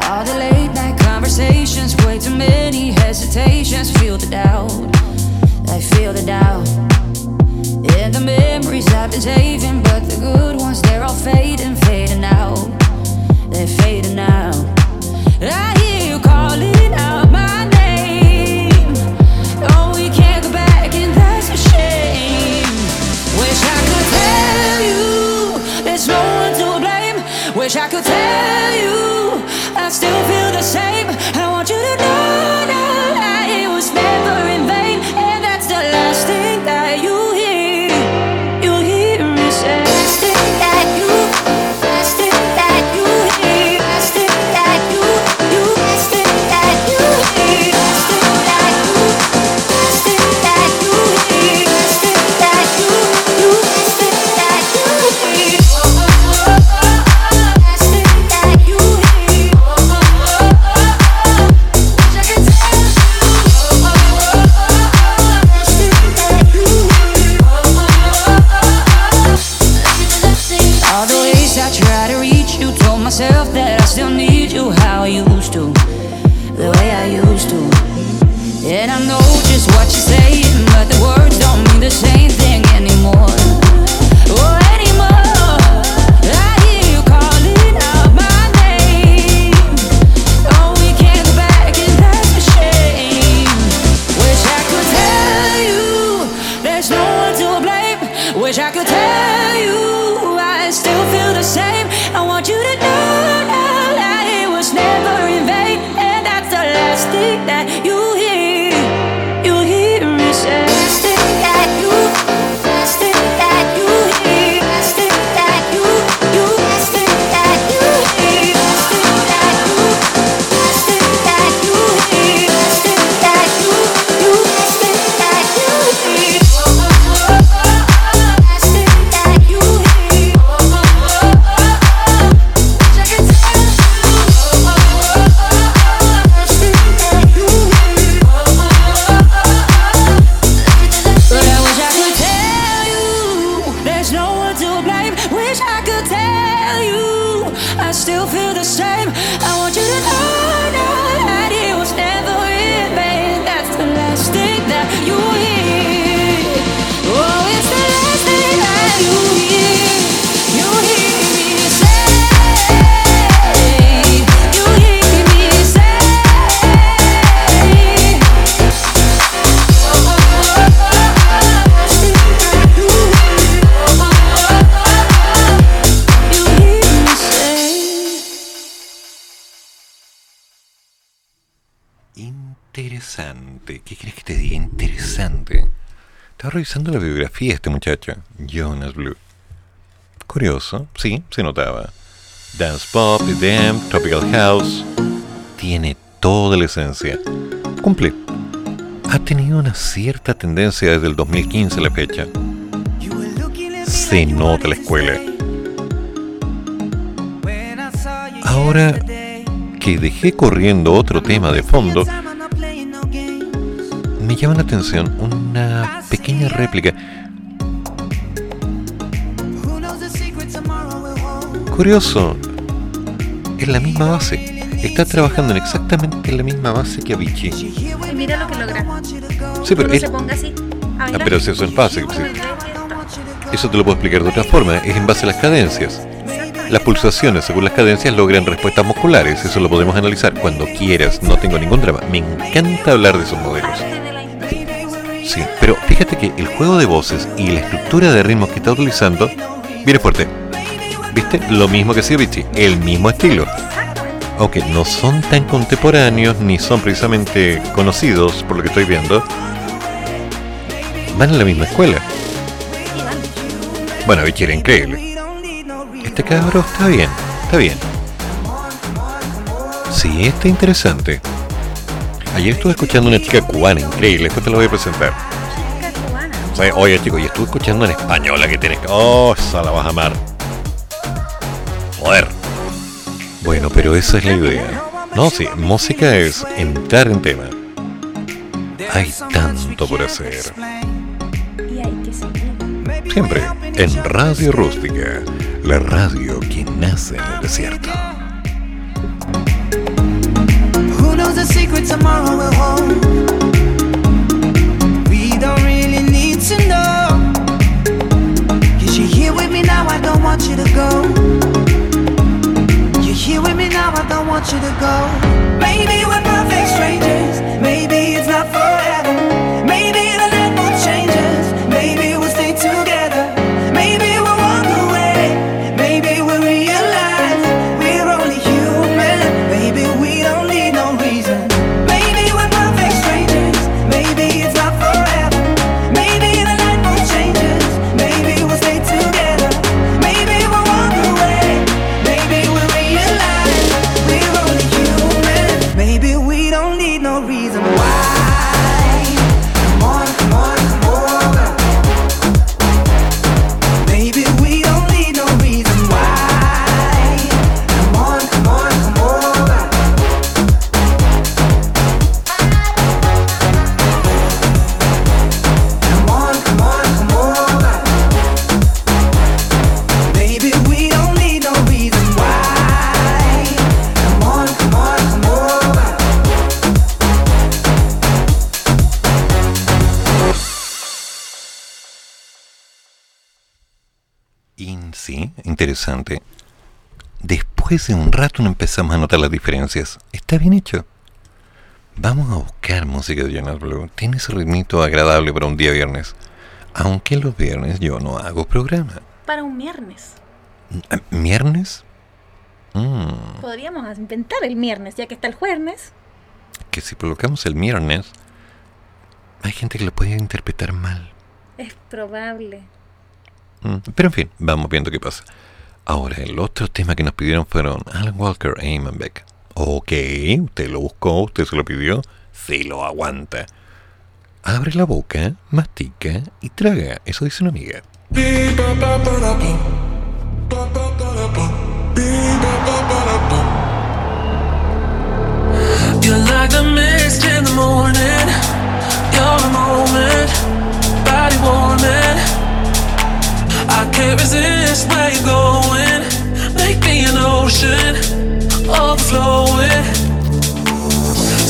All the late night conversations, way too many hesitations. Feel the doubt, I feel the doubt. In the memories I've been saving, but the good ones they're all fading, fading out. Fading. I hear you calling out my name. Oh, we can't go back, and that's a shame. Wish I could tell you there's no one to blame. Wish I could tell Revisando la biografía de este muchacho, Jonas Blue. Curioso, sí, se notaba. Dance Pop, EDM, Tropical House. Tiene toda la esencia. Cumple. Ha tenido una cierta tendencia desde el 2015 a la fecha. Se nota la escuela. Ahora que dejé corriendo otro tema de fondo, me llama la atención una pequeña réplica. Curioso, es la misma base. Está trabajando en exactamente la misma base que Avicii. Y mira lo que logra. Sí, pero él- se ponga así. a Ah, pero si eso es base. sí. Eso te lo puedo explicar de otra forma. Es en base a las cadencias. Las pulsaciones según las cadencias logran respuestas musculares. Eso lo podemos analizar cuando quieras. No tengo ningún drama. Me encanta hablar de esos modelos. Sí, pero fíjate que el juego de voces y la estructura de ritmos que está utilizando viene fuerte. ¿Viste? Lo mismo que Avicii. El mismo estilo. Aunque no son tan contemporáneos ni son precisamente conocidos por lo que estoy viendo. Van a la misma escuela. Bueno, Avicii era increíble. Este cabro está bien, está bien. Sí, está interesante. Ayer estuve escuchando una chica cubana increíble, después te la voy a presentar. Oye, oye chico, y estuve escuchando en español la que tienes que. Oh, esa la vas a amar. Joder. Bueno, pero esa es la idea. No, sí, música es entrar en tema. Hay tanto por hacer. Siempre en Radio Rústica, la radio que nace en el desierto. We don't really need to know. You're here with me now, I don't want you to go. You're here with me now, I don't want you to go. Maybe we're perfect strangers. Interesante. Después de un rato no empezamos a notar las diferencias. Está bien hecho. Vamos a buscar música de Jonas Blue. Tiene ese ritmito agradable para un día viernes. Aunque los viernes yo no hago programa. Para un viernes. ¿Eh, ¿Viernes? Mm, Podríamos inventar el viernes, ya que está el jueves. que si colocamos el viernes, hay gente que lo puede interpretar mal. Es probable. Mm, Pero en fin, vamos viendo qué pasa. Ahora, el otro tema que nos pidieron fueron Alan Walker e Eamon Beck. Ok, usted lo buscó, usted se lo pidió, se lo aguanta. Abre la boca, mastica y traga. Eso dice una amiga. I can't resist where you're going. Make me an ocean, overflowing.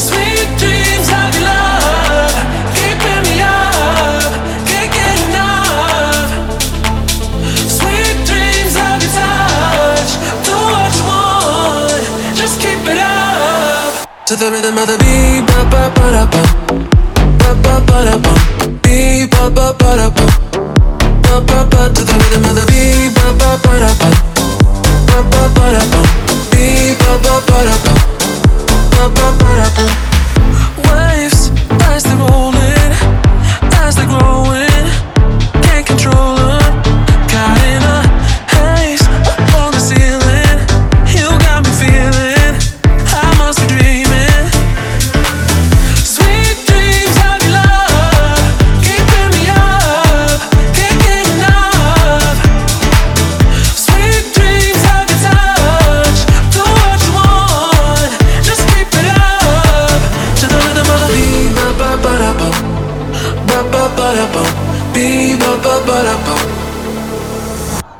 Sweet dreams of your love, keeping me up, can't get enough. Sweet dreams of your touch, do what you want, just keep it up. To the rhythm of the beat, ba ba ba da ba, ba ba ba da ba, beat ba ba ba da ba, ba ba ba. To the rhythm of the beat, ba ba ba da ba, ba ba ba da. Waves as they rolling, as they growing,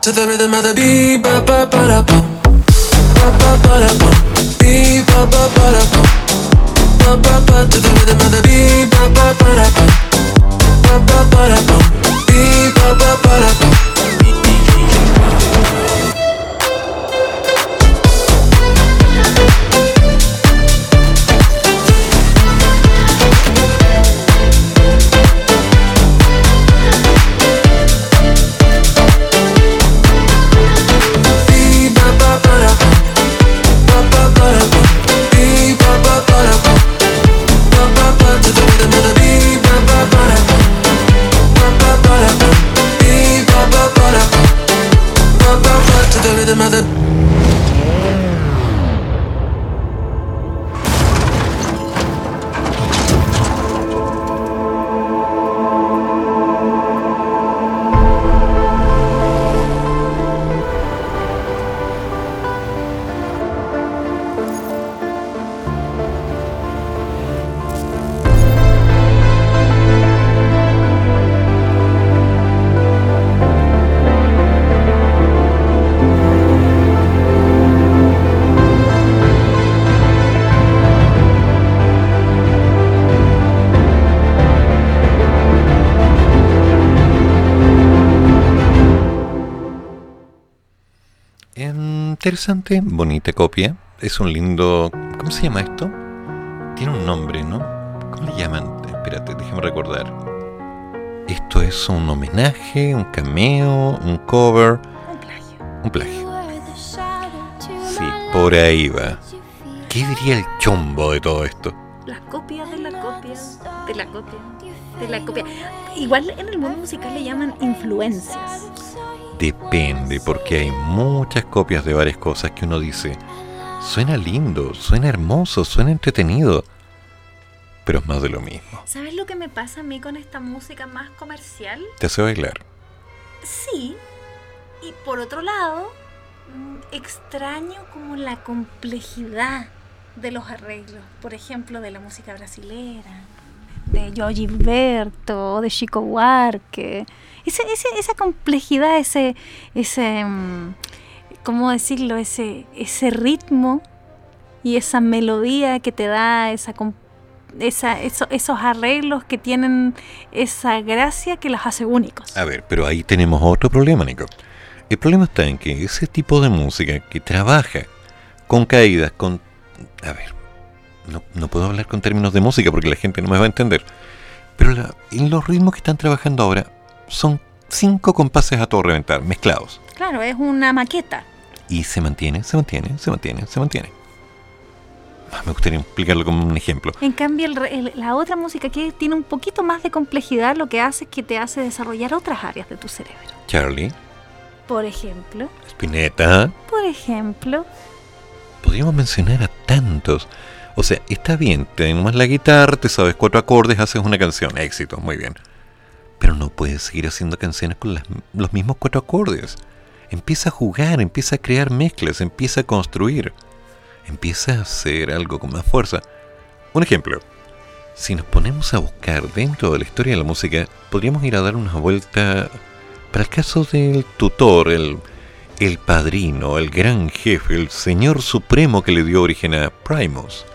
To the rhythm of the beat, ba ba ba da bum. Ba ba ba da bum. Beat, ba ba ba da bum. Ba ba ba to the rhythm of the beat, ba ba ba da bum. Ba ba ba da bum. Interesante, bonita copia. Es un lindo. ¿Cómo se llama esto? Tiene un nombre, ¿no? ¿Cómo le llaman? Espérate, déjame recordar. Esto es un homenaje, un cameo, un cover. Un plagio. Sí, por ahí va. ¿Qué diría el chombo de todo esto? La copia de la copia de la copia de la copia. Igual en el mundo musical le llaman influencias. Depende, porque hay muchas copias de varias cosas que uno dice, suena lindo, suena hermoso, suena entretenido, pero es más de lo mismo. ¿Sabes lo que me pasa a mí con esta música más comercial? Te hace bailar. Sí. Y por otro lado, mm, extraño como la complejidad de los arreglos. Por ejemplo, de la música brasilera, de Joe Gilberto, de Chico Buarque. Esa complejidad, ese, ese, mm, ¿cómo decirlo? Ese, ese ritmo y esa melodía que te da esa, esa eso- esos arreglos que tienen esa gracia que los hace únicos. A ver, pero ahí tenemos otro problema, Nico. El problema está en que ese tipo de música que trabaja con caídas, con... A ver, no, no puedo hablar con términos de música porque la gente no me va a entender. Pero la- en los ritmos que están trabajando ahora son cinco compases a todo reventar, mezclados. Claro, es una maqueta. Y se mantiene, se mantiene, se mantiene, se mantiene. Ah, Me gustaría explicarlo como un ejemplo. En cambio, el el- la otra música que tiene un poquito más de complejidad, lo que hace es que te hace desarrollar otras áreas de tu cerebro. Charlie, Por ejemplo, Spinetta, por ejemplo, podríamos mencionar a tantos. O sea, está bien, tenemos la guitarra, te sabes cuatro acordes, haces una canción, éxito, muy bien. Pero no puedes seguir haciendo canciones con las- los mismos cuatro acordes. Empieza a jugar, empieza a crear mezclas, empieza a construir, empieza a hacer algo con más fuerza. Un ejemplo, si nos ponemos a buscar dentro de la historia de la música, podríamos ir a dar una vuelta para el caso del tutor, el, el padrino, el gran jefe, el señor supremo que le dio origen a Primus,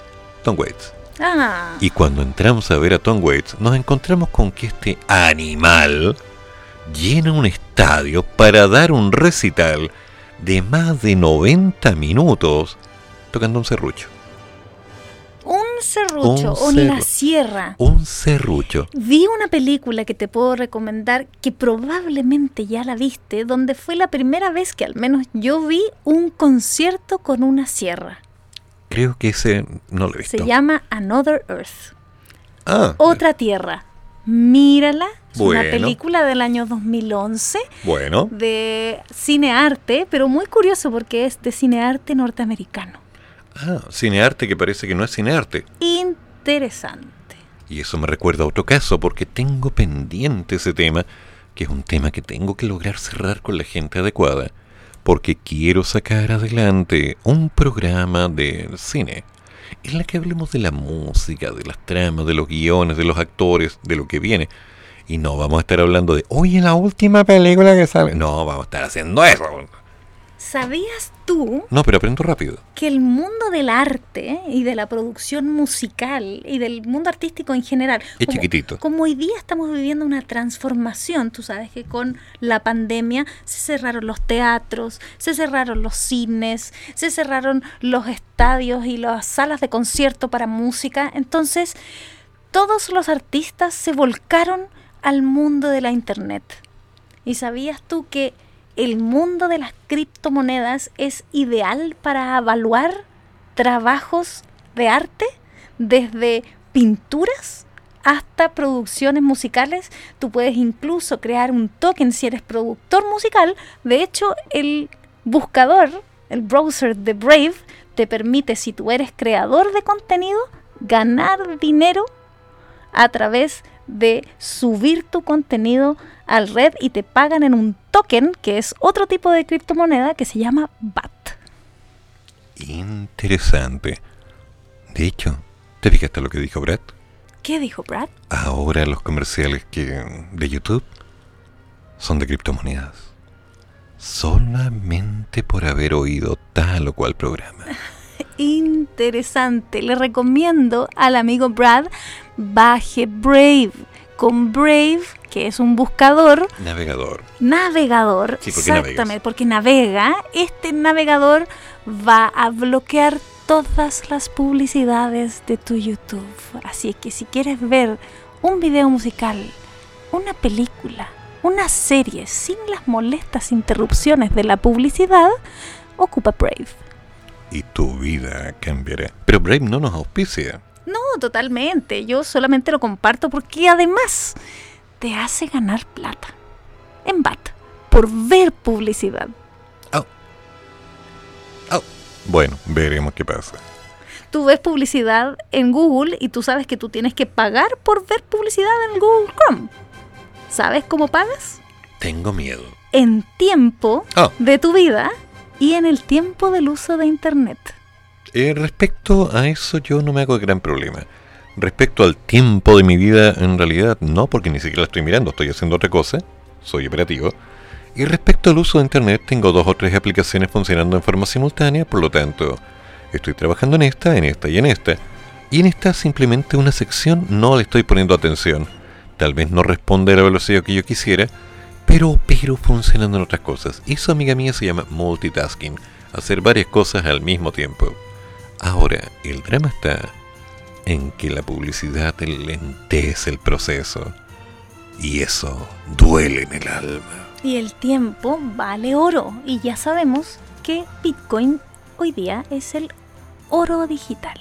Tom Waits. Ah, Y cuando entramos a ver a Tom Waits, nos encontramos con que este animal llena un estadio para dar un recital de más de 90 minutos tocando un serrucho. un serrucho, Un una serru- sierra. Un serrucho. Vi una película que te puedo recomendar que probablemente ya la viste, donde fue la primera vez que al menos yo vi un concierto con una sierra. Creo que ese no lo he visto. Se llama Another Earth. Ah, Otra Tierra. Mírala. Es una película del año 2011 bueno. de cinearte, pero muy curioso porque es de cinearte norteamericano. Ah, cinearte que parece que no es cinearte. Interesante. Y eso me recuerda a otro caso, porque tengo pendiente ese tema, que es un tema que tengo que lograr cerrar con la gente adecuada, porque quiero sacar adelante un programa de cine, en la que hablemos de la música, de las tramas, de los guiones, de los actores, de lo que viene. Y no vamos a estar hablando de, oye, la última película que sale. No, vamos a estar haciendo eso. ¿Sabías tú No, pero aprendo rápido. que el mundo del arte y de la producción musical y del mundo artístico en general, Es como, chiquitito. como hoy día estamos viviendo una transformación, tú sabes que con la pandemia se cerraron los teatros, se cerraron los cines, se cerraron los estadios y las salas de concierto para música, entonces todos los artistas se volcaron al mundo de la internet. ¿Y sabías tú que el mundo de las criptomonedas es ideal para evaluar trabajos de arte? Desde pinturas hasta producciones musicales. Tú puedes incluso crear un token si eres productor musical. De hecho, el buscador, el browser de Brave, te permite, si tú eres creador de contenido, ganar dinero a través de subir tu contenido al red y te pagan en un token, que es otro tipo de criptomoneda que se llama BAT. Interesante. De hecho, ¿te fijaste lo que dijo Brad? ¿Qué dijo Brad? Ahora los comerciales que de YouTube son de criptomonedas. Solamente por haber oído tal o cual programa. Interesante. Le recomiendo al amigo Brad baje Brave. Con Brave, que es un buscador, Navegador. navegador, Sí, porque navegas. exactamente, porque navega, este navegador va a bloquear todas las publicidades de tu YouTube. Así es que si quieres ver un video musical, una película, una serie sin las molestas interrupciones de la publicidad, ocupa Brave. Y tu vida cambiará. Pero Brave no nos auspicia. No, totalmente. Yo solamente lo comparto porque además te hace ganar plata en BAT por ver publicidad. Bueno, veremos qué pasa. Tú ves publicidad en Google y tú sabes que tú tienes que pagar por ver publicidad en Google Chrome. ¿Sabes cómo pagas? Tengo miedo. En tiempo de tu vida y en el tiempo del uso de Internet. Eh, respecto a eso yo no me hago gran problema. Respecto al tiempo de mi vida, en realidad no, porque ni siquiera la estoy mirando, estoy haciendo otra cosa, soy operativo. Y respecto al uso de Internet, tengo dos o tres aplicaciones funcionando en forma simultánea, por lo tanto, estoy trabajando en esta, en esta y en esta. Y en esta simplemente una sección no le estoy poniendo atención. Tal vez no responde a la velocidad que yo quisiera, pero, pero funcionando en otras cosas. Eso, amiga mía, se llama multitasking, hacer varias cosas al mismo tiempo. Ahora, el drama está en que la publicidad lentece el proceso. Y eso duele en el alma. Y el tiempo vale oro. Y ya sabemos que Bitcoin hoy día es el oro digital.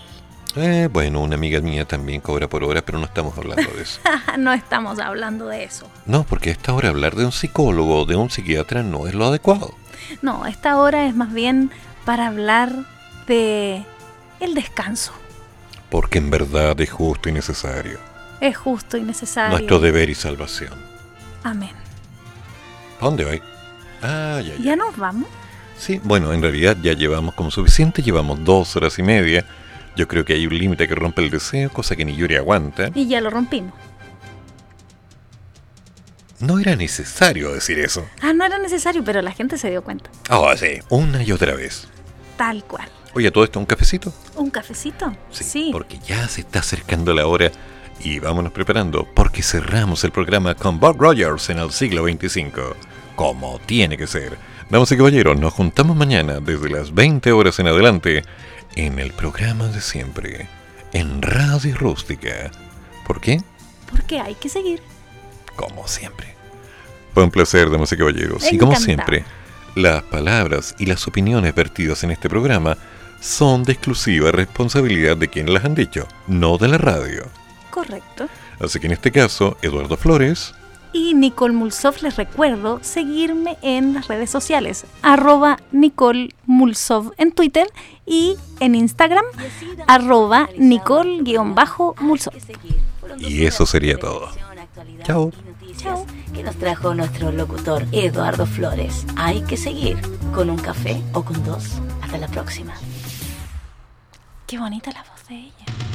Eh, bueno, una amiga mía también cobra por hora, pero no estamos hablando de eso. no estamos hablando de eso. No, porque a esta hora hablar de un psicólogo o de un psiquiatra no es lo adecuado. No, esta hora es más bien para hablar de el descanso. Porque en verdad es justo y necesario. Es justo y necesario. Nuestro deber y salvación. Amén. ¿A dónde voy? Ah, ya, ya. ¿Ya nos vamos? Sí, bueno, en realidad ya llevamos como suficiente, llevamos dos horas y media. Yo creo que hay un límite que rompe el deseo, cosa que ni Yuri aguanta. Y ya lo rompimos. No era necesario decir eso. Ah, no era necesario, pero la gente se dio cuenta. Ah, sí, una y otra vez. Tal cual. Oye, ¿todo esto un cafecito? ¿Un cafecito? Sí. Porque ya se está acercando la hora y vámonos preparando porque cerramos el programa con Bob Rogers en el siglo 25, como tiene que ser. Damas y caballeros, nos juntamos mañana desde las 20 horas en adelante en el programa de siempre, en Radio Rústica. ¿Por qué? Porque hay que seguir. Como siempre. Fue un placer, damas y caballeros. Y como siempre, las palabras y las opiniones vertidas en este programa son de exclusiva responsabilidad de quienes las han dicho, no de la radio. Correcto. Así que en este caso, Eduardo Flores, Y Nicole Mulsov, les recuerdo seguirme en las redes sociales, arroba Nicole Mulsov en Twitter y en Instagram, arroba Nicole-Mulsov. y eso sería todo. Chao. Chao. Que nos trajo nuestro locutor Eduardo Flores. Hay que seguir con un café o con dos. Hasta la próxima. Qué bonita la voz de ella.